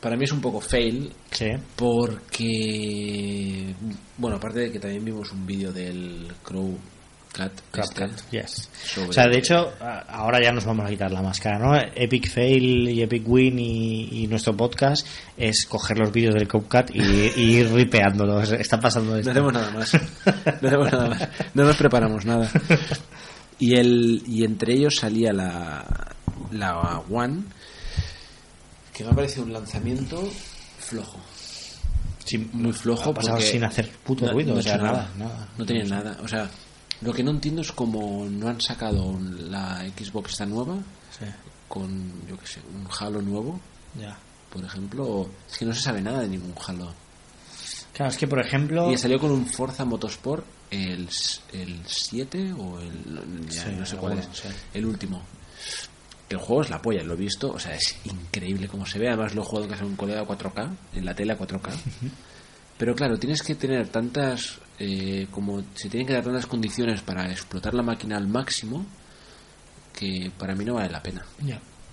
para mí es un poco fail sí. porque, bueno, aparte de que también vimos un vídeo del Crow Cat, este, yes. O sea, de hecho, ahora ya nos vamos a quitar la máscara, ¿no? Epic Fail y Epic Win y, y nuestro podcast es coger los vídeos del CapCut y, y ir ripeándolos. Está pasando no esto. hacemos nada más, no hacemos nada más, no nos preparamos nada. (laughs) Y el y entre ellos salía la la One que me ha parecido un lanzamiento flojo. Sí, muy flojo ha pasado porque sin hacer puto no- ruido, no o sea, nada, nada. No tenía nada, o sea, lo que no entiendo es como no han sacado la Xbox esta nueva Sí, con, yo qué sé, un Halo nuevo, ya. por ejemplo, o- es que no se sabe nada de ningún Halo. Claro, es que por ejemplo. Y salió con un Forza Motorsport el, el 7 o el, no- ya Sí, no sé cuál es, sí. el último. El juego es la polla, lo he visto, o sea, es increíble como se ve, además lo he jugado de un colega a 4K, en la tele a 4K. Pero claro, tienes que tener tantas, eh, como se tienen que dar tantas condiciones para explotar la máquina al máximo, que para mí no vale la pena.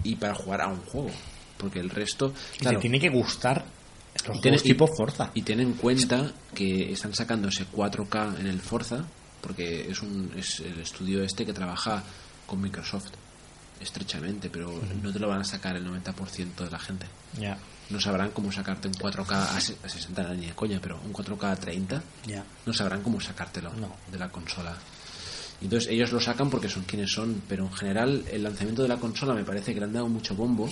Y para jugar a un juego, porque el resto, Y claro, te tiene que gustar Los Y tiene- juegos tipo Forza. Y ten en cuenta que están sacándose 4K en el Forza, porque es, un, es el estudio este que trabaja con Microsoft estrechamente, pero no te lo van a sacar el 90% de la gente. Ya, No sabrán cómo sacarte un 4K a se- a 60 ni de coña, pero un 4K a 30 ya. no sabrán cómo sacártelo No. de la consola. Entonces ellos lo sacan porque son quienes son, pero en general el lanzamiento de la consola me parece que le han dado mucho bombo.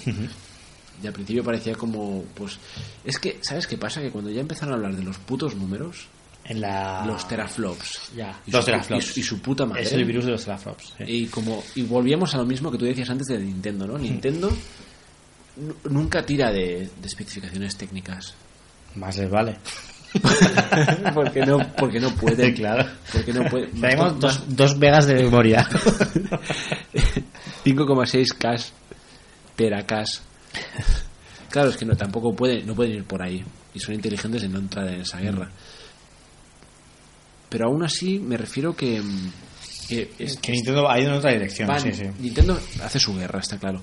Y al principio parecía como, pues, es que, ¿sabes qué pasa? Que cuando ya empezaron a hablar de los putos números, En la... los teraflops, Ya, y, los su, teraflops. y su- y su puta madre, Es el virus de los teraflops. sí. y como y volvíamos a lo mismo que tú decías antes de Nintendo, ¿no? (laughs) Nintendo nu- nunca tira de, de especificaciones técnicas. Más les vale. (laughs) porque no porque no puede Claro. porque no puede Tenemos dos, dos megas de memoria. (laughs) 5,6K terakas. Claro, es que no, tampoco puede, no pueden ir por ahí. Y son inteligentes en no entrar en esa guerra. Pero aún así, me refiero que. mm, que es- que Nintendo ha ido en otra dirección. van- sí, sí. Nintendo hace su guerra, está claro.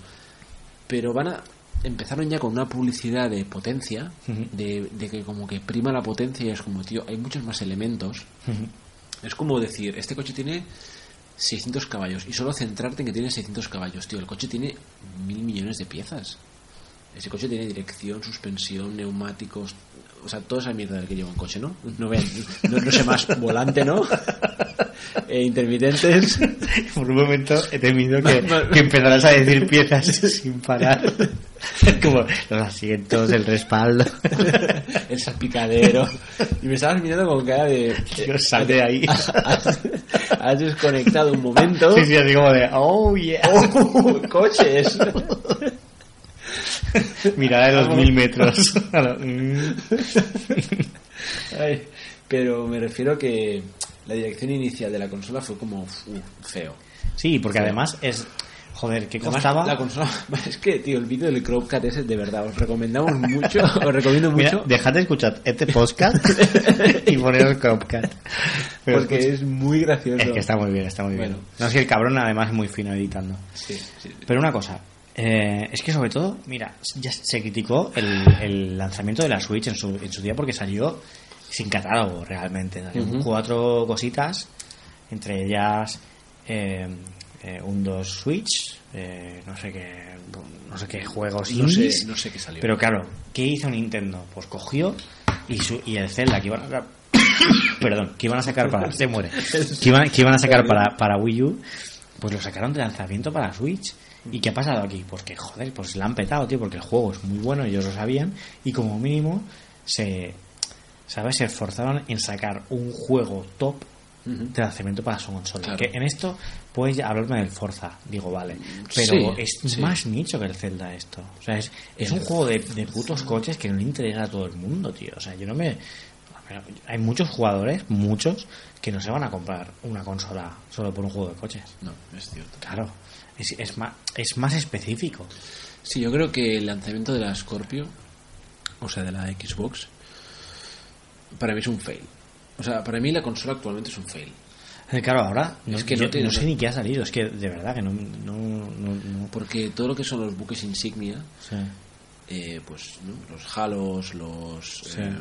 Pero van a. Empezaron ya con una publicidad de potencia, de, de que como que prima la potencia y es como, tío, hay muchos más elementos. Es como decir, este coche tiene 600 caballos y solo centrarte en que tiene 600 caballos, tío. El coche tiene mil millones de piezas. Ese coche tiene dirección, suspensión, neumáticos, o sea, toda esa mierda del que lleva un coche, ¿no? No, vean, no, no sé más, volante, ¿no? E intermitentes. (laughs) Por un momento he temido que, que empezarás a decir piezas sin parar. (laughs) Como los asientos, el respaldo. (laughs) el salpicadero. Y me estabas mirando con cara de. Yo sal de ahí. Has, has desconectado un momento. Sí, sí, así como de, oh yeah. ¡Oh! ¡Coches! (laughs) Mirada de dos mil metros. (laughs) Mm. Ay, pero me refiero que la dirección inicial de la consola fue como uf, feo. Sí, porque además es. Joder, ¿qué costaba? La consola, (laughs) es que, tío, el vídeo del Cropcat ese, de verdad, os recomendamos mucho, os recomiendo Mira, mucho, dejad de escuchar este podcast y poneros Cropcat. Pero porque escucha- es muy gracioso. es que está muy bien, está muy bien. No es que el cabrón además es muy fino editando. Sí, sí. Pero una cosa, eh, es que sobre todo, mira, ya se criticó el, el lanzamiento de la Switch en su, en su día porque salió sin catálogo realmente. Ujú. cuatro cositas, entre ellas eh, eh, un 2 Switch, eh, no sé qué, no sé qué juegos No sé, no sé qué salió. Pero claro, ¿qué hizo Nintendo? Pues cogió y, su, y el Zelda que iban a sacar, (coughs) perdón, que iban a sacar para, (laughs) se muere, que iban, que iban a sacar para, para Wii U, pues lo sacaron de lanzamiento para Switch. ¿Y qué ha pasado aquí? Pues que, joder, pues la han petado, tío, porque el juego es muy bueno, ellos lo sabían, y como mínimo se, ¿sabes? Se esforzaron en sacar un juego top de lanzamiento para su consola. Claro. Que en esto puedes hablarme del Forza, digo, vale. Pero Sí, es sí. más nicho que el Zelda esto. O sea, es, es un juego de, de putos coches que no le interesa a todo el mundo, tío. O sea, yo no me... Hay muchos jugadores, muchos, que no se van a comprar una consola solo por un juego de coches. No, es cierto. Claro, es, es, más, es más específico. Sí, yo creo que el lanzamiento de la Scorpio, o sea, de la Xbox, para mí es un fail. O sea, para mí la consola actualmente es un fail. Eh, Claro, ahora no, Es que yo no tiene- no sé ni qué ha salido. Es que de verdad que no... no, no, no- Porque todo lo que son los buques insignia, sí. eh, pues ¿no? los halos, los... Sí. eh,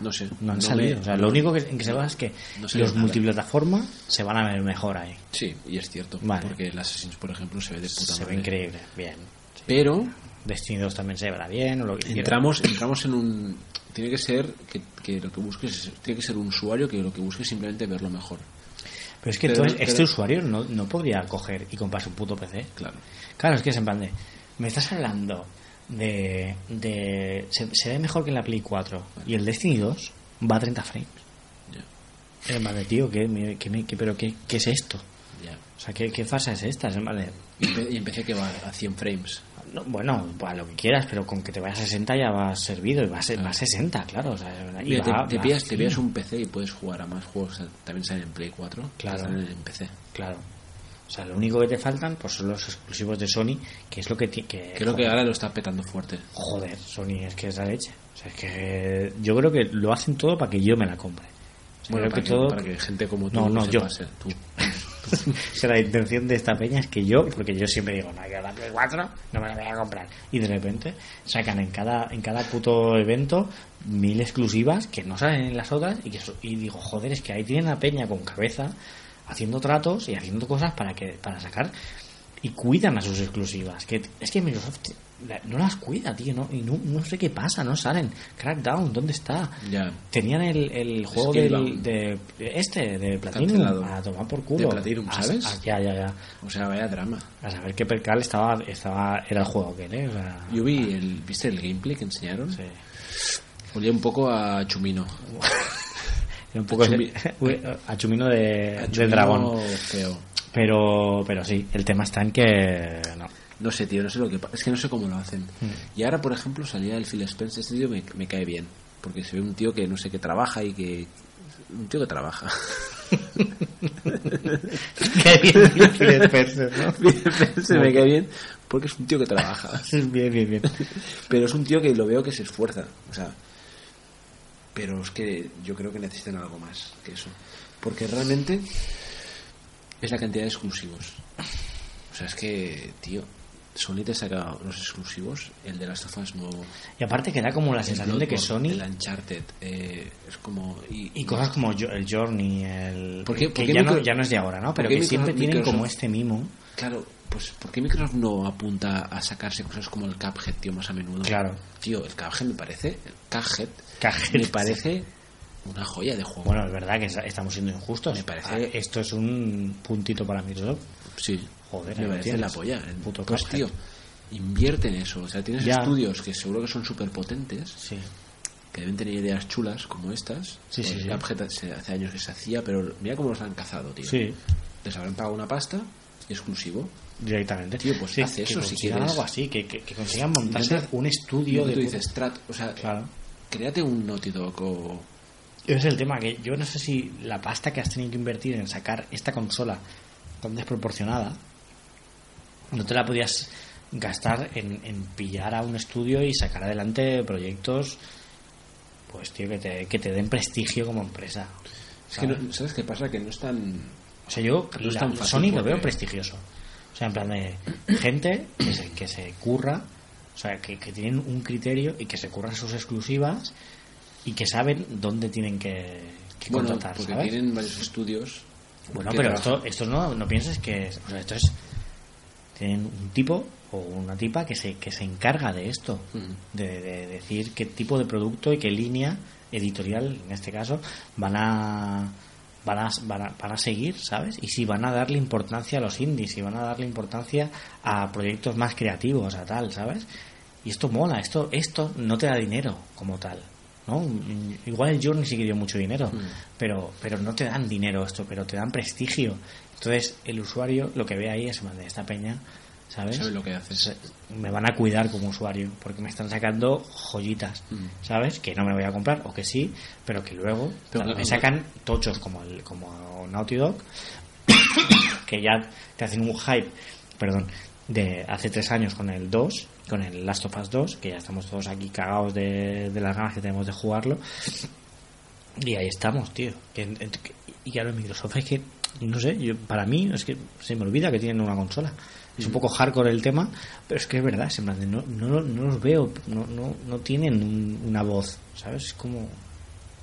no sé. No han salido. O sea, lo único que, en que se basa es que no los multiplataforma se van a ver mejor ahí. Sí, y es cierto. Vale. Porque el Assassin's, por ejemplo, se ve de puta Se ve increíble. Bien. Pero Destiny 2 también se verá bien. O lo que entramos, entramos en un... Tiene que ser que, que lo que busques es- tiene que ser un usuario que lo que busque es simplemente verlo mejor. Pero es que Pero- entonces este usuario no, no podría coger y comprarse un puto PC. Claro. Claro, es que es en plan de. Me estás hablando de. de se, se ve mejor que en la Play 4. Y el Destiny 2 va a 30 frames. Ya, Es plan de, tío, ¿qué, me- qué me- qué- ¿pero qué, qué es esto? ya. O sea, ¿qué, qué farsa es esta? Es de. Y empe- y empecé que va a 100 frames. no, bueno, para lo que quieras, pero con que te vayas a 60 ya vas servido. Y va a, ser- Ah. va a 60, claro. O sea, y Mira, te, va- te va pillas, te pillas un PC y puedes jugar a más juegos. También salen en Play 4. que Claro. Salen en PC. Claro. O sea, lo único que te faltan pues son los exclusivos de Sony, que es lo que... que Creo que joder, ahora lo está petando fuerte. Joder, Sony es que es la leche. O sea, es que yo creo que lo hacen todo para que yo me la compre. Bueno, para, que que, todo... para que gente como tú No, no, yo. pase. Tú. (laughs) que la intención de esta peña es que yo, porque yo siempre digo, no, yo la Play 4 no me la voy a comprar. Y de repente sacan en cada, en cada puto evento mil exclusivas que no salen en las otras y que y digo, joder, es que ahí tienen a peña con cabeza haciendo tratos y haciendo cosas para que para sacar y cuidan a sus exclusivas. Que es que Microsoft no las cuida, tío, no, y no, no sé qué pasa, no salen. Crackdown, ¿dónde está? Ya. Tenían el, el juego del, de este, de Platinum, Cancelado. a tomar por culo. De Platinum, A- ¿sabes? a- ya, ya, ya. O sea, vaya drama. A saber qué percal estaba, estaba, era el juego que era. O sea, Yo vi el, ¿viste el gameplay que enseñaron? sí. Olía un poco a Chumino. (laughs) Un poco A Chumi- ese- (laughs) uy, a chumino de, del dragón. feo. Pero, pero sí, el tema está en que no. No sé, tío, no sé lo que. Es que no sé cómo lo hacen. Mm. Y ahora, por ejemplo, salía el Phil Spencer. Este tío me, me cae bien. Porque se ve un tío que no sé, que trabaja y que. Un tío que trabaja. (laughs) Qué bien, Phil Spencer, ¿no? (laughs) Phil Spencer me cae bien porque es un tío que trabaja. Bien, bien, bien. Pero es un tío que lo veo que se esfuerza. O sea. Pero es que yo creo que necesitan algo más que eso. Porque realmente es la cantidad de exclusivos. O sea, es que, tío, Sony te saca los exclusivos, el de las tofas nuevo. Y aparte que da como la sensación de que Sony El Uncharted, eh, es como. Y, y cosas como el Journey, el ¿Por qué- que por qué ya, no, ya no es de ahora, ¿no? Pero que siempre tienen Microsoft- como este mimo. Claro, pues ¿por qué Microsoft no apunta a sacarse cosas como el Cuphead, tío, más a menudo? Claro. Tío, el Cuphead me parece. El Cuphead, Me parece una joya de juego. Bueno, es verdad que est- estamos siendo injustos. Me parece- Ah, Esto es un puntito para Microsoft. Sí. Joder, me parece la polla. El- Puto pues, tío, invierte en eso. O sea, tienes Ya. estudios que seguro que son súper potentes, Sí. que deben tener ideas chulas como estas. Sí, Pues sí, sí. Cuphead hace, años que se hacía, pero mira cómo los han cazado, tío. Sí, Les habrán pagado una pasta exclusivo. directamente. Tío, pues Sí, haz que eso si consigan quieres. algo así, que, que, que consigan montarse Intenta- un estudio que de... tú dices, Strat, o sea, Claro. Créate un Naughty Dog o... Es el tema, que yo no sé si la pasta que has tenido que invertir en sacar esta consola tan desproporcionada, no te la podías gastar en, en pillar a un estudio y sacar adelante proyectos, pues tío, que te, que te den prestigio como empresa. Es que ¿sabes? no- ¿Sabes qué pasa? Que no es tan... O sea, yo No la- Sony lo veo prestigioso. O sea, en plan de gente que se, que se curra, o sea, que, que tienen un criterio y que se curran sus exclusivas y que saben dónde tienen que, que Bueno, contratar, porque ¿sabes? tienen varios estudios. Bueno, pero trabajan- esto, esto no, no pienses que... O sea, esto es... Tienen un tipo o una tipa que se, que se encarga de esto, Ujú. de, de decir qué tipo de producto y qué línea editorial, en este caso, van a, van a, van a, van a seguir, ¿sabes? Y si van a darle importancia a los indies, y van a darle importancia a proyectos más creativos, a tal, ¿sabes? Y esto mola, esto, esto no te da dinero como tal. ¿no? Igual el Journey sí que dio mucho dinero, Mm. pero, pero no te dan dinero esto, pero te dan prestigio. Entonces el usuario lo que ve ahí es, "Man, de esta peña, ¿sabes? Sabe lo que haces. Se- Me van a cuidar como usuario, porque me están sacando joyitas, Mm. ¿sabes? Que no me voy a comprar, o que sí, pero que luego Pero me sacan tochos como, el, como Naughty Dog, (coughs) que ya te hacen un hype, perdón, de hace tres años con el 2, con el Last of Us 2, que ya estamos todos aquí cagados de, de las ganas que tenemos de jugarlo. Y ahí estamos, tío. Que, en- que- y claro, Microsoft es que, no sé, yo, para mí es que se me olvida que tienen una consola. Es un poco hardcore el tema, pero es que es verdad, es en plan de no, no, no los veo, no, no, no tienen un- una voz, ¿sabes? Es como...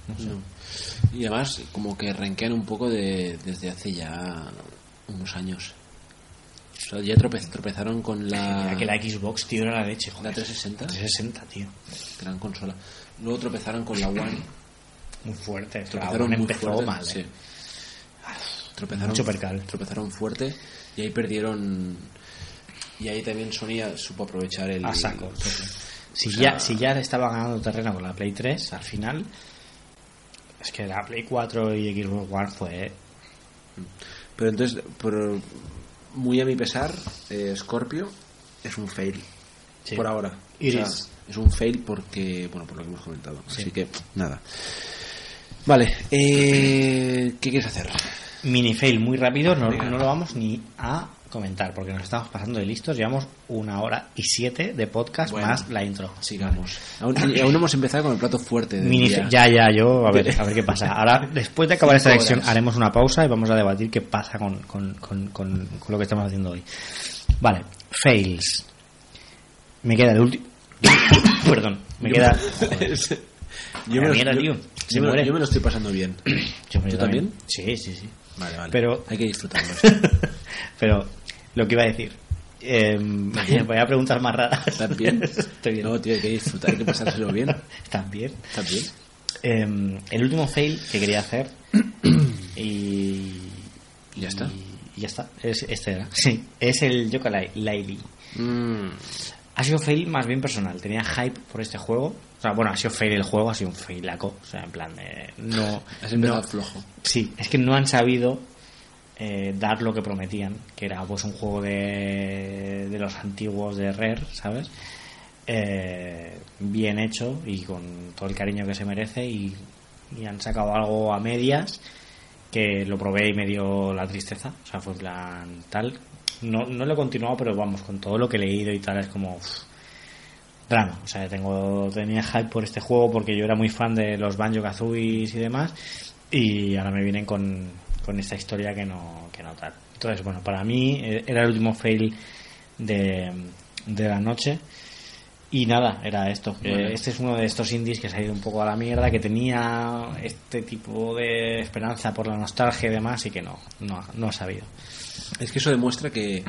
No sé. No. Y además, como que renquean un poco de, desde hace ya unos años. O sea, ya trope- tropezaron con la, Mira que la Xbox, tío, era la leche, la joder. 360, 360, tío. gran consola. Luego tropezaron con la One. Muy fuerte. La Tropezaron One empezó fuerte. mal, sí. ¿Eh? Tropezaron, Mucho percal. tropezaron fuerte y ahí perdieron. Y ahí también Sony supo aprovechar el. A saco. sí. Si, O sea- ya, si ya estaba ganando terreno con la Play 3, al final... Es que la Play 4 y Xbox One fue... Pero entonces, por, muy a mi pesar, eh, Scorpio es un fail. Sí. Por ahora. O sea, es un fail porque, bueno, por lo que hemos comentado. Sí. Así que, nada. Vale, eh, ¿qué quieres hacer? Mini fail muy rápido, no, no lo vamos ni a comentar, porque nos estamos pasando de listos. Llevamos una hora y siete de podcast Bueno, más la intro. Sigamos. Aún, y aún no hemos empezado con el plato fuerte del Mini- día. ya, ya, yo, a ver, (laughs) a ver qué pasa. Ahora, después de acabar esta sección, haremos una pausa y vamos a debatir qué pasa con, con, con, con- con lo que estamos haciendo hoy. Vale, fails. Me queda el último. (coughs) Perdón, me Yo- queda. (laughs) yo, me lo, yo- tío. Se yo me lo- yo me lo estoy pasando bien. Yo, ¿Tú también? Sí, sí, sí. Vale, vale. Pero- Hay que disfrutarlo. (laughs) Pero lo que iba a decir. Eh, (laughs) voy a preguntar más raras. ¿Estás (laughs) bien? Estoy bien. No, tío, hay que disfrutar, hay que pasárselo bien. ¿Estás bien? Eh, el último fail que quería hacer (clears throat) y ¿Ya está? y ya está es, este era sí es el Yoka Laili Mm, ha sido fail más bien personal. Tenía hype por este juego. O sea bueno ha sido fail el juego ha sido un failaco. O sea en plan de no has no- flojo. sí es que no han sabido eh, dar lo que prometían que era pues un juego de, de los antiguos de Rare sabes Eh, bien hecho y con todo el cariño que se merece y, y han sacado algo a medias que lo probé y me dio la tristeza. O sea fue en plan tal no, no lo he continuado pero vamos con todo lo que he leído y tal es como uf, drama o sea tengo tenía hype por este juego porque yo era muy fan de los Banjo Kazooie y demás y ahora me vienen con, con esta historia que no que no tal entonces bueno para mí eh, era el último fail de, de la noche y nada, era esto. Este es uno de estos indies que se ha ido un poco a la mierda, que tenía este tipo de esperanza por la nostalgia y demás, y que no, no, no ha sabido. Es que eso demuestra que,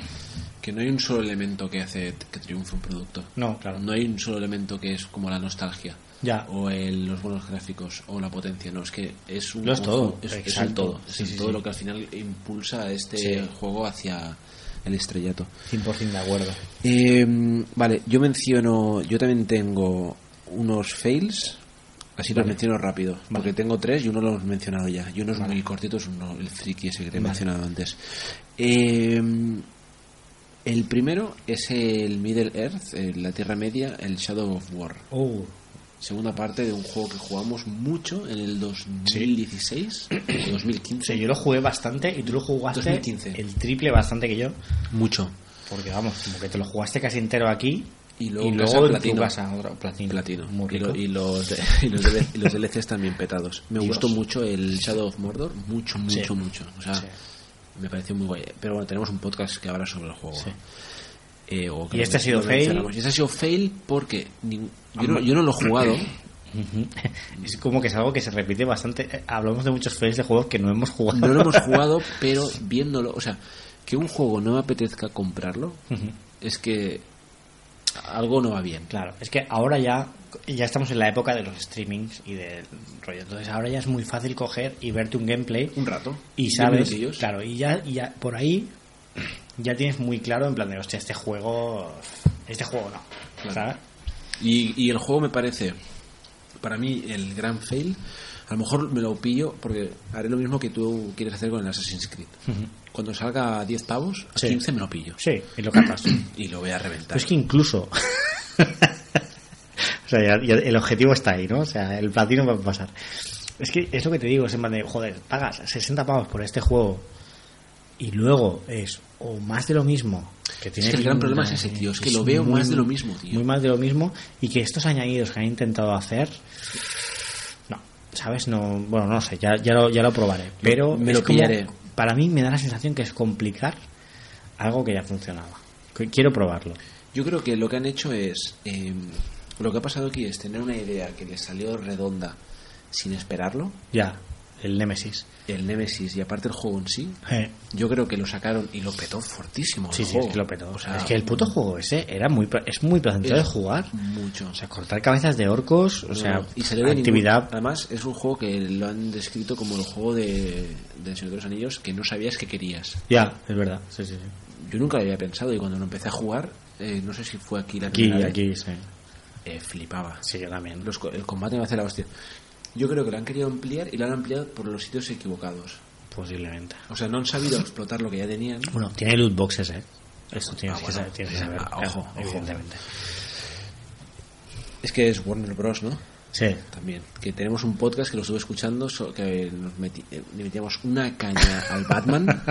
que no hay un solo elemento que hace que triunfe un producto. No, claro. No hay un solo elemento que es como la nostalgia. Ya. O el- los buenos gráficos o la potencia. No, es que es un. Lo es todo, Es, es el todo. Es Sí, el sí, todo sí. lo que al final impulsa a este juego hacia el estrellato. 100% de acuerdo. Eh, vale, yo menciono. Yo también tengo unos fails. Así los menciono rápido. Porque tengo tres y uno lo hemos mencionado ya. Y uno es Vale. muy cortito, es uno, el friki ese que te he Vale. mencionado antes. Eh, el primero es el Middle Earth, eh, la Tierra Media, el Shadow of War. Uh, Segunda parte de un juego que jugamos mucho en el 2016 o 2015. sí, yo lo jugué bastante y tú lo jugaste 2015. el triple bastante que yo. Mucho. Porque vamos, como que te lo jugaste casi entero aquí Y luego, en luego platino. casa otro platino. Platino. Muy Y, lo- y los, (laughs) y, los DL y los DLCs también petados. Me Dios. gustó mucho el Shadow of Mordor. Mucho, mucho, Sí. mucho. O sea, Sí. me pareció muy guay. Pero bueno, tenemos un podcast que habla sobre el juego. Sí. Eh, o ¿Y este ha sido fail? Y este ha sido fail porque yo, no, yo no lo he jugado. (laughs) Es como que es algo que se repite bastante. Eh, Hablamos de muchos fails de juegos que no hemos jugado. No lo hemos (laughs) jugado, pero viéndolo, o sea, que un juego no me apetezca comprarlo, es que algo no va bien. Claro, es que ahora ya ya estamos en la época de los streamings y del rollo. Entonces ahora ya es muy fácil coger y verte un gameplay Un rato. y sabes, claro, y ya, y ya por ahí ya tienes muy claro en plan de, hostia, este juego, este juego no, Claro. ¿sabes? Y, y el juego me parece, para mí, el gran fail. A lo mejor me lo pillo porque haré lo mismo que tú quieres hacer con el Assassin's Creed. Cuando salga a 10 pavos, a Sí. 15 me lo pillo. Sí, y lo capas. (clears throat) Y lo voy a reventar. Pero es que incluso. (laughs) o sea, ya- ya el objetivo está ahí, ¿no? O sea, el platino va a pasar. Es que es lo que te digo, es en plan de, joder, pagas 60 pavos por este juego y luego es o más de lo mismo. Que tiene que el gran una- problema es ese, tío, es que lo veo más de lo mismo, tío. Muy más de lo mismo y que estos añadidos que han intentado hacer. ¿Sabes? No, bueno, no sé, ya, ya, lo, ya lo probaré. Pero me lo como- pillaré. para mí me da la sensación que es complicar algo que ya funcionaba. Quiero probarlo. Yo creo que lo que han hecho es. eh, lo que ha pasado aquí es tener una idea que les salió redonda sin esperarlo. Ya, el Nemesis. El Nemesis y aparte el juego en sí. Eh, Yo creo que lo sacaron y lo petó fortísimo. el sí, sí, juego. es que lo petó. O sea, es que el puto juego ese era muy, es muy placentero de jugar. Mucho. O sea, cortar cabezas de orcos, o No, sea, y actividad. ningún- además, es un juego que lo han descrito como el juego de, de Señor de los Anillos que no sabías que querías. Ya, es verdad. Sí, sí, sí. Yo nunca lo había pensado y cuando lo empecé a jugar, eh, no sé si fue aquí la Aquí, primera vez, aquí, sí. eh, flipaba. Sí, yo también. Los el combate me hace la hostia. Yo creo que lo han querido ampliar y lo han ampliado por los sitios equivocados. Posiblemente. O sea, no han sabido explotar lo que ya tenían. Bueno, tiene loot boxes, ¿eh? Esto tienes, Ah, que, bueno. saber, tienes que saber. Ah, ojo. evidentemente. Es que es Warner Bros, ¿no? Sí. También. Que tenemos un podcast que lo estuve escuchando, que nos meti- eh, le metíamos una caña al Batman. (laughs)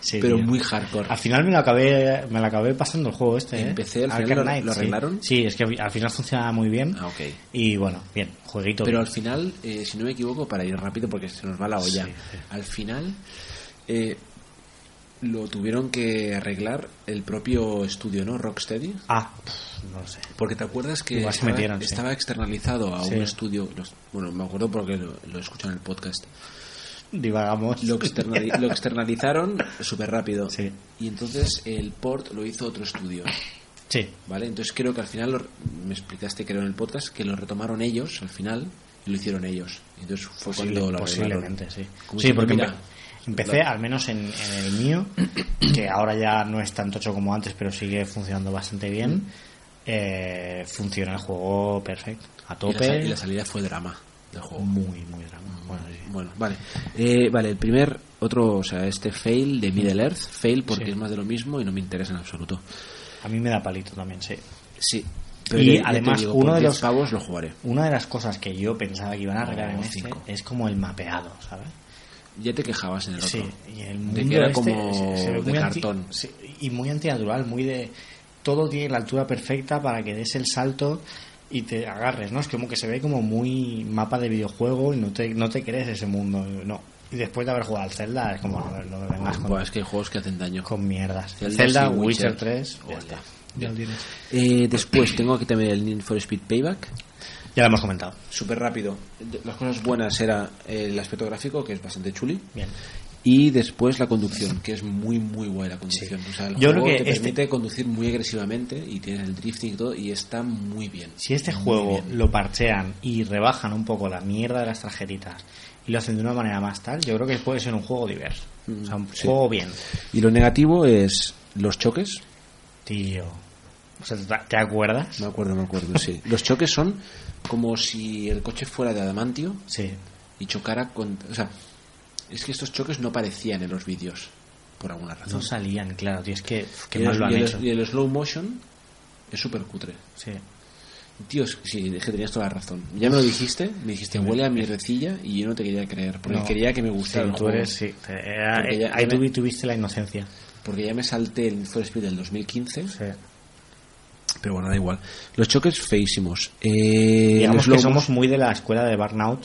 Sí, pero tío. muy hardcore. Al final me lo acabé, me lo acabé pasando el juego este. ¿eh? Empecé, al final lo- Knight, lo sí. arreglaron. Sí. es que al final funcionaba muy bien. Ah, ok. Y bueno, bien, jueguito. Pero bien. al final, eh, si no me equivoco, para ir rápido porque se nos va la olla, al final eh, lo tuvieron que arreglar el propio estudio, ¿no? Rocksteady. Ah, no lo sé. Porque te acuerdas que estaba, sí. externalizado a Sí. un estudio, bueno, me acuerdo porque lo, lo escuché en el podcast. Divagamos. Lo, externali- lo externalizaron súper rápido. Sí. Y entonces el port lo hizo otro estudio. Sí, ¿Vale? Entonces creo que al final, lo- me explicaste creo en el podcast, que lo retomaron ellos al final y lo hicieron ellos. Entonces fue Posible- cuando lo arreglaron. posiblemente, sí. Como Sí, porque mira, empe- empecé, al menos en, en el mío, (clears throat) que ahora ya no es tan tocho como antes, pero sigue funcionando bastante bien. eh, funciona el juego perfecto, a y la, tope. y la salida fue drama del juego. Muy, muy drama. Bueno, sí. Bueno, vale. Eh, vale, el primer, otro, o sea, este fail de Middle Earth, fail porque Sí. es más de lo mismo y no me interesa en absoluto. A mí me da palito también, sí. Sí. Y ya te además, digo, uno de 10 los- pavos lo jugaré. Una de las cosas que yo pensaba que iban a arreglar Oh, en este cinco. es como el mapeado, ¿sabes? Ya te quejabas en el otro. Sí, y el de mundo que era este como se- se ve de anti- cartón. y muy antinatural, muy de todo tiene la altura perfecta para que des el salto y te agarres, ¿no? Es como que se ve como muy mapa de videojuego y no te, no te crees ese mundo, no. Y después de haber jugado al Zelda es como no, no vengas con, Buah, es que hay juegos que hacen daño. con mierdas. Zelda, Zelda, Witcher, Witcher. 3, ya está. Ya. Eh, después tengo aquí también el Need for Speed Payback. Ya lo hemos comentado. Súper rápido. Las cosas buenas era el aspecto gráfico, que es bastante chuli. Bien. Y después la conducción, que es muy, muy buena la conducción. O sea, el Yo juego creo que te este- permite conducir muy agresivamente y tienes el drifting y todo, y está muy bien. Si este Muy juego bien. lo parchean y rebajan un poco la mierda de las tarjetitas y lo hacen de una manera más tal, yo creo que puede ser un juego diverso. O sea, un Mm, sí. juego bien. Y lo negativo es los choques. Tío. O sea, ¿te- ¿te acuerdas? Me acuerdo, me acuerdo, sí. Los choques son como si el coche fuera de adamantio Sí. y chocara con... O sea, es que estos choques no aparecían en los vídeos, por alguna No razón. salían, claro, tío. Es que, que y, el, lo han y el- hecho. y el slow motion es súper cutre. Sí. Tío, es- sí, es que tenías toda la razón. Ya me lo dijiste, me dijiste, huele a mi recilla y yo no te quería creer, porque No. quería que me gustara Sí, el tú juego. eres, sí. Era- ya- ahí ya me- tuvi- tuviste la inocencia. Porque ya me salté el Need for Speed del 2015, Sí. Pero bueno, da igual. Los choques feísimos. Eh, Digamos que somos muy de la escuela de Burnout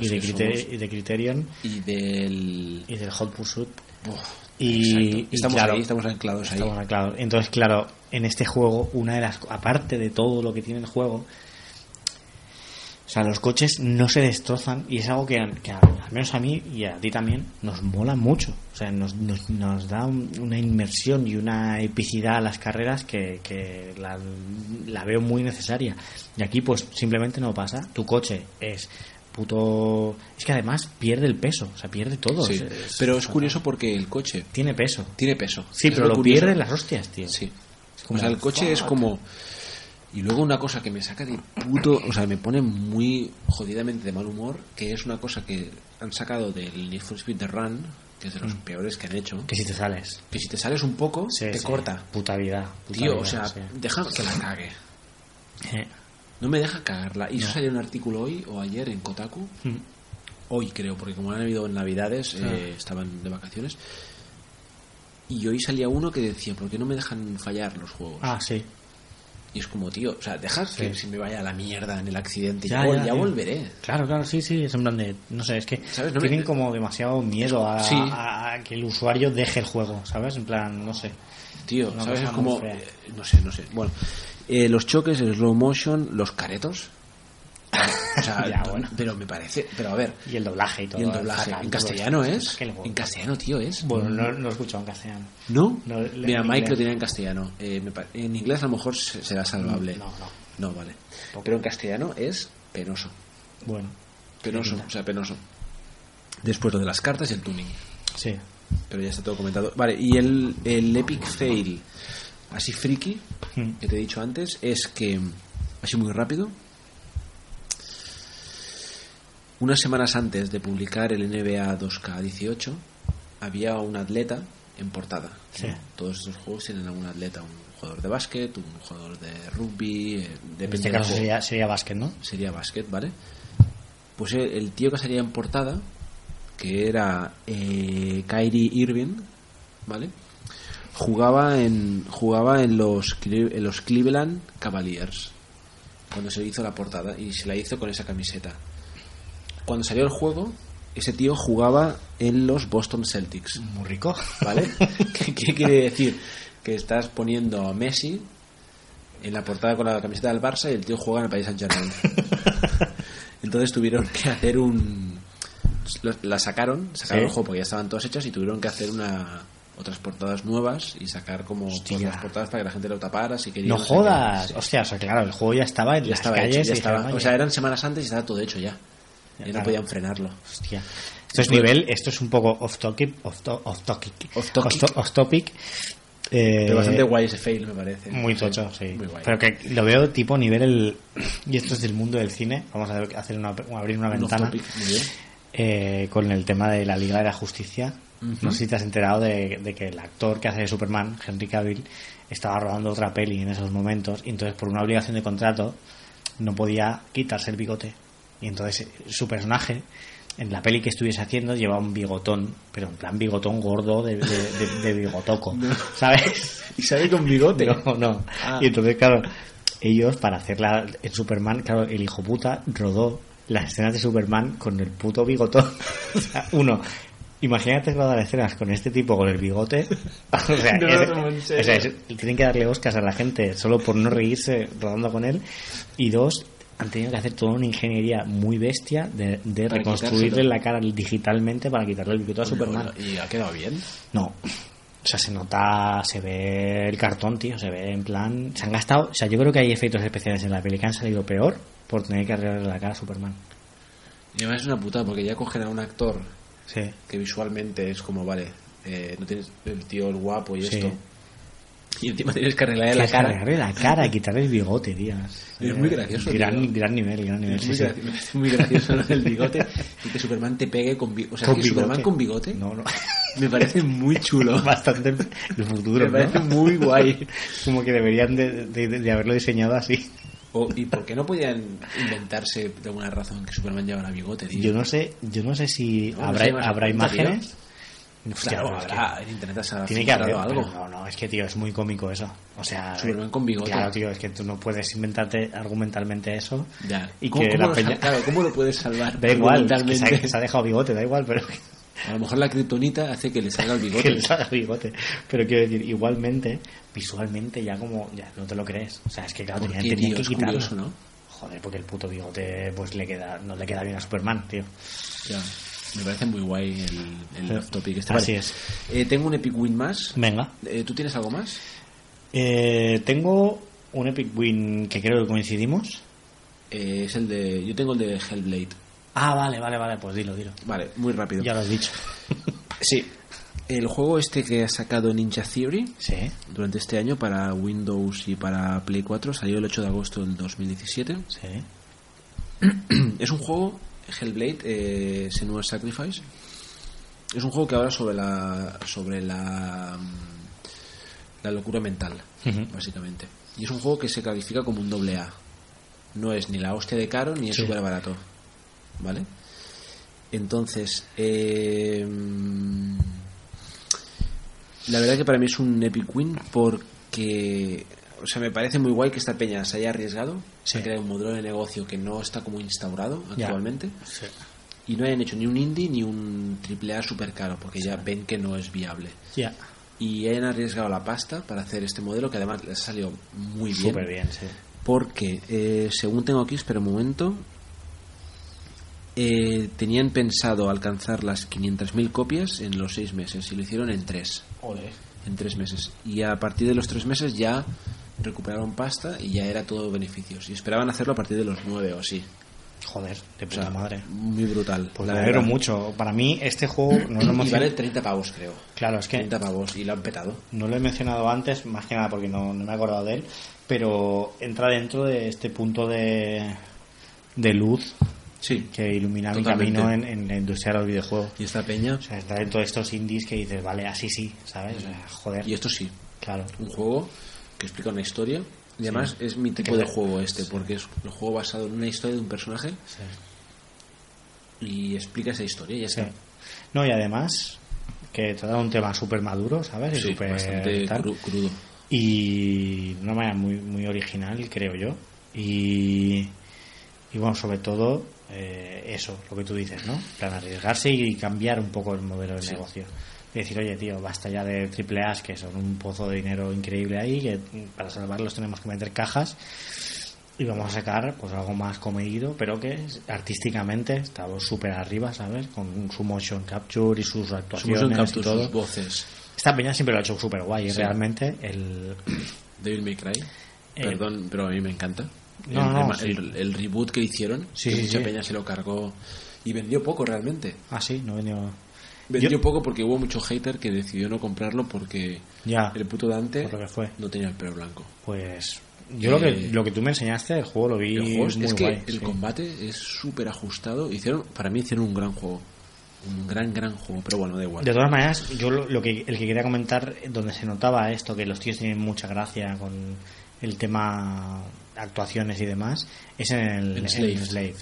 y, de somos- y de Criterion y del... y del Hot Pursuit. Buah, Y, estamos claro, ahí, estamos anclados ahí. Estamos anclados. Entonces, claro, en este juego, una de las. Aparte de todo lo que tiene el juego. O sea, los coches no se destrozan y es algo que, que al menos a mí y a ti también nos mola mucho. O sea, nos, nos, nos da un- una inmersión y una epicidad a las carreras que, que la, la veo muy necesaria. Y aquí, pues simplemente no pasa. Tu coche es puto. Es que además pierde el peso, o sea, pierde todo. Sí, Es- pero es curioso porque el coche Tiene peso. tiene peso. Sí, Es pero lo curioso. pierde las hostias, tío. Sí. como, o sea, el coche es como... Y luego una cosa que me saca de puto... O sea, me pone muy jodidamente de mal humor, que es una cosa que han sacado del Need for Speed The Run, que es de los peores que han hecho, Que si te sales. que si te sales un poco, Sí, te sí. corta. Puta vida. puta Tío, vida, o sea, sí. deja que la cague. Eh, No me deja cagarla. Y eso No. salió un artículo hoy o ayer en Kotaku. mm, Hoy creo, porque como han habido en Navidades, eh, estaban de vacaciones. Y hoy salía uno que decía, ¿por qué no me dejan fallar los juegos? Ah, sí. Y es como, tío, o sea, deja que Sí. se me vaya a la mierda en el accidente. Ya, Ya, vol- ya, ya ya. volveré. Claro, claro, sí, sí. Es en plan de. No sé, es que ¿Sabes? No me- tienen como demasiado miedo a, Sí. a- a que el usuario deje el juego, ¿sabes? En plan, no sé. Tío, ¿sabes? Es como, eh, no sé, no sé. Bueno, eh, los choques, el slow motion, los caretos. O sea, (laughs) Ya, bueno. pero me parece, pero a ver, Y el doblaje y todo. y el doblaje. fatal, en castellano es, en castellano, tío, es. Bueno, no, no lo he escuchado en castellano. ¿No? Mira, Mike lo tenía en castellano. Eh, me en inglés a lo mejor se- será salvable. No, no. No, vale. Pero en castellano es penoso. Bueno, Penoso, o sea, penoso. Después lo de las cartas y el tuning. sí. Pero ya está todo comentado. Vale, y el, el epic fail, así friki, Mm. que te he dicho antes, es que, así muy rápido, unas semanas antes de publicar el NBA 2K18, había un atleta en portada. Sí. Todos estos juegos tienen a un atleta, un jugador de básquet, un jugador de rugby, eh, En depende este caso sería, sería básquet, ¿no? sería básquet, ¿vale? Pues el, el tío que salía en portada, que era eh, Kyrie Irving, ¿vale? Jugaba en jugaba en los en los Cleveland Cavaliers cuando se hizo la portada y se la hizo con esa camiseta. Cuando salió el juego, ese tío jugaba en los Boston Celtics, Muy rico. ¿vale? (laughs) ¿Qué, qué quiere decir? Que estás poniendo a Messi en la portada con la camiseta del Barça y el tío juega en el País Saint Germain. (laughs) Entonces tuvieron que hacer un la sacaron, sacaron Sí. el juego porque ya estaban todas hechas y tuvieron que hacer una otras portadas nuevas y sacar como otras portadas para que la gente lo tapara si quería No jodas. Sí. Hostia, o sea, claro, el juego ya estaba en ya las estaba calles. hecho, ya y estaba. o sea, "Oye, eran semanas antes y estaba todo hecho ya. Y no podían frenarlo. Hostia. Esto es nivel, esto es un poco off topic, off, to- off topic, Off topic. Off to- off topic. Eh, Pero bastante guay ese fail, me parece. Muy tocho, sí. Muy guay. Pero que lo veo tipo nivel el... Y esto es del mundo del cine. Vamos a hacer una, abrir una Un ventana eh, con el tema de la Liga de la Justicia. No sé si te has enterado de, de que el actor que hace de Superman, Henry Cavill, estaba rodando otra peli en esos momentos y entonces por una obligación de contrato no podía quitarse el bigote. Y entonces eh, su personaje en la peli que estuviese haciendo llevaba un bigotón, pero en plan bigotón gordo de, de, de- de bigotoco, (laughs) ¿sabes? Y sale con bigote. No, no. Ah. Y entonces, claro, ellos para hacerla en Superman, claro, el hijo puta rodó las escenas de Superman con el puto bigotón. (laughs) O sea, uno, imagínate rodar escenas con este tipo con el bigote. (laughs) O sea, No, es- no, en serio. o sea, es- tienen que darle Oscars a la gente solo por no reírse rodando con él. Y dos, han tenido que hacer toda una ingeniería muy bestia de, reconstruirle la cara digitalmente para quitarle el bigote a Superman. Y ha quedado bien. No. O sea, se nota, se ve el cartón, tío, se ve en plan... Se han gastado... O sea, yo creo que hay efectos especiales en la peli que han salido peor por tener que arreglarle la cara a Superman. Y además es una putada porque ya cogen a un actor Sí. que visualmente es como, vale, eh, no tienes el tío el guapo y Sí. esto. Y encima tienes que arreglarle la cara. arreglarle la cara quitarle el bigote, tío. Es muy gracioso, Gran, tío. gran nivel, gran nivel. Es sí, muy, sí. graci- me parece muy gracioso del bigote y que Superman te pegue con bigote. O sea, Con que bigote. Superman con bigote No, no. (laughs) me parece muy chulo. (laughs) Bastante el futuro, me parece ¿no? muy guay. (laughs) Como que deberían de, de- de haberlo diseñado así. O- ¿Y por qué no podían inventarse de alguna razón que Superman llevara bigote, tío? Yo no sé, yo no sé si No, no habrá, sé, más habrá apunta, tío. Hostia, Claro, habrá, en internet se Tiene que haber algo. No, no, es que, tío, es muy cómico eso. O sea, Superman con bigote. Claro, tío, es que tú no puedes inventarte argumentalmente eso. Ya. Y ¿Cómo, que cómo la peña- claro, ¿cómo lo puedes salvar? (laughs) Da igual, es que se, ha, Argumentalmente. se ha dejado bigote, da igual, pero A lo mejor la kriptonita hace que le salga el (laughs) bigote. que le salga bigote. Pero quiero decir, igualmente, visualmente ya como, ya no te lo crees. O sea, es que claro, ¿Por tenían, qué, tenían tío? que quitarlo. curioso, ¿no? Joder, porque el puto bigote pues le queda, no le queda bien a Superman, tío. Ya. Me parece muy guay el, el off topic. Este. Así Vale. es. Eh, tengo un Epic Win más. Venga. Eh, ¿Tú tienes algo más? Eh, tengo un Epic Win que creo que coincidimos. Eh, es el de. Yo tengo el de Hellblade. Ah, vale, vale, vale, pues dilo, dilo. Vale, muy rápido. Ya lo has dicho. (laughs) Sí. El juego este que ha sacado Ninja Theory Sí. durante este año para Windows y para Play 4 salió el 8 de agosto del 2017. Sí. (clears throat) es un juego, Hellblade, eh, Senua's Sacrifice. Es un juego que habla sobre la sobre la mm, la locura mental, básicamente. Y es un juego que se califica como un doble A. No es ni la hostia de caro ni es Sí. súper barato. ¿Vale? Entonces, eh, mm, la verdad que para mí es un epic win porque, o sea, me parece muy guay que esta peña se haya arriesgado Sí. a crear un modelo de negocio que no está como instaurado actualmente Sí. y no hayan hecho ni un indie ni un triple A super caro porque ya ven que no es viable Ya. y hayan arriesgado la pasta para hacer este modelo que además les ha salido muy bien Súper bien, sí. porque eh, según tengo aquí espera un momento eh, tenían pensado alcanzar las 500.000 copias en los seis meses y lo hicieron en tres Ole. en tres meses y a partir de los tres meses ya recuperaron pasta y ya era todo beneficios y esperaban hacerlo a partir de los nueve o así Joder, de o puta sea, madre. muy brutal Pues la me alegro mucho. Para mí, este juego (clears throat) no lo, he y vale 30 pavos creo Claro, es que 30 pavos y lo han petado no lo he mencionado antes, más que nada porque no, no me he acordado de él, pero entra dentro de este punto de, de luz sí que ilumina mi Totalmente. camino en, en la industria de los videojuegos. y esta peña O sea, está dentro de estos indies que dices, vale, así sí, ¿sabes? O sea, joder. y esto sí Claro. un juego que explica una historia y además es mi tipo de juego este porque es un juego basado en una historia de un personaje Sí. y explica esa historia y ya está No, y además, que trata un tema súper maduro, ¿sabes? Y bastante cru- crudo. y de una manera muy, muy original, creo yo. Y, y bueno, sobre todo, eh, eso, lo que tú dices, ¿no? Plan, arriesgarse y cambiar un poco el modelo de negocio. Y decir, oye, tío, basta ya de triple A's que son un pozo de dinero increíble ahí, que para salvarlos tenemos que meter cajas. Y vamos a sacar pues algo más comedido, pero que artísticamente estamos súper arriba, ¿sabes? Con su motion capture y sus Su actuaciones motion y capture, todo. sus voces. Esta peña siempre lo ha hecho súper guay, Sí. realmente. El, Devil May Cry. Eh, Perdón, pero a mí me encanta. No, el, no, rema- sí. el- el reboot que hicieron, Sí, que mucha peña se lo cargó y vendió poco realmente. Ah, sí, no venido. Vendió Yo- poco porque hubo mucho hater que decidió no comprarlo porque Ya, el puto Dante por lo que fue. no tenía el pelo blanco. Pues yo lo que Eh, lo que tú me enseñaste, el juego lo vi El juego es, muy es que guay. el sí. combate es súper ajustado. Hicieron, para mí hicieron un gran juego. Un gran, gran juego, pero bueno, da igual. De todas maneras, yo lo, lo que el que quería comentar, donde se notaba esto, que los tíos tienen mucha gracia con el tema actuaciones y demás, es en el En en Enslaved. Enslaved.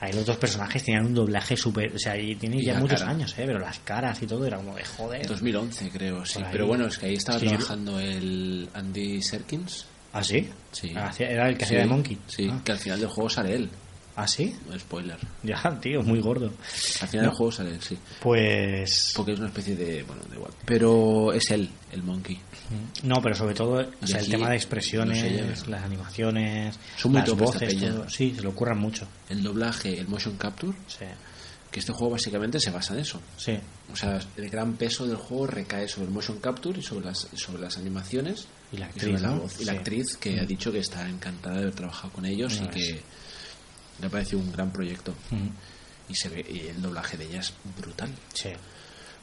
Ahí los dos personajes tenían un doblaje súper. O sea, y tiene Y ya muchos cara. años, ¿eh? Pero las caras y todo era como de joder. 2011 creo, sí. Ahí. Pero bueno, es que ahí estaba Sí, yo- trabajando el Andy Serkins. ¿Ah, sí? Sí. Hacía- Era el que Sí, hacía de Monkey. Sí, Ah. que al final del juego sale él. ¿Ah, sí? Spoiler. Ya, tío, muy gordo. Al final No. del juego sale él, sí. Pues. Porque es una especie de. Bueno, da igual. Pero es él, el monkey. No, pero sobre todo, o Y sea, el tema de expresiones, las animaciones, Son las voces, todo. Sí, se lo ocurran mucho. El doblaje, el motion capture. Sí, Que este juego básicamente se basa en eso. sí. O sea, el gran peso del juego recae sobre el motion capture y sobre las, sobre las animaciones Y la sobre actriz, la ¿no? voz. Y la actriz que ha dicho que está encantada de haber trabajado con ellos y que le ha parecido un gran proyecto. Ujú. Y se ve y el doblaje de ella es brutal. Sí.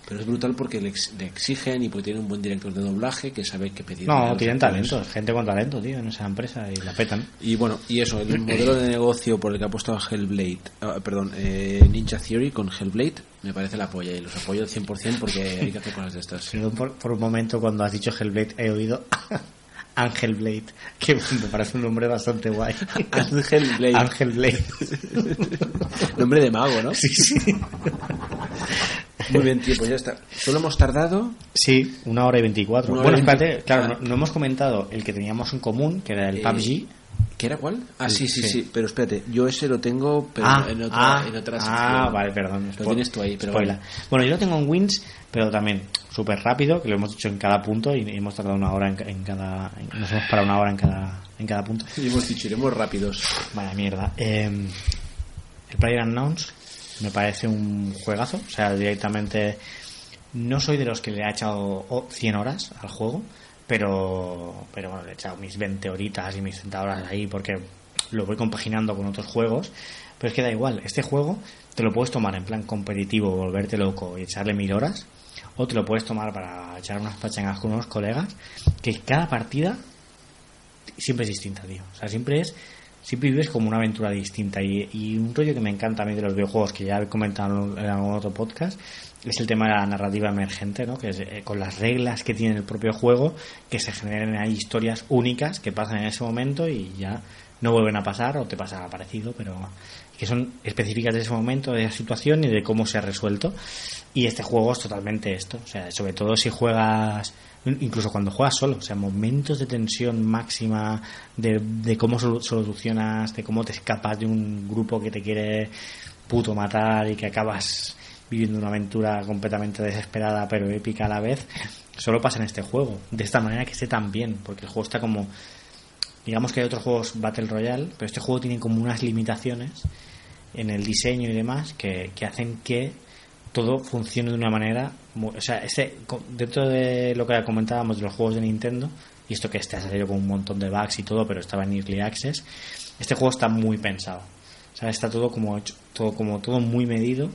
Pero es brutal porque le, ex- le exigen y porque tiene un buen director de doblaje que sabe qué pedir. No, tienen talento, gente con talento, tío, en esa empresa y la petan. Y bueno, y eso, el (clears throat) modelo de negocio por el que ha apostado Hellblade, ah, perdón, eh, Ninja Theory con Hellblade, me parece la polla y los apoyo al 100% porque hay que hacer cosas de estas. Por un momento cuando has dicho Hellblade he oído (laughs) Ángel Blade, que me parece un nombre bastante guay. Ángel Blade. Ángel Blade. Nombre de mago, ¿no? Sí, sí. Muy bien, tío, pues ya está. Solo hemos tardado. Sí, una hora y veinticuatro. Bueno, espérate, claro, no, no hemos comentado el que teníamos en común, que era el Eh, PUBG. ¿Qué era cuál? Ah, sí, sí, Sí. sí, pero espérate, yo ese lo tengo pero ah, en otra, ah, en otra ah, vale, perdón. Lo tienes tú ahí, pero. Bueno, yo lo tengo en Wins, pero también súper rápido, que lo hemos hecho en cada punto y hemos tardado una hora en, ca- en cada. en- nos hemos parado una hora en cada, en cada punto. (laughs) Y hemos dicho, iremos rápidos. Vaya mierda. Eh, el Player Unknowns me parece un juegazo. O sea, directamente. No soy de los que le ha echado oh, 100 horas al juego, pero, pero bueno, le he echado mis 20 horitas y mis 30 horas ahí porque lo voy compaginando con otros juegos. Pero es que da igual, este juego te lo puedes tomar en plan competitivo, volverte loco y echarle mil horas, o te lo puedes tomar para echar unas pachangas con unos colegas, que cada partida siempre es distinta, tío. O sea, siempre es. Siempre vives como una aventura distinta. Y, y un rollo que me encanta a mí de los videojuegos, que ya he comentado en algún otro podcast, es el tema de la narrativa emergente, ¿no? Que es eh, con las reglas que tiene el propio juego, que se generen ahí historias únicas que pasan en ese momento y ya no vuelven a pasar o te pasa parecido, pero que son específicas de ese momento, de esa situación y de cómo se ha resuelto. Y este juego es totalmente esto. O sea, sobre todo si juegas, incluso cuando juegas solo, o sea, momentos de tensión máxima, de, de cómo solu- solucionas, de cómo te escapas de un grupo que te quiere puto matar y que acabas viviendo una aventura completamente desesperada pero épica a la vez, solo pasa en este juego. De esta manera que esté tan bien, porque el juego está como digamos que hay otros juegos Battle Royale, pero este juego tiene como unas limitaciones en el diseño y demás que, que hacen que todo funcione de una manera o sea este dentro de lo que comentábamos de los juegos de Nintendo y esto que este ha salido con un montón de bugs y todo pero estaba en Early Access este juego está muy pensado. O sea está todo como hecho, todo como todo muy medido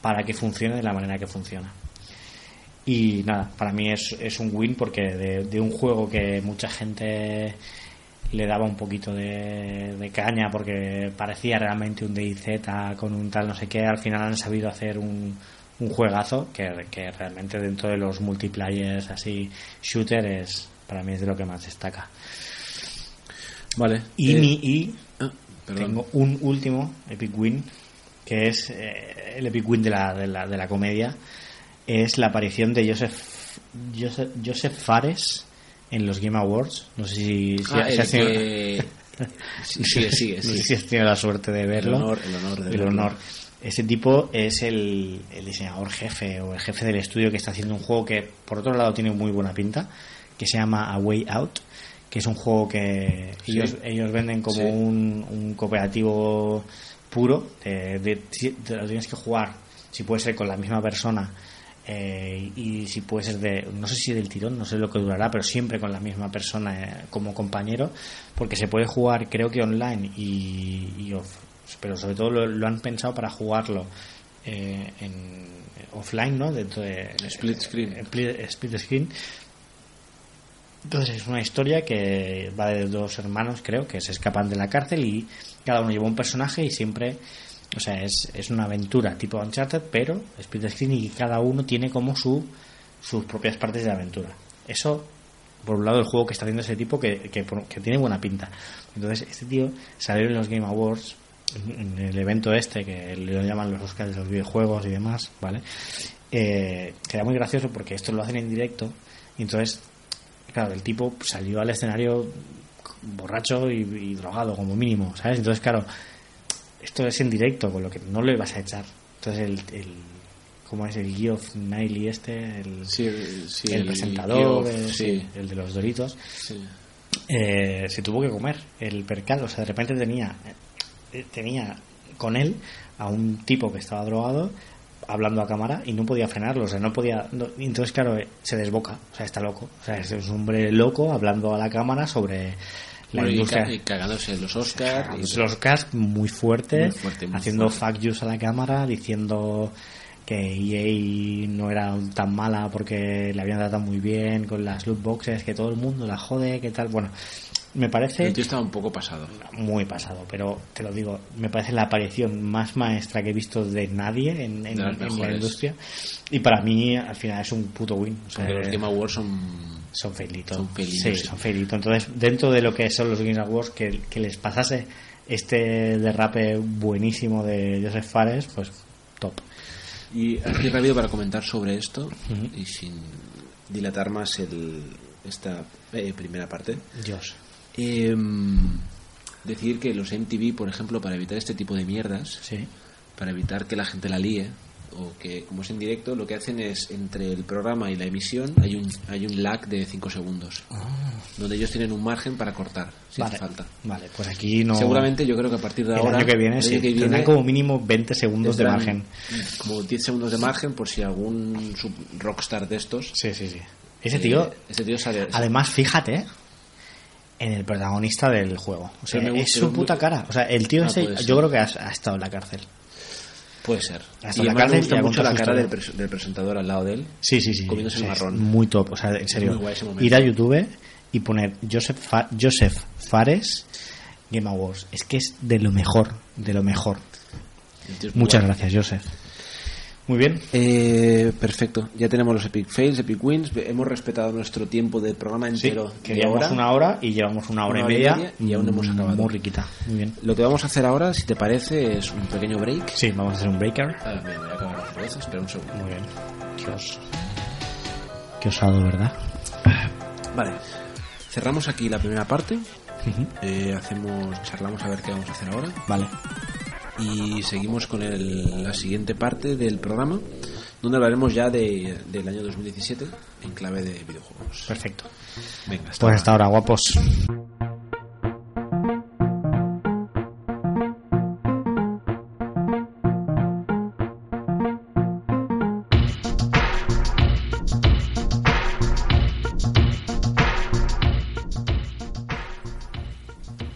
para que funcione de la manera que funciona. Y nada, para mí es, es un win porque de, de un juego que mucha gente le daba un poquito de, de caña porque parecía realmente un DayZ con un tal no sé qué, al final han sabido hacer un, un juegazo que, que realmente dentro de los multiplayers así shooter es para mí es de lo que más destaca. Vale. Y, eh, mi, y ah, tengo un último Epic Win que es eh, el Epic Win de la, de la, de la comedia es la aparición de Joseph, Joseph, Joseph Fares en los Game Awards. No sé si, si, Ah, si el has tenido- que- Sí, sigue, sigue, (laughs) no sé sigue. si has tenido la suerte de verlo. honor- el honor de El verlo. honor. Ese tipo es el, el diseñador jefe o el jefe del estudio que está haciendo un juego que, por otro lado, tiene muy buena pinta, que se llama A Way Out, que es un juego que Sí. ellos, ellos venden como Sí. un, un cooperativo puro, de, de- te lo tienes que jugar, si puede ser con la misma persona, eh, y si puede ser de, no sé si del tirón, no sé lo que durará, pero siempre con la misma persona eh, como compañero, porque se puede jugar creo que online y, y off, pero sobre todo lo, lo han pensado para jugarlo eh, en offline, ¿no? Dentro de Split screen. eh, split, split screen. Entonces es una historia que va de dos hermanos, creo, que se escapan de la cárcel y cada uno lleva un personaje y siempre, o sea, es, es una aventura tipo Uncharted, pero split screen y cada uno tiene como su sus propias partes de aventura. Eso, por un lado, el juego que está haciendo ese tipo que, que, que tiene buena pinta. Entonces, este tío salió en los Game Awards, en el evento este, que lo llaman los Oscars de los videojuegos y demás, ¿vale? Eh, que era muy gracioso porque esto lo hacen en directo y entonces, claro, el tipo salió al escenario borracho y, y drogado como mínimo, ¿sabes? Entonces, claro, esto es en directo, con lo que no le vas a echar. Entonces, el, el ¿cómo es? El Geoff Niley este, el, Sí, el- sí, el el presentador, Geoff, sí. el de los Doritos, eh, se tuvo que comer el percal. O sea, de repente tenía, tenía con él a un tipo que estaba drogado hablando a cámara y no podía frenarlo, o sea, no podía. no- entonces, claro, eh, se desboca, o sea, está loco. O sea, es un hombre loco hablando a la cámara sobre la Bueno, industria. y cagándose los Oscars. Cagándose los Oscars muy fuerte, Muy fuerte, muy haciendo fuerte. fuck yous a la cámara, diciendo que EA no era tan mala porque le habían tratado muy bien con las loot boxes, que todo el mundo la jode, que tal. Bueno, me parece El tío estaba un poco pasado. muy pasado, pero te lo digo, me parece la aparición más maestra que he visto de nadie en, en- De las en la industria. Y para mí, al final, es un puto win. O sea, los Game Awards son. son feilitos. Son feilitos, Sí, sí. son feilitos. Entonces, dentro de lo que son los Games Awards, que, que les pasase este derrape buenísimo de Joseph Fares, pues top. Y así rápido para comentar sobre esto y sin dilatar más el, esta eh, primera parte. Dios. Eh, decir que los MTV, por ejemplo, para evitar este tipo de mierdas, Sí. para evitar que la gente la líe, o que como es en directo, lo que hacen es entre el programa y la emisión hay un, hay un lag de 5 segundos, donde ellos tienen un margen para cortar, si Ah. Vale. hace falta. Vale, pues aquí no. Seguramente yo creo que a partir de el ahora, año que viene, el sí. tendrán como mínimo 20 segundos de margen. Como 10 segundos de margen por si algún sub rockstar de estos. Sí, sí, sí. Ese eh, tío, ese tío sale. además, fíjate en el protagonista del juego. O sea, me es su puta cara. O sea, el tío Ah, ese, yo creo que ha, ha estado en la cárcel. Puede ser. Hasta y la me cárcel y gusta ha mucho contado la cara del, presentador al lado de él. Sí, sí, sí. Comiéndose el O sea, es marrón. Muy top. O sea, en serio. muy guay ese momento. Ir a YouTube y poner Joseph, Fa- Joseph Fares Game Awards. Es que es de lo mejor. De lo mejor. Muchas guay. gracias, Joseph. Muy bien. Eh, perfecto. Ya tenemos los Epic Fails, Epic Wins. Hemos respetado nuestro tiempo de programa Sí, entero. que llevamos hora. una hora y llevamos una hora, Una y, hora y media, media y aún no hemos acabado. Muy riquita. Muy bien. Lo que vamos a hacer ahora, si te parece, es un pequeño break. Sí, vamos a hacer un breaker. Ah, mira, voy a acabar la cerveza. Espera un segundo. Muy bien. Qué osado, ¿verdad? Vale. Cerramos aquí la primera parte. Eh, hacemos, charlamos a ver qué vamos a hacer ahora. Vale. Y seguimos con el- la siguiente parte del programa donde hablaremos ya de, del año 2017 en clave de videojuegos. Perfecto. Venga, hasta Pues hasta ahora, guapos.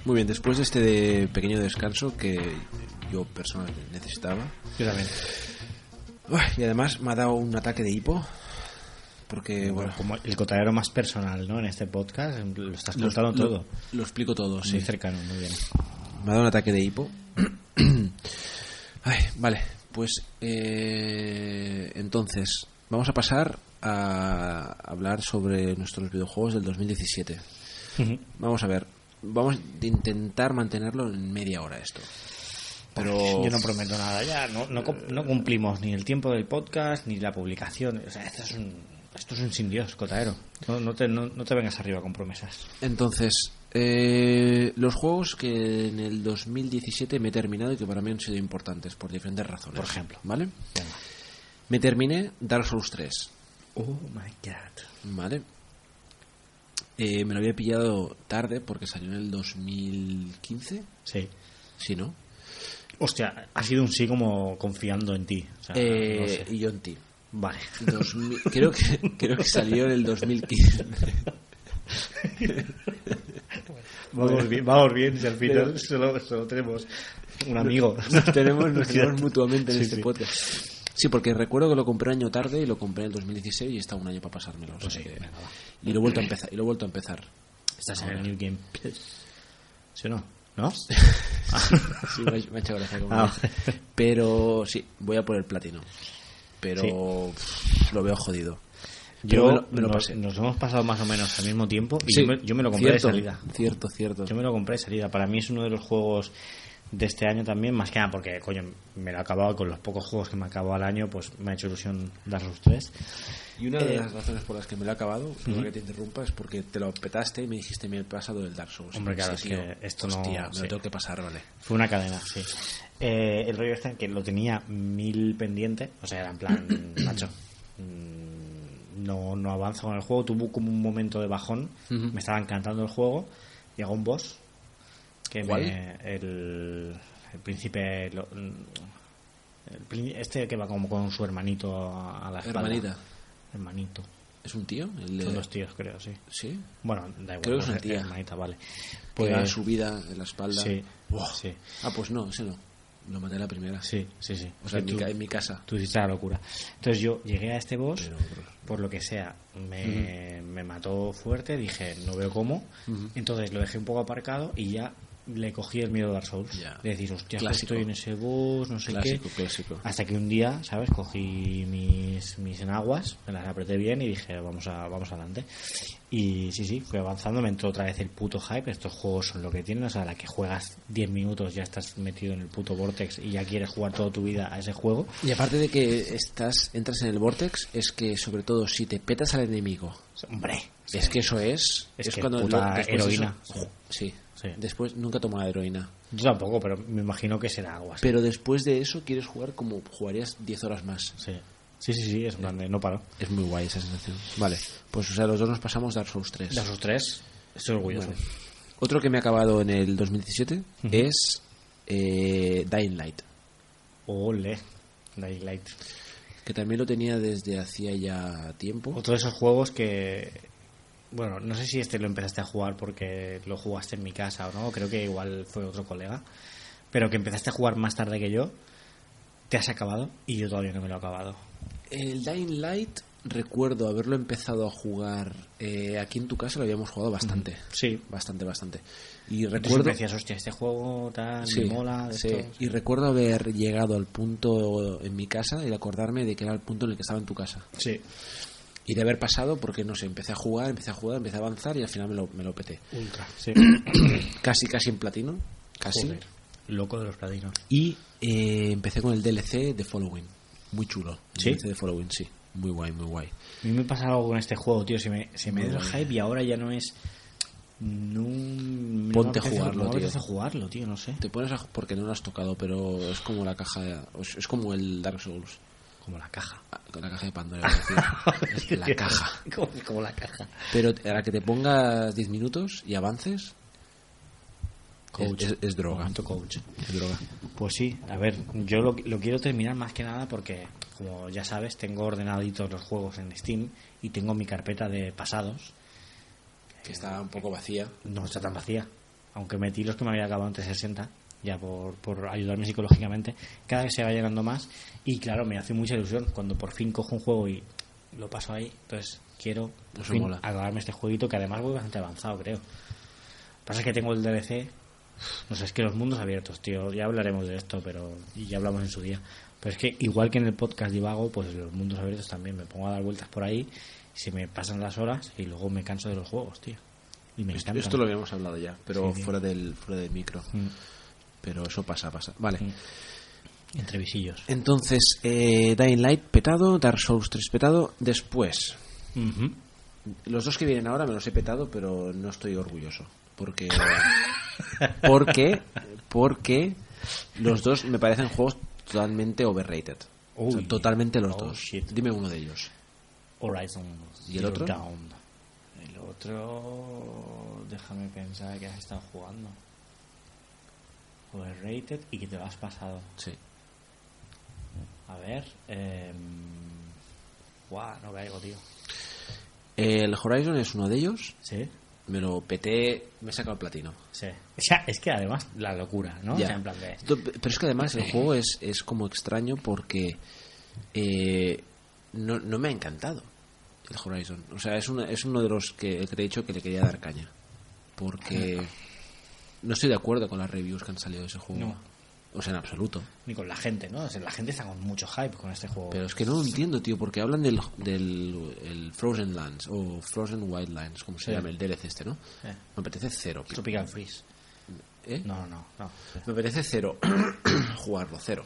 Muy bien, después de este de- pequeño descanso que yo personalmente necesitaba Yo también. Y además me ha dado un ataque de hipo porque bueno, Bueno, como el cotarero más personal, ¿no? En este podcast, lo estás contando lo- todo. lo explico todo, sí. Muy cercano, muy bien. Me ha dado un ataque de hipo. (clears throat) Ay, vale, pues eh, entonces vamos a pasar a hablar sobre nuestros videojuegos del 2017. Vamos a ver, vamos a intentar mantenerlo en media hora esto. Pero Yo no prometo nada ya, no, no, cum- no cumplimos ni el tiempo del podcast ni la publicación. O sea, esto es un, esto es un sin Dios, Cotaero. No, no, te, no, no te vengas arriba con promesas. Entonces, eh, los juegos que en el 2017 me he terminado y que para mí han sido importantes por diferentes razones. Por ejemplo. ¿Vale? Venga. Me terminé Dark Souls 3. Oh my god. ¿Vale? Eh, me lo había pillado tarde porque salió en el 2015. Sí. Sí, ¿no? Hostia, ha sido un sí como confiando en ti. O sea, Eh, no sé. Y yo en ti. Vale. 2000 (laughs) creo, que, creo que salió en el 2015. (laughs) Vamos bien, vamos bien, si al final solo, solo tenemos un amigo. Nos tenemos, nos (laughs) tenemos mutuamente en Sí, este sí. podcast. Sí, porque recuerdo que lo compré un año tarde y lo compré en el 2016 y está un año para pasármelo. o sea Pues sí, que- y lo he vuelto a empezar. Y lo he vuelto a empezar. Estás en el New Game Plus. ¿Sí o no? ¿No? (laughs) Sí, me ha, me ha hecho gracia como Ah. Pero sí, voy a por el platino. Pero Sí. lo veo jodido. Yo Yo me lo, me lo nos, pasé. nos hemos pasado más o menos al mismo tiempo y Sí, yo, me, yo me lo compré cierto, de salida. Cierto, cierto. Yo me lo compré de salida. Para mí es uno de los juegos de este año también, más que nada porque, coño, me lo he acabado con los pocos juegos que me acabo al año, pues me ha hecho ilusión dar los tres. Y una de Eh, las razones por las que me lo he acabado, perdona que te interrumpa, es porque te lo petaste y me dijiste me he pasado del Dark Souls. Hombre, claro, pensé, es tío, que esto no- hostia, me sí. lo tengo que pasar, vale. Fue una cadena, sí. Eh, el rollo está en que lo tenía mil pendiente, o sea, era en plan, (clears throat) macho, mm, no, no avanza con el juego. Tuvo como un momento de bajón, Ujú. me estaba encantando el juego. Llegó un boss, que ¿Cuál? me- el, el príncipe, lo- el este que va como con su hermanito a la espalda. Hermanita. Hermanito. ¿Es un tío? El de- Son dos tíos, creo, sí. Sí. Bueno, da igual. Creo que es una tía. Hermanita, vale. Pues Pues, su vida en la espalda. sí, Ah, pues no, ese no. Lo maté a la primera. sí, sí, sí. O sea, en, tú- mi, en mi casa. Tú hiciste la locura. Entonces yo llegué a este boss, Pero, por lo que sea, me, me mató fuerte, dije, no veo cómo. Entonces lo dejé un poco aparcado y ya le cogí el miedo a Dark Souls. Ya. De decir, hostia, Clásico. estoy en ese boss, no sé Clásico, qué. clásico. Hasta que un día, ¿sabes? Cogí mis, mis enaguas, me las apreté bien y dije, vamos a vamos adelante. Y sí, sí, fui avanzando, me entró otra vez el puto hype. Estos juegos son lo que tienen, o sea, la que juegas 10 minutos ya estás metido en el puto Vortex y ya quieres jugar toda tu vida a ese juego. Y aparte de que estás entras en el vortex, es que sobre todo si te petas al enemigo, Hombre, es que eso es. Es que puta después heroína. eso- sí. Sí. Después nunca toma heroína. Yo tampoco, pero me imagino que será algo así. Pero después de eso quieres jugar como jugarías 10 horas más. Sí. Sí, sí, sí, es en plan de no paro. Es muy guay esa sensación. Vale, pues o sea, los dos nos pasamos Dark Souls 3. De esos tres, estoy orgulloso. Otro que me ha acabado en el 2017 es eh, Dying Light, Ole, Dying Light. que también lo tenía desde hacía ya tiempo. Otro de esos juegos que. Bueno, no sé si este lo empezaste a jugar porque lo jugaste en mi casa o no, creo que igual fue otro colega. Pero que empezaste a jugar más tarde que yo, te has acabado y yo todavía no me lo he acabado. El Dying Light recuerdo haberlo empezado a jugar eh, aquí en tu casa, lo habíamos jugado bastante. Sí. Bastante, bastante. Y Recuerdo. decías, hostia, este juego tal, Sí, me mola, de sí. esto. Y recuerdo haber llegado al punto en mi casa y acordarme de que era el punto en el que estaba en tu casa. Sí. Y de haber pasado porque, no sé, empecé a jugar, empecé a jugar, empecé a avanzar y al final me lo, me lo peté. Ultra. Sí. (coughs) Casi, casi en platino. Casi. Joder, Loco de los platinos. Y eh, empecé con el DLC de Following. Muy chulo. El ¿Sí? DLC de Following, sí. Muy guay, muy guay. A mí me pasa algo con este juego, tío. Se me, se me el guay. hype y ahora ya no es. No, no Ponte a jugarlo, no tío. apetece jugarlo, tío, no sé. Te pones a, porque no lo has tocado, pero es como la caja, es como el Dark Souls. Como la caja. Ah, Con la caja de Pandora. Es (laughs) la caja. (laughs) Como, como la caja. Pero a la que te pongas 10 minutos y avances, Coach. Es, es- es droga. Coach. Es droga. Pues sí, a ver, yo lo, lo quiero terminar más que nada porque, como ya sabes, tengo ordenaditos los juegos en Steam y tengo mi carpeta de pasados. Que está un poco vacía. No está tan vacía. Aunque metí los que me había acabado en 360, ya por, por ayudarme psicológicamente, cada vez se va llenando más. Y claro, me hace mucha ilusión cuando por fin cojo un juego y lo paso ahí. Entonces quiero por Eso fin mola. acabarme este jueguito que además voy bastante avanzado, creo. Pasa que tengo el DLC. No sé, es que los mundos abiertos, tío. Ya hablaremos de esto, pero. Y ya hablamos en su día. Pero es que igual que en el podcast divago, pues los mundos abiertos también me pongo a dar vueltas por ahí. Se me pasan las horas y luego me canso de los juegos, tío. Y me Esto, encanta. esto lo habíamos hablado ya, pero sí. fuera del fuera del micro. Mm. Pero eso pasa, pasa. Vale. Entre visillos. Entonces, eh, Dying Light petado, Dark Souls 3 petado. Después, los dos que vienen ahora me los he petado, pero no estoy orgulloso. Porque. (laughs) porque. Porque los dos me parecen juegos totalmente overrated. O sea, Uy. totalmente los Oh, dos. shit. Dime uno de ellos. Horizon ¿Y el otro? Dawn. El otro, déjame pensar que has estado jugando. Overrated y que te lo has pasado. Sí. A ver, eh... Buah, no caigo, tío. El Horizon es uno de ellos. ¿Sí? Me lo peté, me he sacado el platino. Sí. O sea, es que además la locura, ¿no? Ya. O sea, en plan de... Pero es que además el juego es, es como extraño porque eh, no, no me ha encantado el Horizon. O sea, es, una, es uno de los que, que te he dicho que le quería dar caña. Porque no estoy de acuerdo con las reviews que han salido de ese juego. No. O sea, en absoluto. Ni con la gente, ¿no? O sea, la gente está con mucho hype con este juego. Pero es que no lo entiendo, tío, porque hablan del, del el Frozen Lands o Frozen Wildlands, como se Sí. llama el DLC este, ¿no? Eh. Me apetece cero. Tropical Freeze. ¿Eh? No, no, no. Me apetece cero (coughs) jugarlo, cero.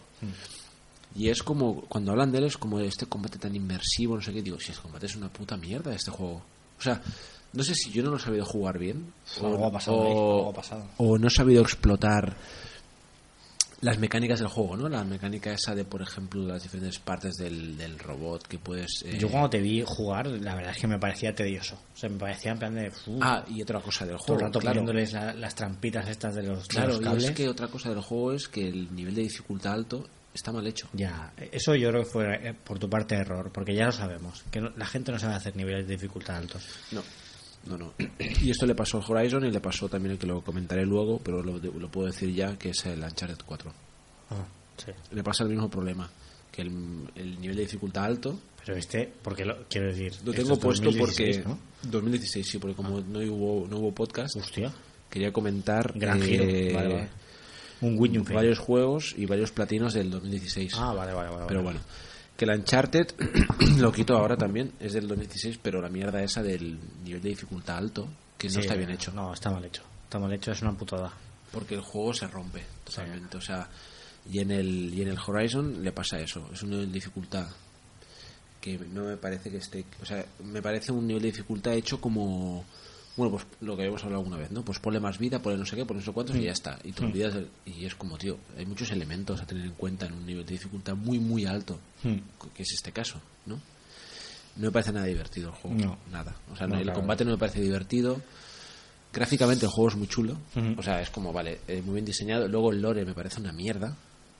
Y es como, cuando hablan de él, es como este combate tan inmersivo, no sé qué, digo, si este combate es una puta mierda este juego. O sea, no sé si yo no lo he sabido jugar bien, Algo ha pasado ahí, algo ha pasado. o no he sabido explotar las mecánicas del juego, ¿no? La mecánica esa de, por ejemplo, las diferentes partes del, del robot que puedes... eh, Yo cuando te vi jugar, la verdad es que me parecía tedioso. O sea, me parecía en plan de... Ah, y otra cosa del todo juego, el rato claro. poniéndoles la- las trampitas estas de los, de Claro, los y cables. es que otra cosa del juego es que el nivel de dificultad alto está mal hecho. Ya, eso yo creo que fue eh, por tu parte error, porque ya lo sabemos, que no- la gente no sabe hacer niveles de dificultad altos. No, no, no. Y esto le pasó al Horizon y le pasó también el que lo comentaré luego, pero lo, lo puedo decir ya, que es el Uncharted 4. Ah, sí. Le pasa el mismo problema, que el, el nivel de dificultad alto Pero este, porque lo quiero decir, lo tengo es puesto 2016, porque... ¿no? 2016, sí, porque como no, hubo, no hubo podcast, Hostia, quería comentar gran eh, giro. Vale, vale. Un Win Fail. varios juegos y varios platinos del 2016. Ah, vale, vale, vale. Pero vale. Que el Uncharted (clears throat) lo quito ahora también, es del 2016, pero la mierda esa del nivel de dificultad alto, que no está bien hecho. No, está mal hecho. Está mal hecho, es una putada. porque el juego se rompe totalmente o sea y en el y en el Horizon le pasa eso es un nivel de dificultad que no me parece que esté o sea me parece un nivel de dificultad hecho como bueno pues lo que habíamos hablado alguna vez no pues ponle más vida ponle no sé qué ponle no sé cuántos y ya está y te olvidas del- y es como tío hay muchos elementos a tener en cuenta en un nivel de dificultad muy muy alto Hmm. que es este caso no no me parece nada divertido el juego No. nada o sea No, el claro. combate no me parece divertido gráficamente el juego es muy chulo Ujú. o sea es como vale eh, muy bien diseñado luego el lore me parece una mierda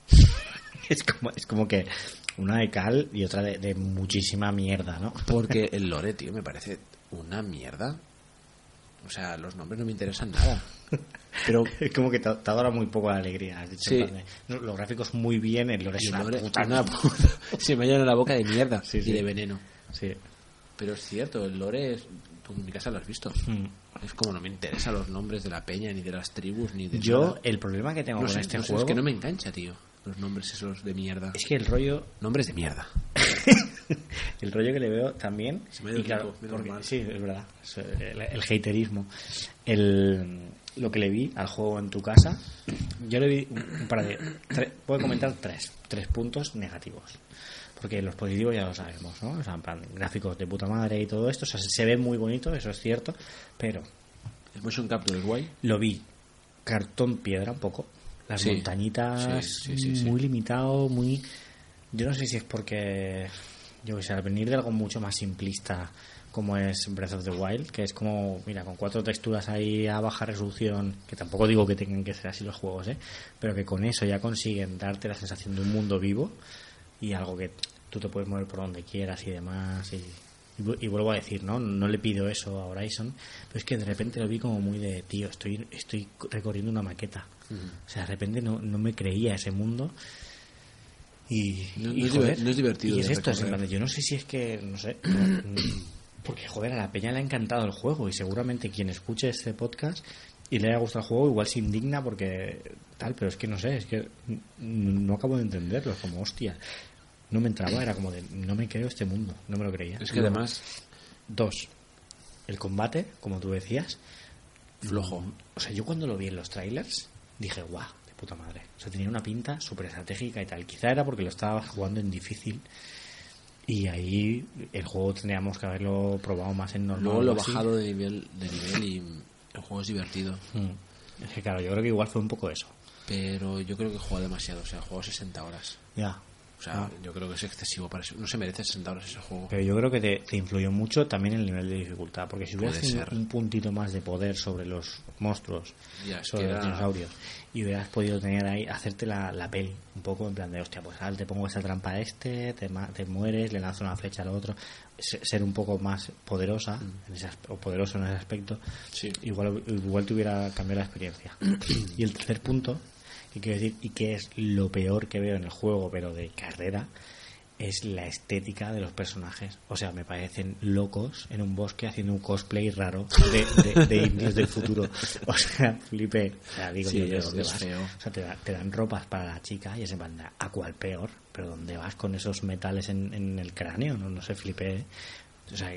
(laughs) Es como, es como que una de cal y otra de, de muchísima mierda, ¿no? porque (laughs) el lore tío me parece una mierda o sea los nombres no me interesan nada (laughs) pero Es como que te, te adora muy poco la alegría. has dicho, Sí. no, los gráficos muy bien, el lore es una lore puta una mierda. puta- (laughs) se me llena la boca de mierda (laughs) Sí, y sí. de veneno Sí. pero es cierto el lore es tú en mi casa lo has visto Mm. es como no me interesan los nombres de la peña ni de las tribus ni de Yo, nada. el problema que tengo no con sé, este no juego es que no me engancha tío los nombres esos de mierda es que el rollo nombres de mierda (laughs) el rollo que le veo también Se me ha ido claro, tiempo, menos porque- mal. sí es verdad el, el haterismo el, lo que le vi al juego en tu casa yo le vi un, par de tre- puedo comentar tres tres puntos negativos porque los positivos ya lo sabemos ¿no? o sea, en plan, gráficos de puta madre y todo esto o sea, se ve muy bonito eso es cierto pero el motion capture es guay lo vi cartón piedra un poco las Sí. montañitas sí, sí. muy limitado muy yo no sé si es porque yo que sé al venir de algo mucho más simplista como es Breath of the Wild que es como mira con cuatro texturas ahí a baja resolución que tampoco digo que tengan que ser así los juegos ¿eh? pero que con eso ya consiguen darte la sensación de un mundo vivo y algo que tú te puedes mover por donde quieras y demás y, y y vuelvo a decir no no le pido eso a Horizon pero es que de repente lo vi como muy de tío estoy estoy recorriendo una maqueta. O sea de repente no, no me creía ese mundo y, No- y, no es joder, diver- no es divertido y es esto es en recorrer. plan de, yo no sé si es que no sé (coughs) porque joder a la peña le ha encantado el juego y seguramente quien escuche este podcast y le haya gustado el juego igual se indigna porque tal pero es que no sé es que no acabo de entenderlo es como hostia no me entraba era como de no me creo este mundo no me lo creía es que además dos el combate como tú decías flojo o sea yo cuando lo vi en los trailers dije guau puta madre. O sea, tenía una pinta súper estratégica y tal. Quizá era porque lo estaba jugando en difícil. Y ahí el juego tendríamos que haberlo probado más en normal. Luego lo bajado de nivel, de nivel y el juego es divertido. Mm. Es que claro, yo creo que igual fue un poco eso. Pero yo creo que juega demasiado. O sea, juego 60 horas. Ya. O sea, Ah. yo creo que es excesivo para eso. No se merece 60 horas ese juego. Pero yo creo que te, te influyó mucho también el nivel de dificultad. Porque si hubieras tenido un puntito más de poder sobre los monstruos, Ya, sobre los dinosaurios, y hubieras podido tener ahí, hacerte la, la peli, un poco en plan de, hostia, pues ahora te pongo esa trampa a este, te, te mueres, le lanzo una flecha al otro, se- ser un poco más poderosa, en ese o poderoso en ese aspecto, Mm. Sí. igual, igual te hubiera cambiado la experiencia. (clears throat) y el tercer punto, que quiero decir, y que es lo peor que veo en el juego, pero de carrera, es la estética de los personajes. O sea, me parecen locos en un bosque haciendo un cosplay raro de, de, de indios del futuro. O sea, flipé. O sea, digo, Sí, ¿de es- dónde vas? feo. O sea, te, da- te dan ropas para la chica y ese banda, ¿a cuál peor? ¿Pero dónde vas con esos metales en, en el cráneo? No, no sé, flipé. O sea,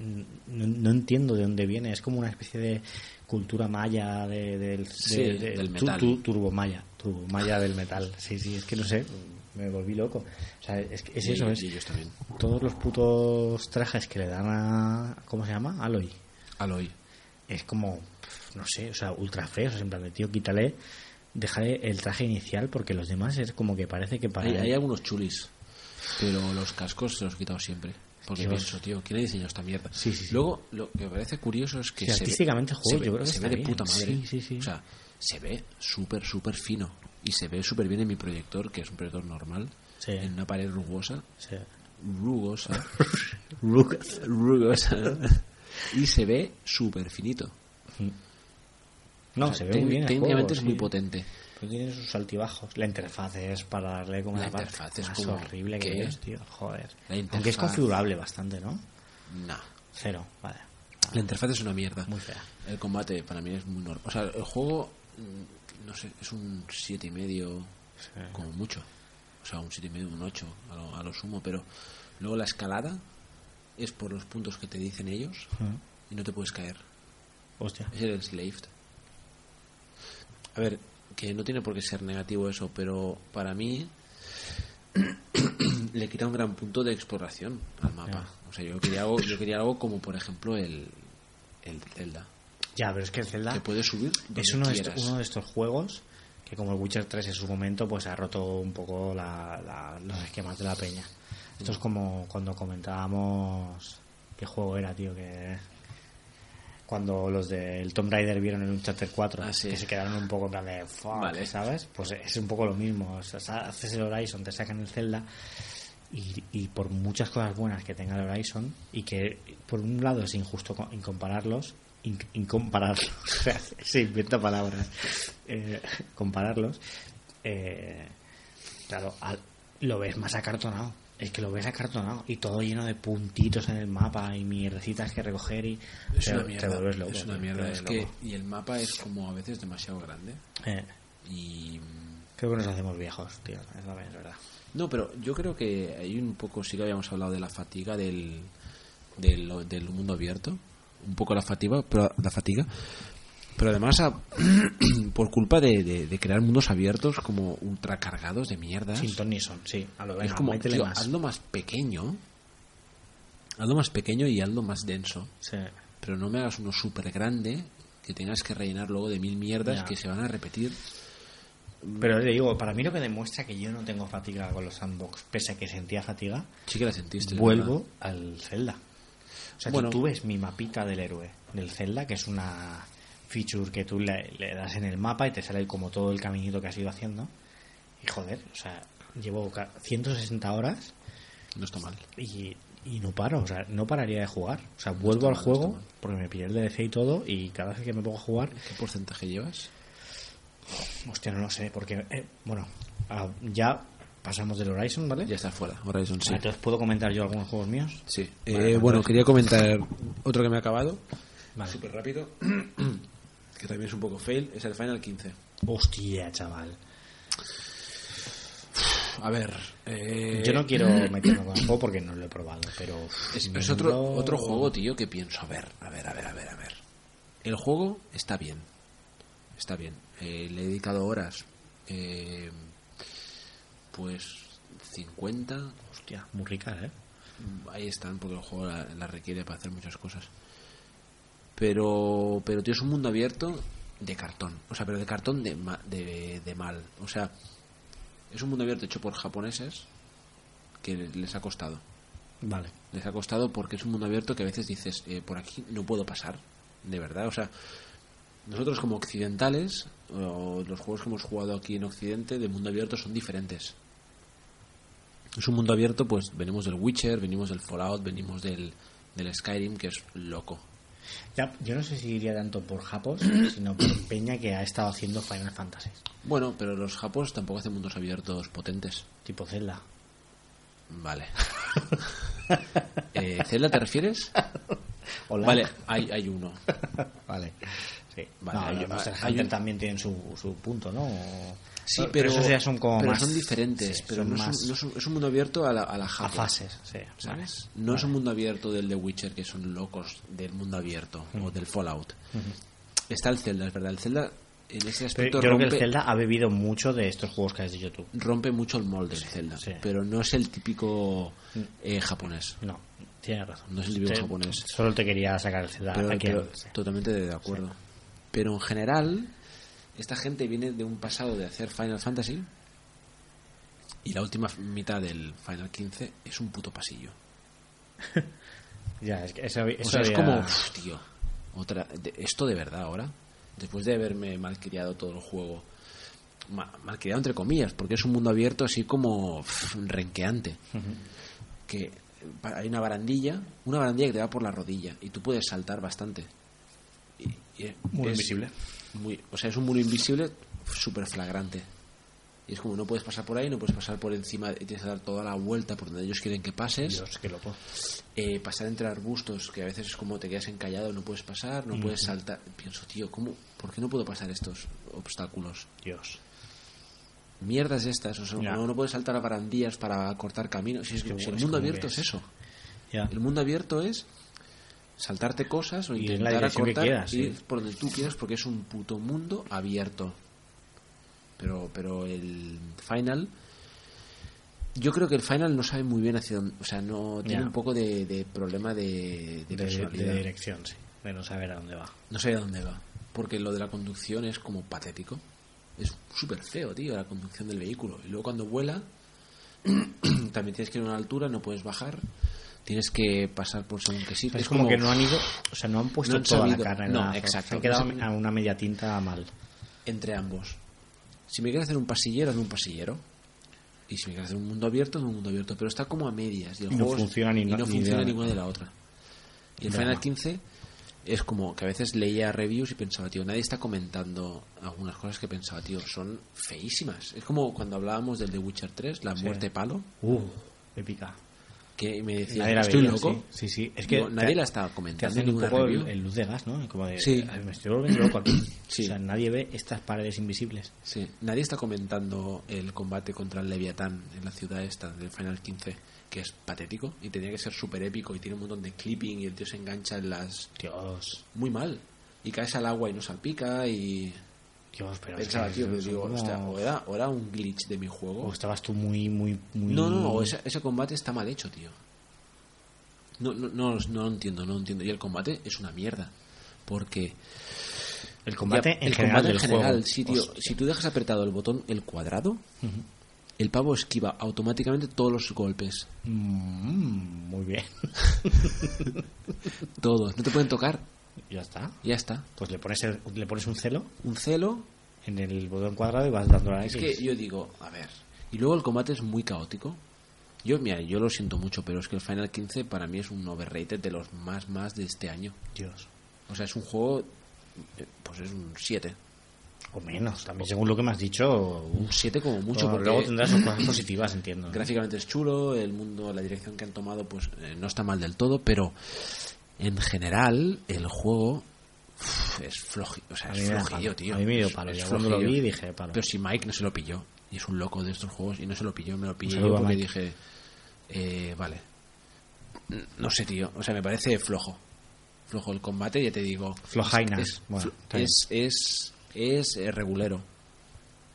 no, no entiendo de dónde viene. Es como una especie de cultura maya de, del, de- Sí, de- del tu- metal. tu- turbo maya. Turbo maya del metal. Sí, sí, es que no sé. Me volví loco. O sea, es, que es eso, es todos los putos trajes que le dan a... ¿Cómo se llama? Aloy. Aloy. Es como, no sé, o sea, ultra feos. En plan de, tío, quítale, déjale el traje inicial porque los demás es como que parece que para... Hay, hay algunos chulis, pero los cascos se los he quitado siempre. Porque Dios. pienso, tío, ¿quién ha diseñado esta mierda? Sí, sí. Luego, lo que me parece curioso es que Sí, se artísticamente ve, juego se yo ve- creo que se está ve de bien. puta madre. Sí, sí, sí. O sea, se ve súper, súper fino. Y se ve súper bien en mi proyector, que es un proyector normal, Sí. en una pared rugosa. Sí. Rugosa. Rugas. (laughs) rugosa. (laughs) y se ve súper finito. No, O sea, se ve muy bien. Técnicamente es muy potente. Pero tiene sus altibajos. La interfaz es para darle como La parte interfaz es más como, horrible que es, tío. Joder. La Aunque es configurable bastante, ¿no? No. Cero, vale. La interfaz es una mierda. Muy fea. El combate para mí es muy normal. O sea, el juego, no sé, es un siete y medio Sí. como mucho. O sea, un siete y medio, un 8 a lo, a lo sumo. Pero luego la escalada es por los puntos que te dicen ellos Mm. y no te puedes caer. Hostia. Es el enslaved. A ver, que no tiene por qué ser negativo eso, pero para mí (clears throat) le quita un gran punto de exploración al mapa. O sea, yo quería algo, yo quería algo como por ejemplo el, el Zelda. Ya, pero es que el Zelda Que puedes subir donde es uno de, estos, uno de estos juegos que como el Witcher 3 en su momento pues ha roto un poco la- la- los esquemas de la peña. Esto es como cuando comentábamos qué juego era, tío, que cuando los del Tomb Raider vieron el Uncharted 4 Ah, sí. que se quedaron un poco en plan de fuck, Vale. ¿sabes? Pues es un poco lo mismo, o sea, sa- haces el Horizon, te sacan el Zelda y, y por muchas cosas buenas que tenga el Horizon y que por un lado es injusto co- incompararlos in- incompararlos (laughs) o sea, se inventa palabras eh, compararlos eh, claro al- lo ves más acartonado es que lo ves acartonado y todo lleno de puntitos en el mapa y mierdecitas que recoger y Es te, una te mierda. vuelves loco es una tío, mierda. te Es vuelves que, loco. y el mapa es como a veces demasiado grande. Eh, Y. creo que nos hacemos viejos tío es la verdad No, pero yo creo que hay un poco, sí que habíamos hablado de la fatiga del, del, del mundo abierto. Un poco la fatiga, pero, la fatiga. Pero además, a- (clears throat) por culpa de, de- de crear mundos abiertos como ultra cargados de mierdas. sin ton ni son sí a lo es como, tío, más hazlo más pequeño. Hazlo más pequeño y hazlo más denso. Sí. Pero no me hagas uno súper grande que tengas que rellenar luego de mil mierdas Ya. que se van a repetir. Pero le digo, para mí lo que demuestra que yo no tengo fatiga con los sandbox, pese a que sentía fatiga, Sí que la sentiste. vuelvo verdad. al Zelda. O sea, Bueno. tú, tú ves mi mapita del héroe del Zelda, que es una feature que tú le, le das en el mapa y te sale como todo el caminito que has ido haciendo. Y joder, o sea, llevo ca- 160 horas No está mal. y, y no paro, o sea, no pararía de jugar. O sea, vuelvo al mal, juego porque me pillé el DLC y todo y cada vez que me pongo a jugar ¿Qué porcentaje llevas? Hostia, no lo sé, porque, eh, bueno, ah, ya pasamos del Horizon, ¿vale? Ya está fuera, Horizon sí. Entonces, ¿puedo comentar yo algunos juegos míos? Sí. Vale, Eh, bueno, quería comentar otro que me ha acabado. Vale. Súper rápido. (clears throat) que también es un poco fail. Es el Final 15. Hostia, chaval. A ver. eh, Yo no quiero (clears throat) meterme con el juego porque no lo he probado, pero... Es otro, otro juego, tío, que pienso. A ver, a ver, a ver, a ver, a ver. El juego está bien. Está bien. Eh, le he dedicado horas eh, pues 50. Hostia, muy rica, ¿eh? Ahí están, porque el juego la, la requiere para hacer muchas cosas. Pero, pero tío, es un mundo abierto de cartón. O sea, pero de cartón de, de, de mal. O sea, es un mundo abierto hecho por japoneses que les ha costado. Vale. Les ha costado porque es un mundo abierto que a veces dices, eh, por aquí no puedo pasar. De verdad, o sea, nosotros como occidentales, o los juegos que hemos jugado aquí en Occidente de mundo abierto son diferentes. Es un mundo abierto, pues venimos del Witcher, venimos del Fallout, venimos del, del Skyrim, que es loco. Ya, yo no sé si iría tanto por Japos, (clears throat) sino por Peña que ha estado haciendo Final Fantasy. Bueno, pero los japos tampoco hacen mundos abiertos potentes. Tipo Zelda. Vale. (laughs) eh, ¿Zelda te refieres? (laughs) Hola. Vale, hay, hay uno. (laughs) Vale. Sí. Vale, no, hay- los Monster hay Hunter un- también tienen su, su punto, ¿no? O- Sí, pero, pero, esos ya son como pero más... son diferentes. sí, pero son no, es, más un, no es un- es un mundo abierto a la, a la a fases, sí. ¿sabes? No es un mundo abierto del The Witcher, que son locos del mundo abierto, o del Fallout. Está el Zelda, es verdad. El Zelda, en ese aspecto, yo creo que el Zelda ha bebido mucho de estos juegos que has dicho tú. rompe mucho el molde del Zelda. sí. Pero no es el típico eh, japonés. No, tienes razón. No es el típico Te- japonés. Solo te quería sacar el Zelda pero, aquí. pero sí. totalmente de acuerdo. Pero en general, esta gente viene de un pasado de hacer Final Fantasy y la última mitad del Final 15 es un puto pasillo. (laughs) Ya, es que eso, eso O sea, es como, "Uf, tío, otra, de- esto de verdad ahora, después de haberme malcriado todo el juego, ma- malcriado entre comillas, porque es un mundo abierto así como uf, renqueante, que hay una barandilla, una barandilla que te va por la rodilla y tú puedes saltar bastante. Y, y Muy es invisible. Muy- o sea, es un muro invisible súper flagrante. Y es como no puedes pasar por ahí, no puedes pasar por encima, y tienes que dar toda la vuelta por donde ellos quieren que pases Dios, qué loco. eh, pasar entre arbustos, que a veces es como te quedas encallado, no puedes pasar, no puedes saltar. Pienso, tío, ¿cómo, ¿por qué no puedo pasar estos obstáculos? Dios. Mierdas estas, o sea, no, no puedes saltar a barandillas para cortar caminos. Si es que, si el mundo abierto es es- eso. El mundo abierto es saltarte cosas o Y intentar acortar quieras, ir sí. por donde tú quieras porque es un puto mundo abierto. Pero, pero el final yo creo que el final no sabe muy bien hacia dónde, o sea, no tiene un poco de, de problema de, de De, personalidad. de dirección, sí. De no saber a dónde va. No sé a dónde va. Porque lo de la conducción es como patético. Es súper feo, tío, la conducción del vehículo. Y luego cuando vuela, (clears throat) también tienes que ir a una altura, no puedes bajar. Tienes que pasar por según que sí. Es, como, que no han ido, o sea, no han puesto no han toda sabido- la carne no, la- exacto. Han quedado a una media tinta mal. Entre ambos. Si me quieres hacer un pasillero, hazme un pasillero. Y si me quieres hacer un mundo abierto, hazme un mundo abierto. Pero está como a medias. Y, el Y no juego funciona ni y no- ni funciona ninguna de la otra. Y el. Final 15 es como que a veces leía reviews y pensaba, tío, nadie está comentando algunas cosas que pensaba, tío, son feísimas. Es como cuando hablábamos del The Witcher 3, la muerte palo, Uh, épica. Que me decía, Nadie la estoy veía, loco. Sí, sí. sí. Es que No, nadie te- la estaba te comentando hacen en un poco el, el luz de gas, ¿no? Como de, Sí. "Ay, me estoy volviendo loco aquí. (clears throat) Sí. O sea, nadie ve estas paredes invisibles. Sí, nadie está comentando el combate contra el Leviatán en la ciudad esta del Final 15, que es patético y tenía que ser súper épico y tiene un montón de clipping y el tío se engancha en las... Dios, Muy mal. Y caes al agua y no salpica y... Pero es Pensaba, que tío, digo, como- hostia, o era, o era un glitch de mi juego. o estabas tú muy, muy, muy... No, no, ese, ese combate está mal hecho, tío. No, no, no, no lo entiendo, no lo entiendo. Y el combate es una mierda. Porque El combate Ya, en el general combate en general, juego. sí, tío. Si tú dejas apretado el botón, el cuadrado, el pavo esquiva automáticamente todos los golpes. Mm, muy bien. (laughs) Todos. No te pueden tocar. Ya está. Ya está. Pues le pones, el- le pones un celo Un celo. en el botón cuadrado y vas dando la Es X. que yo digo, a ver. Y luego el combate es muy caótico. Yo, mira, yo lo siento mucho, pero es que el Final 15 para mí es un overrated de los más más de este año. Dios. O sea, es un juego, pues es un 7. O menos, también según lo que me has dicho. Un 7 como mucho, Bueno, porque luego tendrás sus cosas positivas, entiendo. ¿no? (laughs) gráficamente es chulo, el mundo, la dirección que han tomado, pues eh, no está mal del todo, pero en general el juego uf, es flojillo, o sea, es flojillo, tío. A mí me dio palo. es Ya cuando lo vi dije, palo. Pero si Mike no se lo pilló, y es un loco de estos juegos, y no se lo pilló, me lo pillé yo porque dije, eh, vale. No sé, tío, o sea, me parece flojo. Flojo el combate, ya te digo. Flojainas. Es, Bueno, es, es, es, eh, regulero.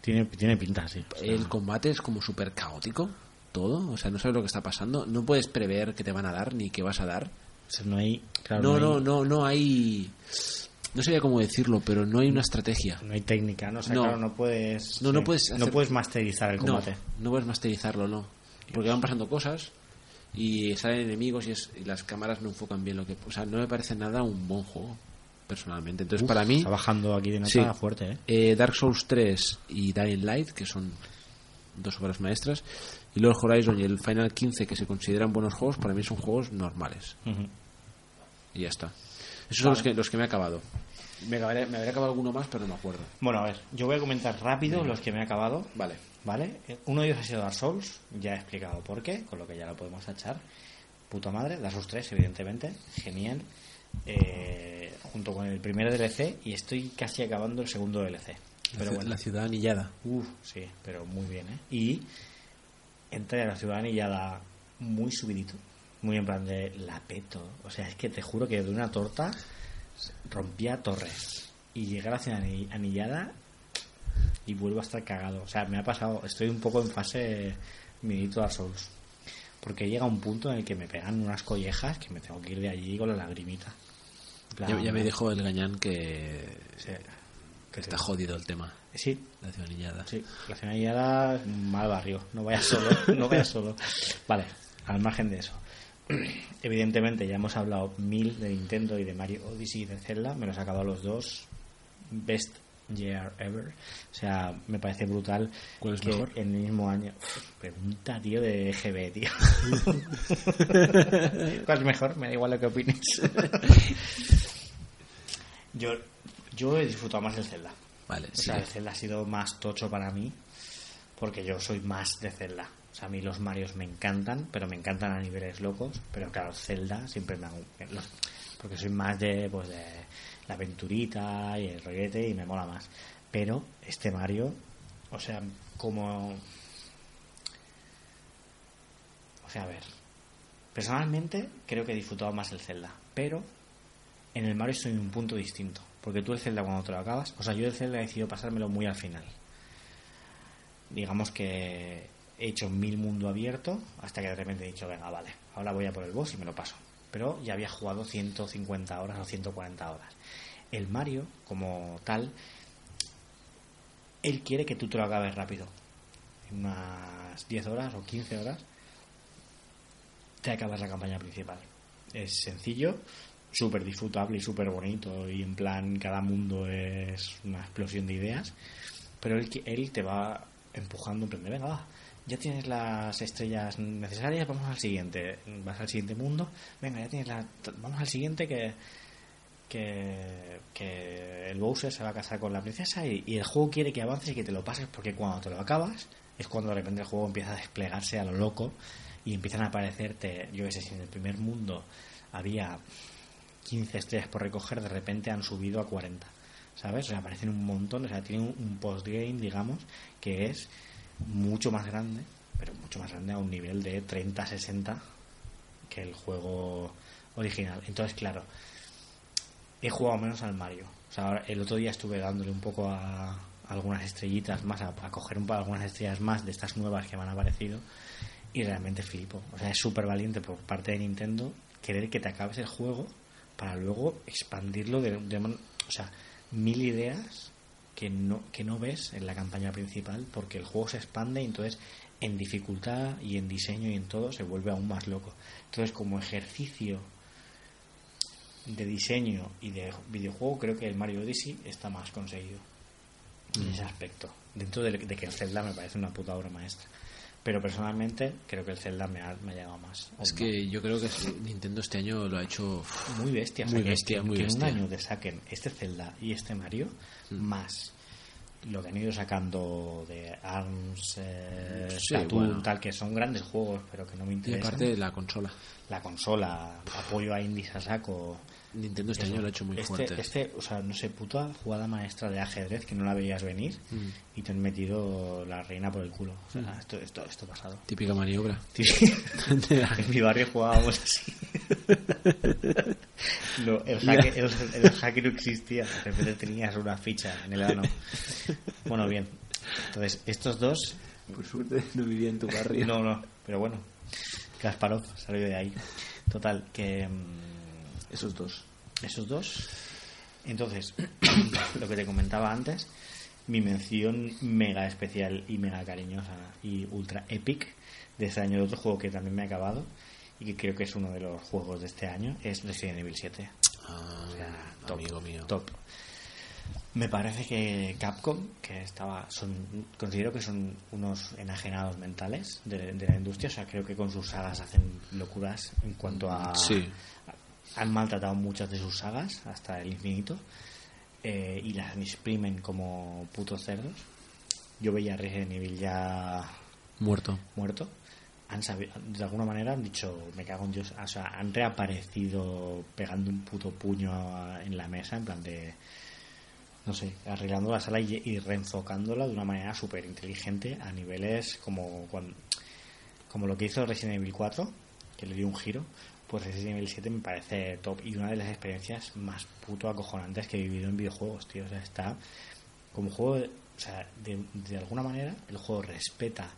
Tiene, tiene pinta, sí. El combate es como súper caótico, todo. O sea, no sabes lo que está pasando. No puedes prever qué te van a dar ni qué vas a dar. O sea, no hay. claro, No, no, hay- no, no hay. No sabía cómo decirlo, pero no hay una estrategia. no hay técnica, ¿no? O sea, No. claro, no puedes. No, no sí, puedes No puedes masterizar el No, combate. no puedes masterizarlo, no. Porque van pasando cosas y salen enemigos y, es- y las cámaras no enfocan bien lo que. O sea, no me parece nada un buen juego, personalmente. Entonces, Uf, para mí, Está bajando aquí de nota Sí. fuerte, ¿eh? eh, Dark Souls 3 y Dying Light, que son dos obras maestras, y luego el Horizon y el Final 15, que se consideran buenos juegos, para mí son juegos normales. Y ya está. Esos son los que, los que me he acabado. Me, acabaré- me habré acabado alguno más, pero no me acuerdo. Bueno, a ver, yo voy a comentar rápido los que me he acabado. Vale. ¿Vale? Eh, Uno de ellos ha sido Dark Souls, ya he explicado por qué, con lo que ya lo podemos tachar. Puta madre, Dark Souls 3, evidentemente, genial. Eh, junto con el primer DLC y estoy casi acabando el segundo DLC. Pero bueno, La ciudad anillada. Uf, sí, pero muy bien, ¿eh? Y entré a la ciudadanía muy subidito, muy en plan de la peto. O sea, es que te juro que de una torta rompía torres. Y llegué a la ciudad ani- anillada y vuelvo a estar cagado. O sea, me ha pasado, estoy un poco en fase minito Dark Souls. Porque llega un punto en el que me pegan unas collejas que me tengo que ir de allí con la lagrimita. En plan, Ya, ya me dijo el gañán que, Sí, que está jodido el tema. Sí, La ciudad. Sí, la un mal barrio. No vayas solo, (laughs) no vayas solo. Vale, al margen de eso. (clears throat) Evidentemente ya hemos hablado mil de Nintendo y de Mario Odyssey y de Zelda. Me los he acabado los dos. Best year ever. O sea, me parece brutal ¿Cuál es que mejor? en el mismo año. Pregunta, tío, de EGB, tío. (laughs) ¿Cuál es mejor? Me da igual lo que opines. (laughs) yo, yo he disfrutado más del Zelda. Vale, O sí. sea, el Zelda ha sido más tocho para mí porque yo soy más de Zelda. O sea, a mí los Marios me encantan, pero me encantan a niveles locos. Pero claro, Zelda siempre me han... porque soy más de, pues, de la aventurita y el rollete y me mola más. Pero este Mario, o sea, como... O sea, a ver. Personalmente creo que he disfrutado más el Zelda, pero en el Mario estoy en un punto distinto. Porque tú el Zelda cuando te lo acabas, o sea, yo el Zelda he decidido pasármelo muy al final. Digamos que he hecho mil mundo abierto hasta que de repente he dicho, venga, vale, ahora voy a por el boss y me lo paso. Pero ya había jugado 150 horas o 140 horas. El Mario, como tal, él quiere que tú te lo acabes rápido. En unas 10 horas o 15 horas te acabas la campaña principal. Es sencillo, súper disfrutable y súper bonito y en plan cada mundo es una explosión de ideas, pero él, te va empujando en plan venga, va, ya tienes las estrellas necesarias, vamos al siguiente, vas al siguiente mundo, venga, ya tienes la, vamos al siguiente que que, que el Bowser se va a casar con la princesa y, y el juego quiere que avances y que te lo pases porque cuando te lo acabas es cuando de repente el juego empieza a desplegarse a lo loco y empiezan a aparecerte, yo qué sé, si en el primer mundo había 15 estrellas por recoger, de repente han subido a 40. ¿Sabes? O sea, aparecen un montón, o sea, tienen un, postgame, digamos, que es mucho más grande, pero mucho más grande a un nivel de 30-60 que el juego original. Entonces, claro, he jugado menos al Mario. O sea, el otro día estuve dándole un poco a algunas estrellitas más, a, coger un, algunas estrellas más de estas nuevas que me han aparecido y realmente flipo. O sea, es súper valiente por parte de Nintendo querer que te acabes el juego para luego expandirlo de, o sea, mil ideas que no, que no ves en la campaña principal porque el juego se expande y entonces en dificultad y en diseño y en todo se vuelve aún más loco. Entonces como ejercicio de diseño y de videojuego creo que el Mario Odyssey está más conseguido en ese aspecto. Dentro de, de que el Zelda me parece una puta obra maestra. Pero personalmente creo que el Zelda me ha, me ha llegado más. Es que yo creo que Nintendo este año lo ha hecho muy bestia. o sea, muy bestia, que, muy que bestia. un año te saquen este Zelda y este Mario más lo que han ido sacando de ARMS, eh, Sí, bueno. tal, que son grandes juegos, pero que no me y interesan. aparte la consola. la consola, apoyo a indies a saco. Nintendo este año lo ha hecho muy este, fuerte. Este, o sea, no sé, puta jugada maestra de ajedrez que no la veías venir Mm. y te han metido la reina por el culo. O sea, esto, esto, esto ha pasado. Típica maniobra. (laughs) (laughs) En mi barrio jugábamos así. (laughs) No, el, jaque, el, el jaque no existía. De repente tenías una ficha en el ano. Bueno, bien. Entonces, estos dos. Por suerte no vivía en tu barrio. No, no, pero bueno. Kasparov salió de ahí. Total, que. mm, Esos dos. Esos dos. Entonces, (coughs) lo que te comentaba antes, mi mención mega especial y mega cariñosa y ultra epic de este año de otro juego que también me ha acabado y que creo que es uno de los juegos de este año es Resident Evil 7. Ah, O sea, top, amigo mío. top. Me parece que Capcom, que estaba, son, considero que son unos enajenados mentales de, de la industria, o sea, creo que con sus sagas hacen locuras en cuanto a... Sí. Han maltratado muchas de sus sagas hasta el infinito eh, y las exprimen como putos cerdos. Yo veía a Resident Evil ya Muerto. muerto, han sabi- de alguna manera han dicho, me cago en Dios, o sea, han reaparecido pegando un puto puño en la mesa, en plan de, no sé, arreglando la sala y, y reenfocándola de una manera súper inteligente a niveles como, cuando, como lo que hizo Resident Evil 4, que le dio un giro, pues Resident Evil 7 me parece top y una de las experiencias más puto acojonantes que he vivido en videojuegos, tío, o sea, está como juego, o sea, de, de alguna manera el juego respeta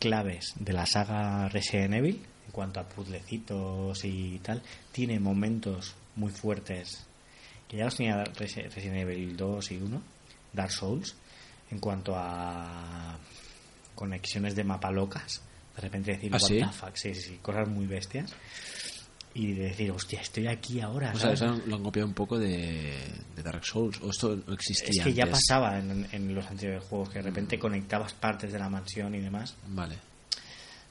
claves de la saga Resident Evil en cuanto a puzzlecitos y tal. Tiene momentos muy fuertes que ya los tenía Resi- Resident Evil 2 y 1, Dark Souls, en cuanto a conexiones de mapa locas. De repente decir, ¿Ah, what sí? the fuck, sí, sí, sí, cosas muy bestias. Y de decir, hostia, estoy aquí ahora. O sea, lo han copiado un poco de, de Dark Souls. O esto no existía Es que ya pasaba en, en los anteriores juegos, que de repente conectabas partes de la mansión y demás, Vale.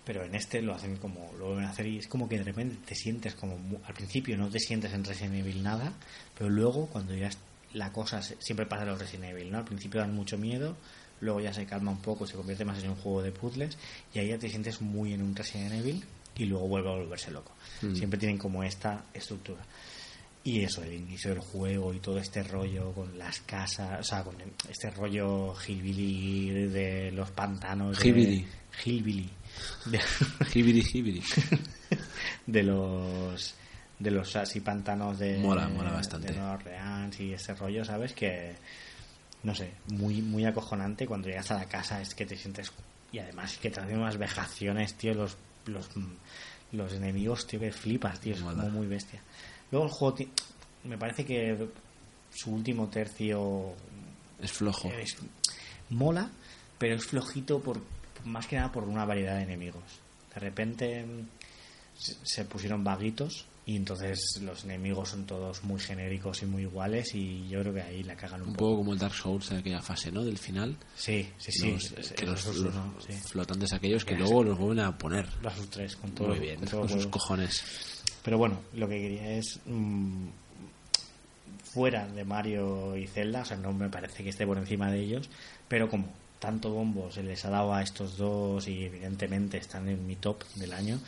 pero en este lo hacen como, lo vuelven a hacer y es como que de repente te sientes como, al principio no te sientes en Resident Evil nada, pero luego cuando ya la cosa, siempre pasa en los Resident Evil, ¿no? Al principio dan mucho miedo, luego ya se calma un poco, se convierte más en un juego de puzzles y ahí ya te sientes muy en un Resident Evil y luego vuelve a volverse loco. Mm. Siempre tienen como esta estructura. Y eso, el inicio del juego y todo este rollo con las casas, o sea, con este rollo hillbilly de los pantanos. Hillbilly. Hillbilly. De, (laughs) hibiri. (laughs) de los de los así pantanos de Mola, mola bastante. de Nueva Orleans y ese rollo, ¿sabes? Que no sé, muy muy acojonante cuando llegas a la casa es que te sientes y además que te hacen unas vejaciones, tío, los los los enemigos, tío, que flipas, tío, es como muy bestia. Luego el juego me parece que su último tercio Es flojo. es- mola, pero es flojito por más que nada por una variedad de enemigos. De repente se, se pusieron vaguitos y entonces los enemigos son todos muy genéricos y muy iguales y yo creo que ahí la cagan un, Un poco. poco como el Dark Souls en aquella fase, ¿no? Del final. Sí, sí, sí. Los, es- que es- los, eso es los uno, sí. flotantes aquellos que Ya, luego sí. los vuelven a poner. Sus tres con todo, Muy bien, con todo con sus cojones. Pero bueno, lo que quería es mm, fuera de Mario y Zelda, o sea, no me parece que esté por encima de ellos, pero como tanto bombo se les ha dado a estos dos y evidentemente están en mi top del año,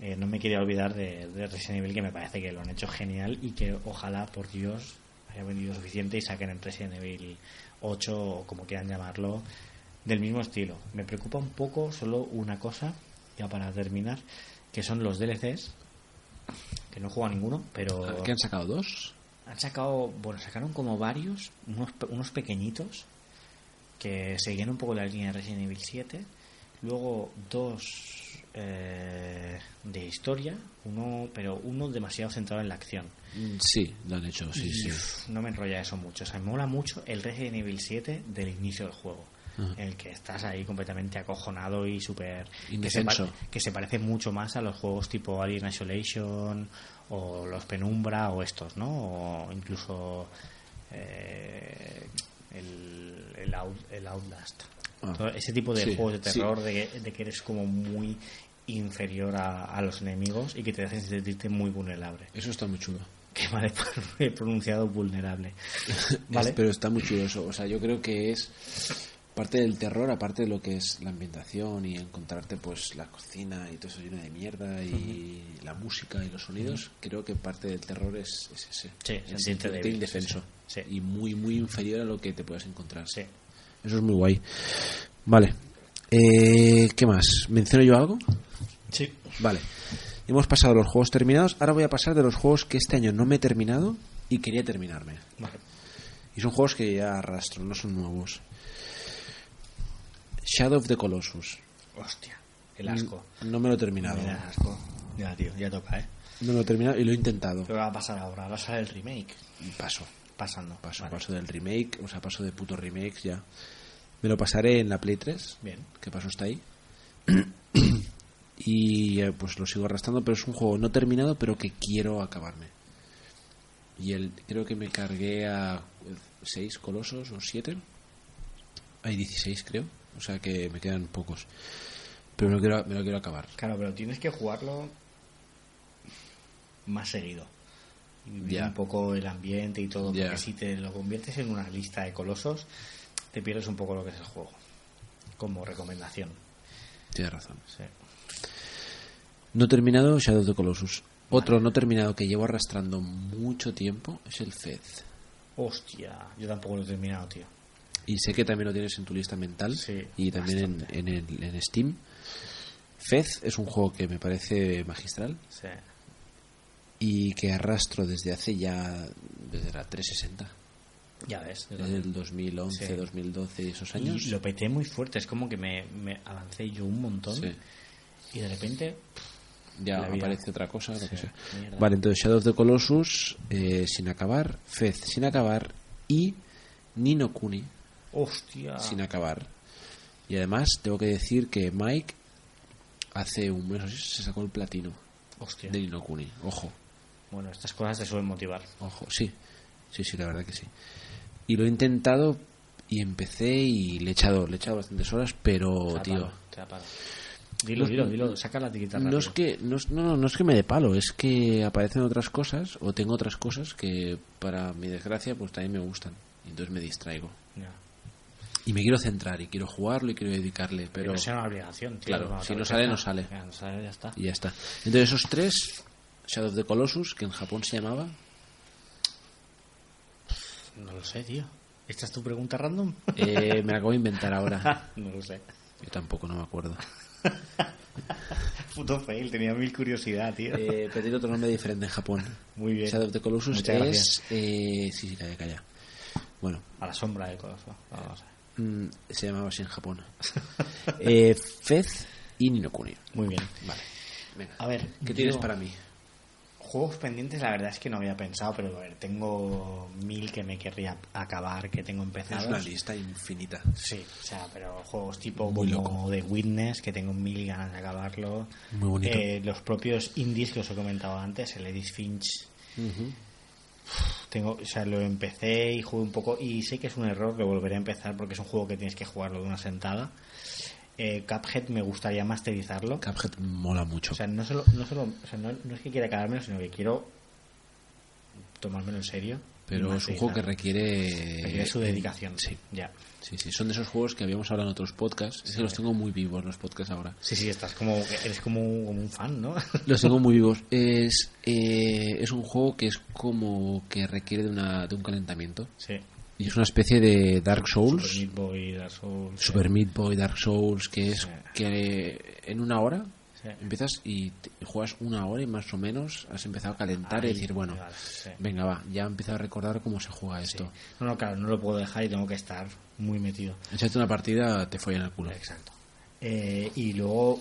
eh, no me quería olvidar de, de Resident Evil que me parece que lo han hecho genial y que ojalá por Dios haya vendido suficiente y saquen el Resident Evil 8 o como quieran llamarlo del mismo estilo. Me preocupa un poco solo una cosa, ya para terminar, que son los DLCs, que no juega ninguno, pero ¿Qué han sacado? ¿Dos? han sacado, bueno, sacaron como varios, unos, unos pequeñitos, que seguían un poco la línea de Resident Evil 7, luego dos eh, de historia, uno, pero uno demasiado centrado en la acción. Mm, Sí, lo han hecho, sí, Y, sí. no me enrolla eso mucho. O sea, me mola mucho el Resident Evil 7 del inicio del juego. Ajá. En el que estás ahí completamente acojonado y súper. Que, se que se parece mucho más a los juegos tipo Alien Isolation o los Penumbra o estos, ¿no? O incluso eh, el, el, Out- el Outlast. Ah. Ese tipo de Sí, juegos de sí. terror de, que- de que eres como muy inferior a, a los enemigos y que te hacen sentirte muy vulnerable. Eso está muy chulo. (laughs) Que vale, (laughs) he pronunciado vulnerable. (laughs) ¿Vale? Es- pero está muy chulo eso. O sea, yo creo que es parte del terror, aparte de lo que es la ambientación y encontrarte pues la cocina y todo eso lleno de mierda y la música y los sonidos, creo que parte del terror es, es ese. Sí, el débil, indefenso. sí, sí. Y muy, muy inferior a lo que te puedes encontrar. Sí. Eso es muy guay. Vale. Eh, ¿Qué más? ¿Menciono yo algo? Sí. Vale. Hemos pasado los juegos terminados. Ahora voy a pasar de los juegos que este año no me he terminado y quería terminarme. Vale. Y son juegos que ya arrastro, no son nuevos. Shadow of the Colossus. Hostia, el asco. No me lo he terminado. Asco. Ya, tío, ya toca, ¿eh? No me lo he terminado y lo he intentado. ¿Qué va a pasar ahora? Ahora sale el remake. Paso. Pasando. Paso, Vale. paso del remake, o sea, paso de puto remakes ya. Me lo pasaré en la Play 3, Bien. que paso está ahí. y eh, pues lo sigo arrastrando, pero es un juego no terminado, pero que quiero acabarme. Y el, creo que me cargué a 6 colosos o 7. Hay 16, creo. O sea que me quedan pocos. Pero me lo quiero, me lo quiero acabar. Claro, pero tienes que jugarlo más seguido. Y vivir Ya. un poco el ambiente y todo. Porque si te lo conviertes en una lista de colosos, te pierdes un poco lo que es el juego. Como recomendación. Tienes razón. Sí. No terminado Shadow of the Colossus. Otro no terminado que llevo arrastrando mucho tiempo es el Fez. Hostia, yo tampoco lo he terminado, tío. Y sé que también lo tienes en tu lista mental Sí, y también en, en, el- en Steam. Fez es un juego que me parece magistral Sí. Y que arrastro desde hace ya, desde la 360, Ya ves. desde el 2011, Sí. 2012 y esos Y años. lo peté muy fuerte. Es como que me, me avancé yo un montón. Sí, Y de repente. ya aparece otra cosa, lo que Sí, sea. Vale, entonces Shadow of the Colossus eh, sin acabar, Fez sin acabar y Nino Kuni Hostia. sin acabar. Y además tengo que decir que Mike hace un mes se sacó el platino Hostia. de Nino Kuni. Ojo, Bueno, estas cosas te suelen motivar. ojo, sí. Sí, sí, la verdad que sí. Y lo he intentado y empecé y le he echado, le he echado bastantes horas, pero Te da tío, palo, te palo. Dilo, No- dilo, dilo. Saca la tiquita no es que no, es- no, no, no es que me dé palo, es que aparecen otras cosas o tengo otras cosas que para mi desgracia pues también me gustan. Y entonces me distraigo. Ya. Y me quiero centrar y quiero jugarlo y quiero dedicarle, Pero pero no sea una obligación, tío. Claro, si no sale, no sale. Ya, no sale, ya está. y ya está. Entonces esos tres, Shadow of the Colossus, que en Japón se llamaba, No lo sé, tío. ¿Esta es tu pregunta random? eh, me la acabo de inventar ahora. (laughs) no lo sé. Yo tampoco, no me acuerdo. (laughs) Puto fail, tenía mil curiosidad, tío. Eh, pero tiene otro nombre diferente en Japón. Muy bien. Shadow of the Colossus Muchas es... Eh, sí, sí, calla, calla. Bueno, A la sombra. Vamos a ver. mm, se llamaba así en Japón. (laughs) eh, Fez y Ninokuni. Muy bien. Vale. Venga. A ver, ¿Qué tienes para mí? Juegos pendientes, la verdad es que no había pensado, pero a ver, tengo mil que me querría acabar, que tengo empezados. Es una lista infinita. Sí, o sea, pero juegos tipo Muy como loco. The Witness, que tengo mil ganas de acabarlo. Muy bonito. Eh, los propios indies que os he comentado antes, el Edith Finch. Tengo, o sea, lo empecé y jugué un poco y sé que es un error, lo volveré a empezar porque es un juego que tienes que jugarlo de una sentada. Eh, Cuphead me gustaría masterizarlo. Cuphead mola mucho. O sea, no, solo, no, solo, o sea, no, no es que quiera acabármelo, sino que quiero tomármelo en serio. pero es un juego que requiere... Requiere su dedicación. Sí. Ya. Sí, sí, son de esos juegos que habíamos hablado en otros podcasts. Es que los tengo muy vivos los podcasts ahora. Sí, sí, estás como, eres como, un- como un fan, ¿no? (laughs) Los tengo muy vivos. Es, eh, es un juego que es como que requiere de, una, de un calentamiento. sí. Y es una especie de Dark Souls. Super Meat Boy, Dark Souls. sí. Super Meat Boy, Dark Souls, que es Sí. que en una hora Sí. empiezas y te- juegas una hora y más o menos has empezado a calentar Ahí, y decir, bueno, vale, venga, va, ya empiezo a recordar cómo se juega esto. No, no, claro, no lo puedo dejar y tengo que estar muy metido. Echarte una partida, te follan el culo. Exacto. Eh, y luego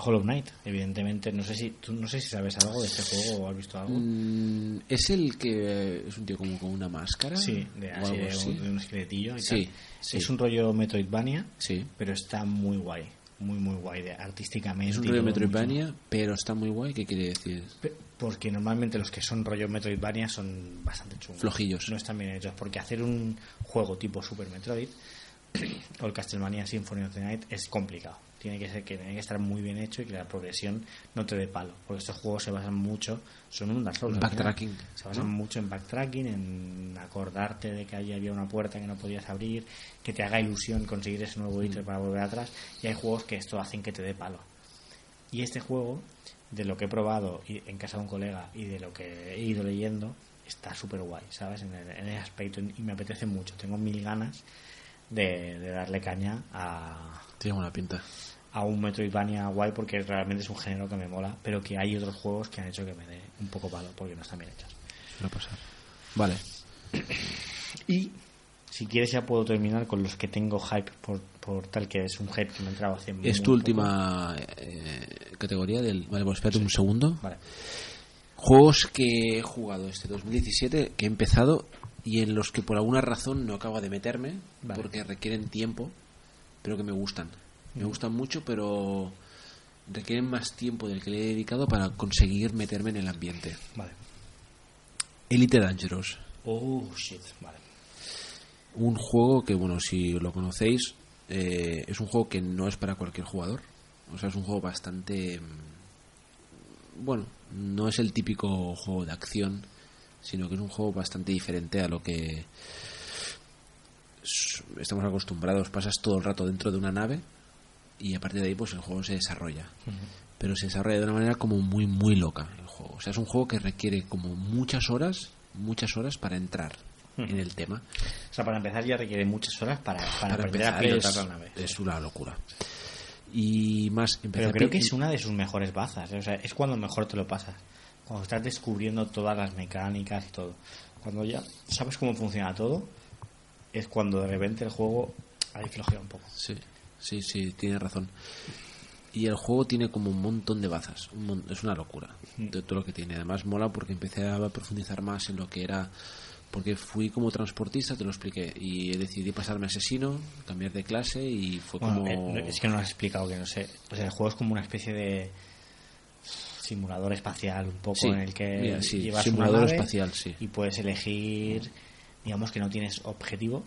Hollow Knight, evidentemente, no sé si tú no sé si sabes algo de este juego o has visto algo. Mm, ¿Es el que es un tío como con una máscara? Sí, de, así algo de, un, de un esqueletillo y Sí, tal. sí. Es un rollo Metroidvania, Sí. pero está muy guay, muy muy guay de, artísticamente. Es un rollo Metroidvania, pero está muy guay. ¿Qué quiere decir? Porque normalmente los que son rollo Metroidvania son bastante chungos. Flojillos. No están bien hechos. Porque hacer un juego tipo Super Metroid (coughs) o el Castlevania Symphony of the Night es complicado. Tiene que ser que tiene que estar muy bien hecho y que la progresión no te dé palo. Porque estos juegos se basan mucho, son un Dark Souls. Backtracking, Se basan ¿no? mucho en backtracking, en acordarte de que allí había una puerta que no podías abrir, que te haga ilusión conseguir ese nuevo Mm. ítem para volver atrás. Y hay juegos que esto hacen que te dé palo. Y este juego, de lo que he probado en casa de un colega y de lo que he ido leyendo, está súper guay, ¿sabes? En, el- en ese aspecto y me apetece mucho. Tengo mil ganas de, de darle caña a, Tiene buena pinta. A un Metroidvania guay porque realmente es un género que me mola, pero que hay otros juegos que han hecho que me dé un poco palo porque no están bien hechos. Suele pasar. Vale. Y si quieres ya puedo terminar con los que tengo hype por, por tal que es un hype que me ha entrado hace Es tu última eh, categoría del... Vale, pues espérate un segundo. Vale. Juegos que he jugado este 2017, que he empezado y en los que por alguna razón no acabo de meterme, Vale. porque requieren tiempo, pero que me gustan. Me gustan mucho, pero requieren más tiempo del que le he dedicado para conseguir meterme en el ambiente. Vale. Elite Dangerous. Oh, shit. Vale. Un juego que, bueno, si lo conocéis, eh, es un juego que no es para cualquier jugador. O sea, es un juego bastante... mm, Bueno, no es el típico juego de acción, sino que es un juego bastante diferente a lo que estamos acostumbrados. Pasas todo el rato dentro de una nave y a partir de ahí pues el juego se desarrolla. Pero se desarrolla de una manera como muy, muy loca el juego. O sea, es un juego que requiere como muchas horas, muchas horas para entrar en el tema. O sea, para empezar ya requiere muchas horas para, para, aprender a empezar pilotar es, la nave. es una locura. Y más, Pero creo que es una de sus mejores bazas. ¿eh? O sea, es cuando mejor te lo pasas. Cuando estás descubriendo todas las mecánicas y todo. Cuando ya sabes cómo funciona todo, es cuando de repente el juego ahí flojea un poco. Sí, sí, sí, tiene razón. Y el juego tiene como un montón de bazas. un mon- es una locura de todo lo que tiene. Además mola porque empecé a profundizar más en lo que era... Porque fui como transportista, te lo expliqué, y decidí pasarme a asesino, cambiar de clase y fue Bueno, como... eh, es que no lo has explicado, que no sé. Sea, el juego es como una especie de simulador espacial, un poco Sí, en el que mira, sí, llevas simulador una nave espacial, sí. y puedes elegir, digamos que no tienes objetivo.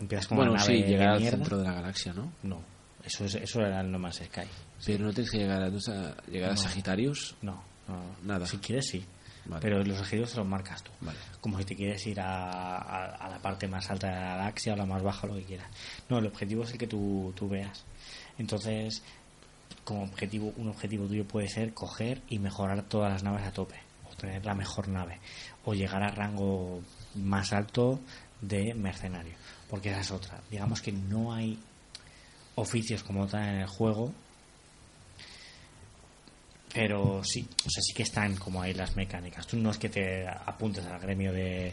Empiezas con Bueno, una sí, nave llegar de al centro de la galaxia, ¿no? No, eso, es, eso era el No Man's Sky. Pero no tienes que llegar a, no llegar a. Sagitarios. No, no, Nada. Si quieres, sí. Vale. Pero los objetivos te los marcas tú. Vale. Como si te quieres ir a, a- a la parte más alta de la galaxia o la más baja, lo que quieras. No, el objetivo es el que tú, tú veas. Entonces, como objetivo, un objetivo tuyo puede ser coger y mejorar todas las naves a tope. O tener la mejor nave. O llegar al rango más alto de mercenario. Porque esa es otra. Digamos que no hay oficios como tal en el juego pero sí, o sea, sí que están como ahí las mecánicas. Tú no es que te apuntes al gremio de,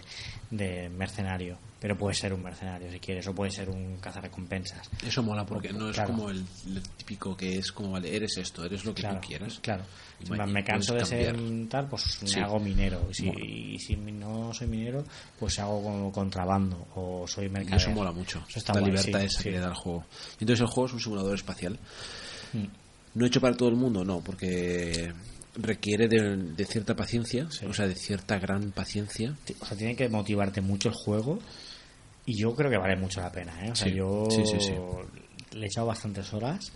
de mercenario, pero puedes ser un mercenario si quieres, o puedes ser un cazarrecompensas. Eso mola porque no es Claro. como el, el típico que es como, vale, eres esto, eres lo que Claro, tú quieras. claro. Y me, canso de ser tal, pues me Sí. hago minero. Y si, Mola. y si no soy minero, pues hago como contrabando o soy mercader. eso mola mucho. Eso está la guay, libertad sí, esa sí. que le da el juego. Entonces el juego es un simulador espacial. Mm. No hecho para todo el mundo, no, porque requiere de, de cierta paciencia, o sea, de cierta gran paciencia. O sea, tiene que motivarte mucho el juego y yo creo que vale mucho la pena, ¿eh? O sea, Sí, yo sí, sí, sí. le he echado bastantes horas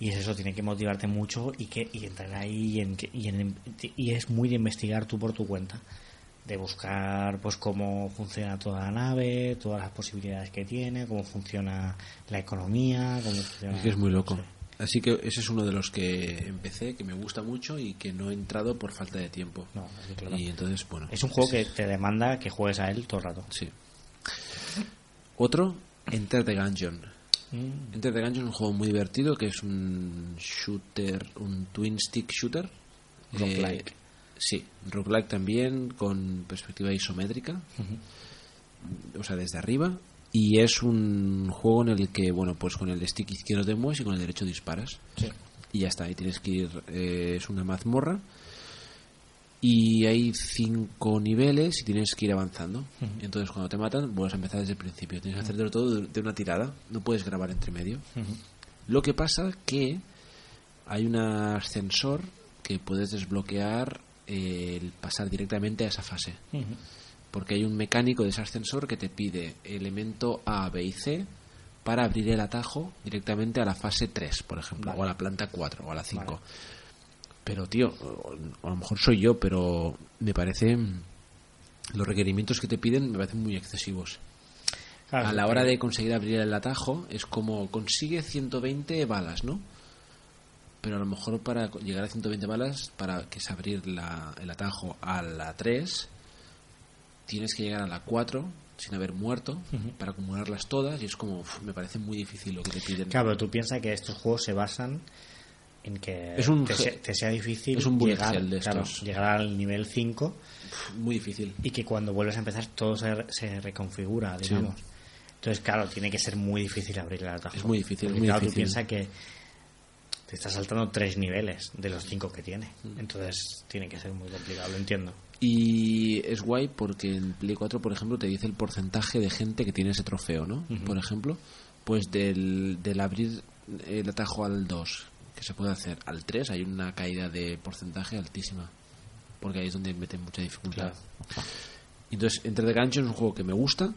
y es eso, tiene que motivarte mucho y que y entrar ahí y, en, y, en- y es muy de investigar tú por tu cuenta de buscar pues cómo funciona toda la nave, todas las posibilidades que tiene, cómo funciona la economía, cómo funciona... Es que es muy loco. Sí. Así que ese es uno de los que empecé, que me gusta mucho y que no he entrado por falta de tiempo. No, es que claro. Y entonces, bueno. Es un juego que te demanda que juegues a él todo el rato. Sí. Otro, Enter the Gungeon. Mm, Enter the Gungeon es un juego muy divertido que es un shooter, un twin stick shooter. Roguelike. Eh, sí, roguelike también con perspectiva isométrica, o sea, desde arriba. Y es un juego en el que, bueno, pues con el stick izquierdo te mueves y con el derecho disparas. Sí. Y ya está, y tienes que ir, eh, es una mazmorra. Y hay cinco niveles y tienes que ir avanzando. Entonces, cuando te matan, vuelves a empezar desde el principio. Tienes que hacértelo todo de- una tirada. No puedes grabar entre medio. Lo que pasa que hay un ascensor que puedes desbloquear eh, el pasar directamente a esa fase. Porque hay un mecánico de ese ascensor que te pide elemento A, B y C para abrir el atajo directamente a la fase 3, por ejemplo, Vale. o a la planta 4 o a la 5. Vale. Pero, tío, o- a lo mejor soy yo, pero me parece. Los requerimientos que te piden me parecen muy excesivos. Claro, a la hora de conseguir abrir el atajo es como consigue 120 balas, ¿no? Pero a lo mejor para llegar a 120 balas, para que es abrir la- el atajo a la 3, tienes que llegar a la 4 sin haber muerto para acumularlas todas y es como, uf, me parece muy difícil lo que te piden. Claro, pero tú piensas que estos juegos se basan en que Es un te, sea, te sea difícil es un bullet llegar, hell de claro, estos. llegar al nivel 5 Uf, Muy difícil. y que cuando vuelves a empezar todo se, se reconfigura, Sí. digamos. Entonces, claro, tiene que ser muy difícil abrir el atajo. Es muy difícil, Porque, muy claro, difícil. tú piensas que te está saltando tres niveles de los cinco que tiene. Mm. Entonces, tiene que ser muy complicado, lo entiendo. Y es guay porque en Play 4, por ejemplo, te dice el porcentaje de gente que tiene ese trofeo, ¿no? Por ejemplo, pues del, del abrir el atajo al 2, que se puede hacer al 3, hay una caída de porcentaje altísima. Porque ahí es donde meten mucha dificultad. Entonces, Enter the Gungeon es un juego que me gusta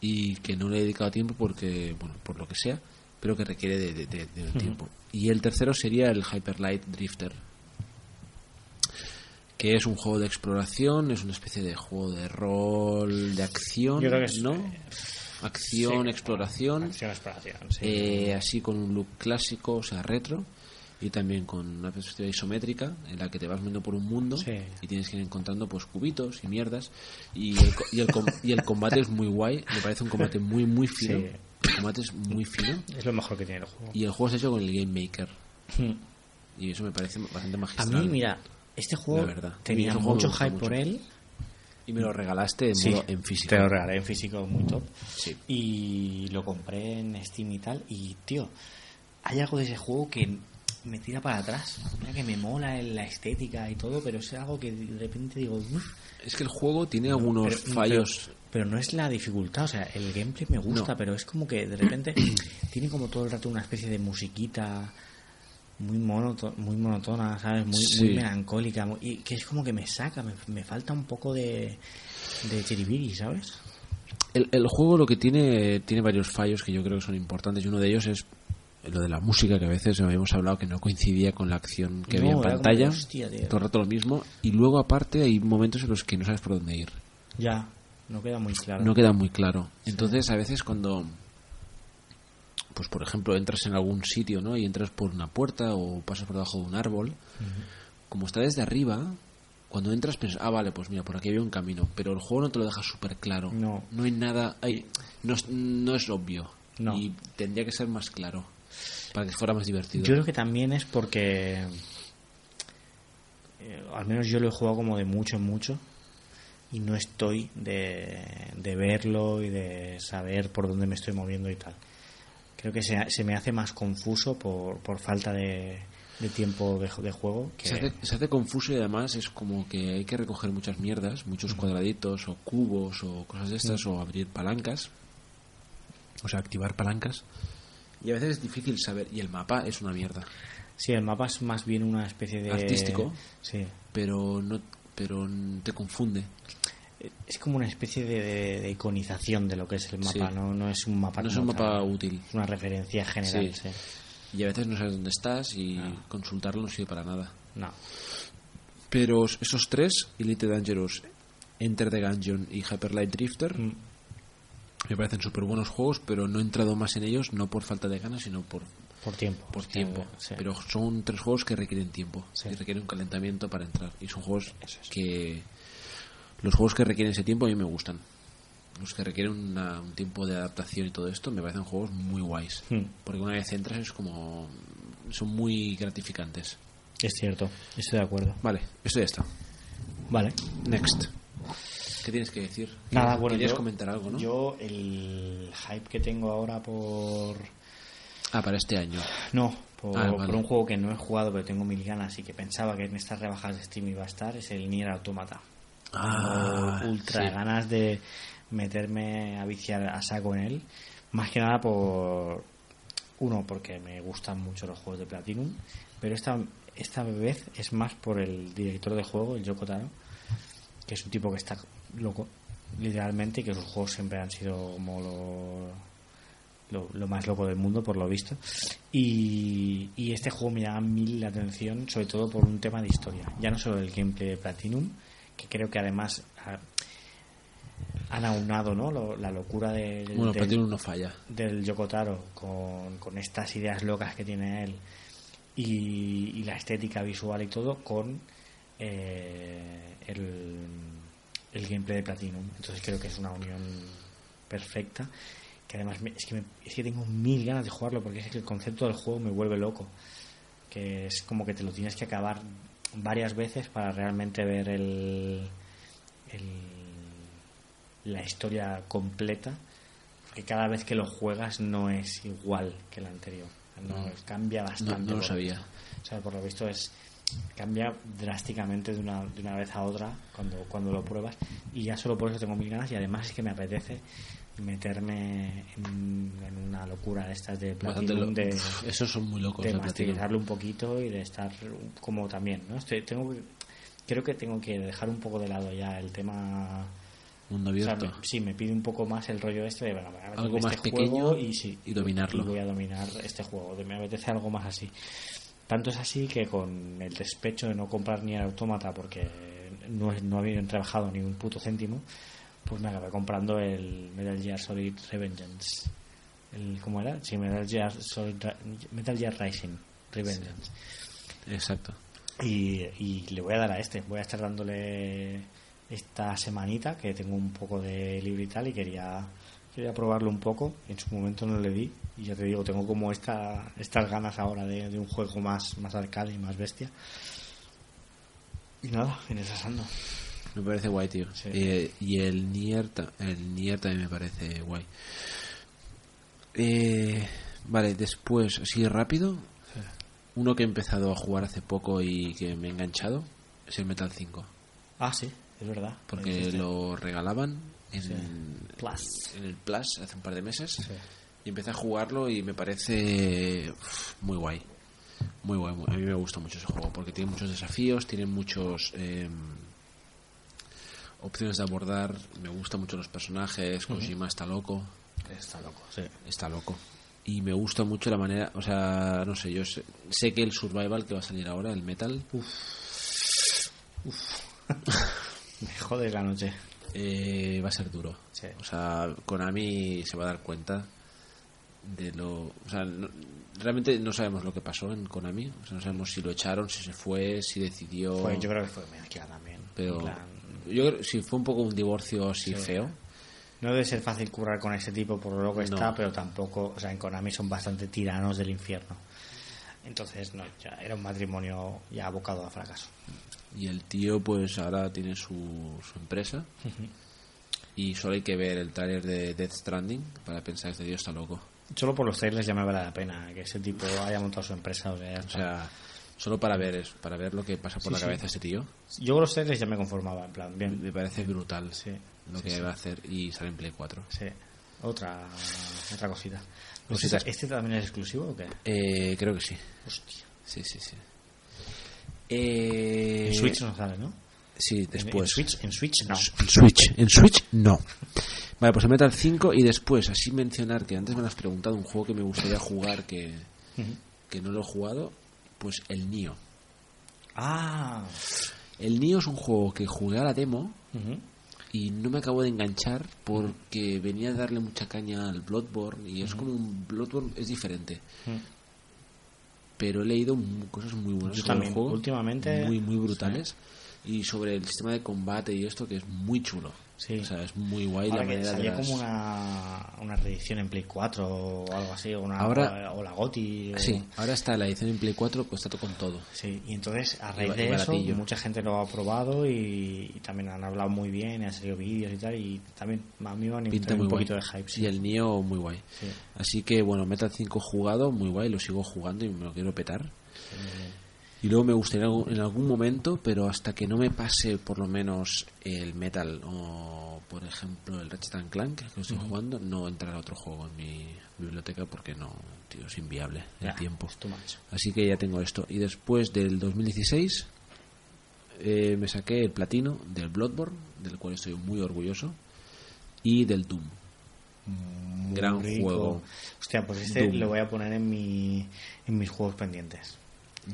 y que no le he dedicado tiempo porque, bueno, por lo que sea, pero que requiere de, de- de- de tiempo. Y el tercero sería el Hyper Light Drifter, que es un juego de exploración, es una especie de juego de rol, de acción, Yo creo que es- ¿no? Acción, Sí, exploración, Acción, exploración, sí. eh, así con un look clásico, o sea, retro, y también con una perspectiva isométrica en la que te vas moviendo por un mundo Sí. y tienes que ir encontrando pues cubitos y mierdas y el, y el, com- y el combate es muy guay, me parece un combate muy muy fino, Sí. el combate es muy fino Es lo mejor que tiene el juego. y el juego está hecho con el Game Maker y eso me parece bastante A magistral. mí, mira, este juego tenía A juego mucho hype mucho. por él. Y me lo regalaste en, Sí, modo- en físico. Te lo regalé en físico muy top. Sí. Y lo compré en Steam y tal. Y, tío, hay algo de ese juego que me tira para atrás. Mira que me mola la estética y todo, pero es algo que de repente digo, "Uf". Es que el juego tiene algunos Pero- fallos. Pero, pero no es la dificultad, o sea, el gameplay me gusta, No. pero es como que de repente (clears throat) tiene como todo el rato una especie de musiquita muy monoto- muy monotona, ¿sabes? Muy, Sí. muy melancólica, muy- y que es como que me saca, me, me falta un poco de, de chiribiri, ¿sabes? El, el juego lo que tiene tiene varios fallos que yo creo que son importantes y uno de ellos es lo de la música que a veces habíamos hablado que no coincidía con la acción que No, había en como pantalla todo el rato lo mismo. Y luego aparte hay momentos en los que no sabes por dónde ir. Ya, no queda muy claro. no queda muy claro. Entonces a veces cuando pues por ejemplo entras en algún sitio no y entras por una puerta o pasas por debajo de un árbol como está desde arriba cuando entras piensas ah vale pues mira por aquí había un camino pero el juego no te lo deja súper claro No. no hay nada hay, no, es, no es obvio. No. y tendría que ser más claro para que fuera más divertido Yo creo que también es porque, eh, al menos yo lo he jugado como de mucho en mucho y no estoy de, de verlo y de saber por dónde me estoy moviendo y tal. Creo que se, se me hace más confuso por, por falta de, de tiempo de, de juego. Que, se hace, se hace confuso y además es como que hay que recoger muchas mierdas, muchos cuadraditos o cubos o cosas de estas o abrir palancas, o sea, activar palancas. Y a veces es difícil saber, y el mapa es una mierda, Sí, el mapa es más bien una especie de... Artístico. Sí. pero no pero te confunde. Es como una especie de, de- de iconización de lo que es el mapa, Sí. no, no es un mapa No es un mapa útil. Es una referencia general, Sí. sí. Y a veces no sabes dónde estás y consultarlo no sirve para nada. No. Pero esos tres, Elite Dangerous, Enter the Gungeon y Hyper Light Drifter, Mm. Me parecen súper buenos juegos, pero no he entrado más en ellos, no por falta de ganas, sino por, Por tiempo. por tiempo. sí. Pero son tres juegos que requieren tiempo Sí. y requieren un calentamiento para entrar. Y son juegos es. que. Los juegos que requieren ese tiempo a mí me gustan. Los que requieren una- un tiempo de adaptación y todo esto me parecen juegos muy guays. Hmm. Porque una vez entras es como. Son muy gratificantes. Es cierto, estoy de acuerdo. Vale, esto ya está. Vale. Next. ¿Qué tienes que decir? Nada, bueno, Querías yo, comentar algo, ¿no? Yo el hype que tengo ahora por... Ah, para este año. No, por, Ah, vale. por un juego que no he jugado pero tengo mil ganas y que pensaba que en estas rebajas de Steam iba a estar es el Nier Automata. Ah, Tengo ultra sí. ganas de meterme a viciar a saco en él. Más que nada por... Uno, porque me gustan mucho los juegos de Platinum, pero esta, esta vez es más por el director de juego, el Yoko Taro, que es un tipo que está loco, literalmente, que sus juegos siempre han sido como lo, lo, lo más loco del mundo, por lo visto. Y, y este juego me llama mil la atención, sobre todo por un tema de historia. Ya no solo el gameplay de Platinum, que creo que además ha- han aunado ¿no? Lo- la locura de, Bueno, del- no falla. del Yokotaro con, con estas ideas locas que tiene él y, y la estética visual y todo con eh, el, el gameplay de Platinum. Entonces creo que es una unión perfecta. Que además me- es, que me- es que tengo mil ganas de jugarlo porque es que el concepto del juego me vuelve loco. Que es como que te lo tienes que acabar varias veces para realmente ver el, el- la historia completa que cada vez que lo juegas no es igual que el anterior. No, Mm. cambia No, bastante. no por lo sabía. visto. O sea, por lo visto es cambia drásticamente de una, de una vez a otra cuando, cuando lo pruebas y ya solo por eso tengo mil ganas y además es que me apetece meterme en, en una locura de estas de Platinum de, Esos son muy locos. de Platinum. masterizarlo un poquito y de estar como también, ¿no? Estoy- tengo creo que tengo que dejar un poco de lado ya el tema Mundo o sea, abierto. me- sí, me pide un poco más el rollo este de bueno, Algo este más juego pequeño y, sí, y dominarlo. y voy a dominar este juego. de- Me apetece algo más así. Tanto es así que con el despecho de no comprar ni el autómata porque no, no había trabajado ni un puto céntimo, pues me acabé comprando el Metal Gear Solid Revengeance. El, ¿Cómo era? Sí, Metal Gear, Solid, Metal Gear Rising Revengeance. Exacto. Y, y le voy a dar a este. Voy a estar dándole esta semanita que tengo un poco de libre y tal y quería quería probarlo un poco. En su momento no le di y ya te digo, tengo como esta, estas ganas ahora de, de un juego más, más arcade y más bestia. Y nada, vienes asando. Me parece guay, tío. Sí. Eh, y el Nier, el Nier también me parece guay. Eh, vale, después, así rápido, uno que he empezado a jugar hace poco y que me ha enganchado es el Metal 5. Ah, sí, es verdad. Porque lo regalaban en, Sí. Plus. en el Plus hace un par de meses. Sí. Y empecé a jugarlo y me parece uf, muy guay. Muy guay. A mí me gusta mucho ese juego porque tiene muchos desafíos, tiene muchos eh, opciones de abordar. Me gustan mucho los personajes. Kojima está loco. Está loco, sí. Está loco. Y me gusta mucho la manera. O sea, no sé, yo sé, sé que el survival que va a salir ahora, el metal, (laughs) Me jode la noche. Eh, va a ser duro. Sí. O sea, Konami se va a dar cuenta de lo. O sea, no- realmente no sabemos lo que pasó en Konami. O sea, no sabemos si lo echaron, si se fue, si decidió. Fue- yo creo que fue mezcla también. pero plan, yo creo si fue un poco un divorcio así Sí. feo. No debe ser fácil currar con ese tipo por lo que No. está, pero tampoco, o sea, en Konami son bastante tiranos del infierno. Entonces, no, ya era un matrimonio ya abocado a fracaso. Y el tío, pues ahora tiene su, su empresa. Y solo hay que ver el tráiler de Death Stranding para pensar que este tío está loco. Solo por los trailers ya me vale la pena que ese tipo haya montado su empresa. O sea, ya O sea, solo para ver es para ver lo que pasa por Sí, la sí. cabeza de este tío. yo con los trailers ya me conformaba, en plan, bien. Me parece brutal Sí, lo sí, que sí. va a hacer y sale en Play 4. Sí. Otra, otra cosita. ¿Este, este también es exclusivo o qué? Eh, creo que sí. Hostia. Sí, sí, sí. Eh, En Switch no sale, ¿no? Sí, después. En Switch, en Switch no. En Switch. En Switch, no. Vale, pues el Metal 5 y después, así mencionar que antes me has preguntado, un juego que me gustaría jugar que, que no lo he jugado, pues el Nio. Ah. El Nio es un juego que jugué a la demo y no me acabo de enganchar porque venía a darle mucha caña al Bloodborne y es como un Bloodborne, es diferente. Pero he leído cosas muy buenas Yo sobre también. el juego. Últimamente- Muy, muy brutales. Y sobre el sistema de combate y esto que es muy chulo. Sí. O sea, es muy guay Ahora la que salía las- como una, una reedición en Play 4 o algo así, o, una, Ahora- o la GOTI. o- Sí, ahora está la edición en Play 4, pues está todo con todo. Sí, y entonces a Y raíz y de eso baratillo. mucha gente lo ha probado y, y también han hablado muy bien, y han salido vídeos y tal, y también a mí me han Pinta muy un poquito guay. de hype. Sí. Y el Nio muy guay. Sí. Así que bueno, Metal 5 jugado, muy guay, lo sigo jugando y me lo quiero petar. Y luego me gustaría en algún momento, pero hasta que no me pase por lo menos el Metal o por ejemplo el Ratchet and Clank que estoy jugando, no entrará otro juego en mi biblioteca porque no, tío, es inviable el tiempo. Así que ya tengo esto. Y después del 2016 eh, me saqué el platino del Bloodborne, del cual estoy muy orgulloso, y del Doom. Muy Gran rico. juego. Hostia, pues este Doom. lo voy a poner en, mi, en mis juegos pendientes.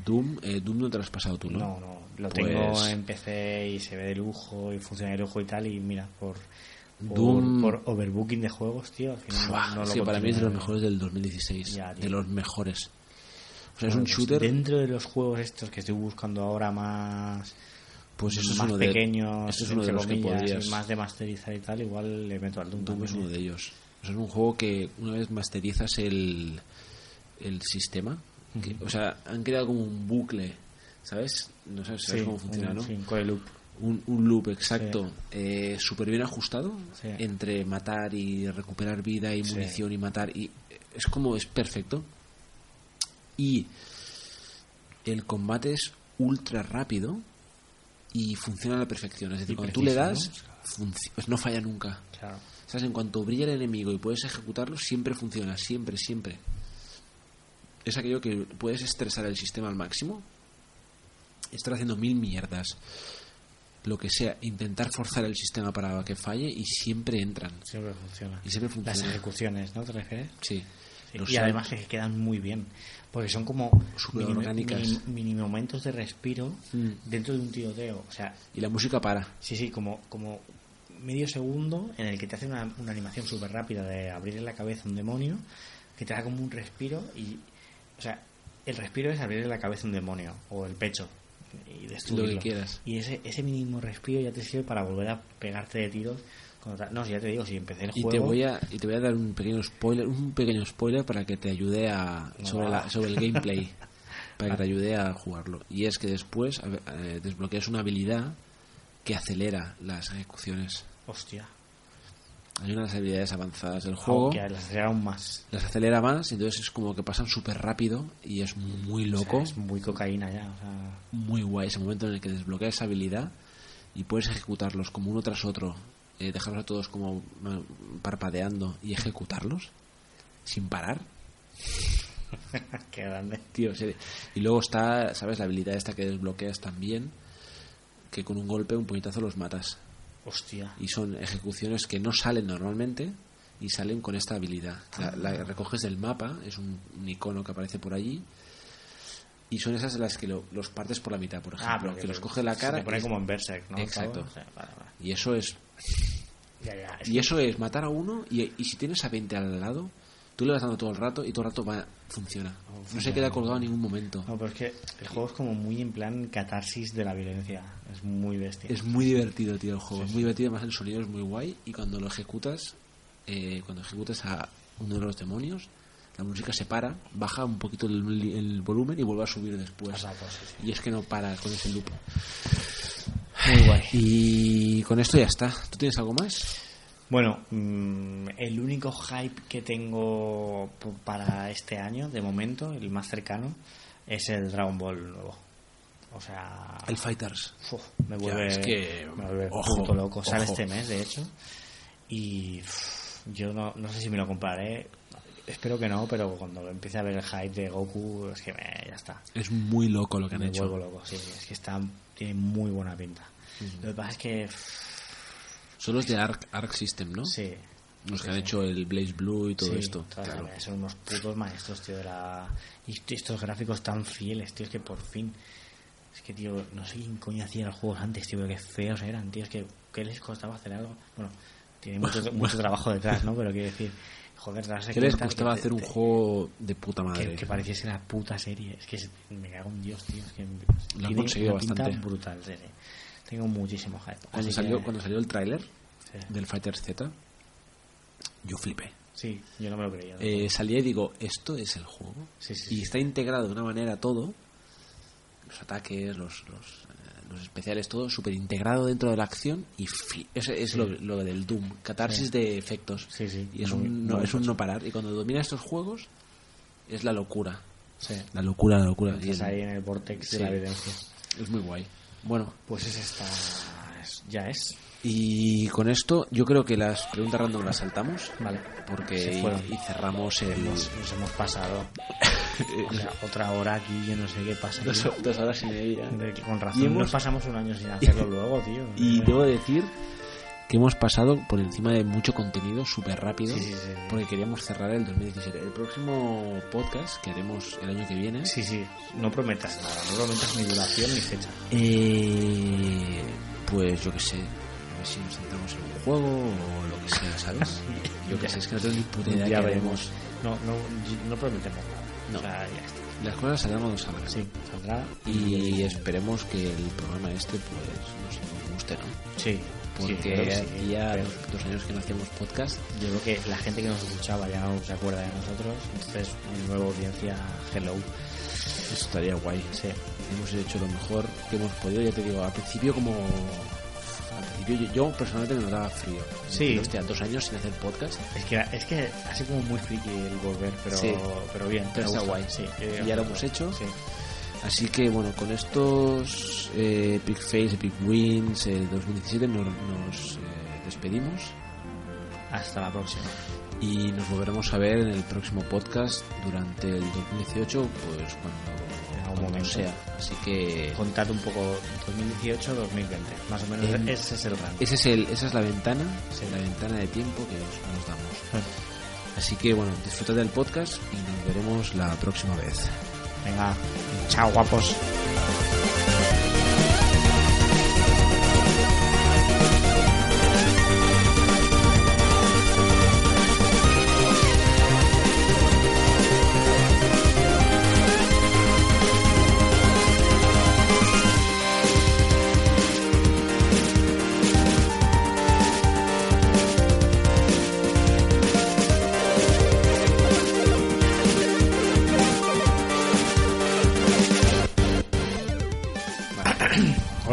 Doom, eh, Doom no te lo has pasado tú, ¿no? No, no, lo Pues- tengo en PC y se ve de lujo y funciona de lujo y tal, y mira, por, por, Doom- por overbooking de juegos, tío, al final no- Buah, no, lo sí, para mí es de los mejores del 2016. Ya, de los mejores. O sea, es Bueno, un pues shooter. Dentro de los juegos estos que estoy buscando ahora más Pues eso es más uno de- pequeños, eso es uno de los que comillas, podrías- y más de masterizar y tal, igual le meto al Doom. Doom es uno ¿eh? de ellos. O sea, es un juego que una vez masterizas el, el sistema, que- o sea, han creado como un bucle, ¿sabes? No sabes, sabes Sí, cómo funciona, un- ¿no? sí, un loop. un, un loop exacto, eh, súper bien ajustado entre matar y recuperar vida y munición y matar. y Es como es perfecto. Y el combate es ultra rápido y funciona a la perfección. Es decir, Y cuando tú le preciso, das, funci- pues no falla nunca. Claro. ¿Sabes? En cuanto brilla el enemigo y puedes ejecutarlo, siempre funciona, siempre, siempre. Es aquello que puedes estresar el sistema al máximo, estar haciendo mil mierdas, lo que sea, intentar forzar el sistema para que falle y siempre entran. Siempre funciona. Y siempre Las funciona. ejecuciones, ¿no te refieres? Sí. Y además que quedan muy bien. Porque son como mini, orgánicas. mini- mini momentos de respiro Mm. dentro de un tiroteo. O sea, Y la música para. sí, sí, como, como medio segundo en el que te hace una, una animación súper rápida de abrirle la cabeza a un demonio, que te da como un respiro y... O sea, el respiro es abrirle la cabeza a un demonio o el pecho y destruirlo. Lo que quieras. Y ese, ese mínimo respiro ya te sirve para volver a pegarte de tiros. ta- No, si ya te digo, si empecé el Y juego... te voy a y te voy a dar un pequeño spoiler, un pequeño spoiler para que te ayude a No sobre, la- sobre el gameplay, (laughs) para que te ayude a jugarlo. Y es que después eh, desbloqueas una habilidad que acelera las ejecuciones. Hostia. Hay unas habilidades avanzadas del juego, Aunque las acelera aún más. las acelera más, y entonces es como que pasan súper rápido y es muy O sea, loco, es muy cocaína ya. O sea, muy guay ese momento en el que desbloqueas esa habilidad y puedes ejecutarlos como uno tras otro, eh, dejarlos a todos como eh, parpadeando y ejecutarlos sin parar. (laughs) qué grande. Tío, serio. Y luego está, ¿sabes? La habilidad esta que desbloqueas también, que con un golpe, un puñetazo los matas. Hostia. Y son ejecuciones que no salen normalmente y salen con esta habilidad. La, la recoges del mapa, es un, un icono que aparece por allí. Y son esas las que lo- los partes por la mitad, por ejemplo. Ah, pero que los coge la se cara. te pone y- como en Berserk, ¿no? Exacto. Todo, o sea, vale, vale. Y eso es Ya, ya. es y eso es matar a uno y, y si tienes a 20 al lado, tú le vas dando todo el rato y todo el rato va, funciona. No se queda colgado en ningún momento. No, pero es que el juego es como muy en plan catarsis de la violencia. Es muy bestia. Es muy divertido, tío, el juego. Es muy divertido, además el sonido es muy guay. Y cuando lo ejecutas, eh, cuando ejecutas a uno de los demonios, la música se para, baja un poquito el, el volumen y vuelve a subir después. Sí. Y es que no para con ese loop. Muy guay. Y con esto ya está. ¿Tú tienes algo más? Bueno, mm, el único hype que tengo para este año, de momento, el más cercano, es el Dragon Ball nuevo. O sea, El Fighters. uf, me vuelve, es que, me vuelve ojo, puto loco. Sale este mes, de hecho. Y uf, yo no, no sé si me lo compraré. Espero que no, pero cuando empiece a ver el hype de Goku, es que me- ya está. Es muy loco lo que han me hecho. vuelvo loco, sí, es que está, tiene muy buena pinta. Lo que pasa es que, uf, Son los de Arc, Arc System, ¿no? sí, Los que Sí, han sí. hecho el Blaze Blue y todo Sí, esto. Claro. Son unos putos maestros, tío, de la... Y estos gráficos tan fieles, tío, es que por fin... Es que, tío, no sé quién coño hacía los juegos antes, tío, pero qué feos eran, tío. Es que, ¿qué les costaba hacer algo? Bueno, tiene mucho, (laughs) mucho trabajo detrás, ¿no? Pero quiero decir, joder, darse ¿Qué les costaba que hacer un juego de puta madre? Que, que pareciese la puta serie. Es que se- me cago en Dios, tío. Es que Lo han conseguido bastante. brutal, serie. Tengo muchísimo hype. Cuando salió, que- cuando salió el tráiler sí. del Fighter Z, yo flipé. Sí, yo no me lo creía. Eh, salía y digo, esto es el juego. Sí, sí, y está integrado de una manera todo. Los ataques, los, los, eh, los especiales, todo súper integrado dentro de la acción. Y es Sí. lo, lo del Doom, catarsis de efectos. Sí, sí, Y es muy- un, no, es un no parar. Y cuando domina estos juegos, es la locura. Sí. La locura, la locura. Y Estás ahí en el vortex de la evidencia. es muy guay. Bueno, Pues es esta. es- ya es. y con esto yo creo que las preguntas random las saltamos. Vale. Porque y, fueron. y cerramos el... Nos, nos hemos pasado. (laughs) O sea, otra hora aquí, yo no sé qué pasa. dos, horas y media. De- Con razón, Y hemos- nos pasamos un año sin (laughs) hacerlo luego, tío. Y debo decir que hemos pasado por encima de mucho contenido súper rápido Sí, sí, sí. porque queríamos cerrar el 2017. El próximo podcast que haremos el año que viene Sí, sí. No prometas nada. No prometas ni duración ni fecha. eh, pues yo que sé, a ver si nos centramos en un juego o lo que sea, ¿sabes? (laughs) yo que sé, es que no tengo ni puta idea ya veremos. No, no, no prometemos nada. No. O sea, ya está. Las cosas saldrán cuando salgan. Sí, saldrá. Y esperemos que el programa este pues nos guste, ¿no? Sí. Porque sí, ya pero dos, años que no hacíamos podcast Yo creo que la gente que nos escuchaba ya no se acuerda de nosotros. Entonces, una nueva audiencia, hello. Eso estaría guay. Sí. hemos hecho lo mejor que hemos podido. Ya te digo, al principio como... Al principio yo, yo personalmente me notaba frío. Sí. Hostia, dos años sin hacer podcast. Es que, es que así como muy friki el volver, pero, Sí. pero bien. Pero está guay. Sí, Y ya lo hemos hecho. Sí. Así que bueno, con estos eh, Epic Fails, Epic Wins eh, 2017 nos, nos, eh, despedimos Hasta la próxima. y nos volveremos a ver en el próximo podcast durante el 2018, pues cuando, En algún cuando momento. sea. Así que Contad un poco 2018-2020. Más o menos En- ese es el rango. ese es el, esa es la ventana, Sí. la ventana de tiempo que nos, nos damos. Así que bueno, disfrutad del podcast y nos veremos la próxima vez. Venga, chao guapos.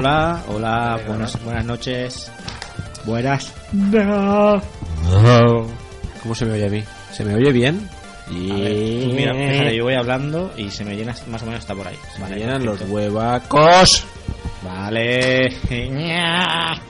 Hola, hola, buenas, buenas noches. Buenas. ¿Cómo se me oye a mí? ¿Se me oye bien? Y A ver, pues mira, fíjate, yo voy hablando y se me llena más o menos hasta por ahí. Se me llenan los huevacos. Vale. (laughs)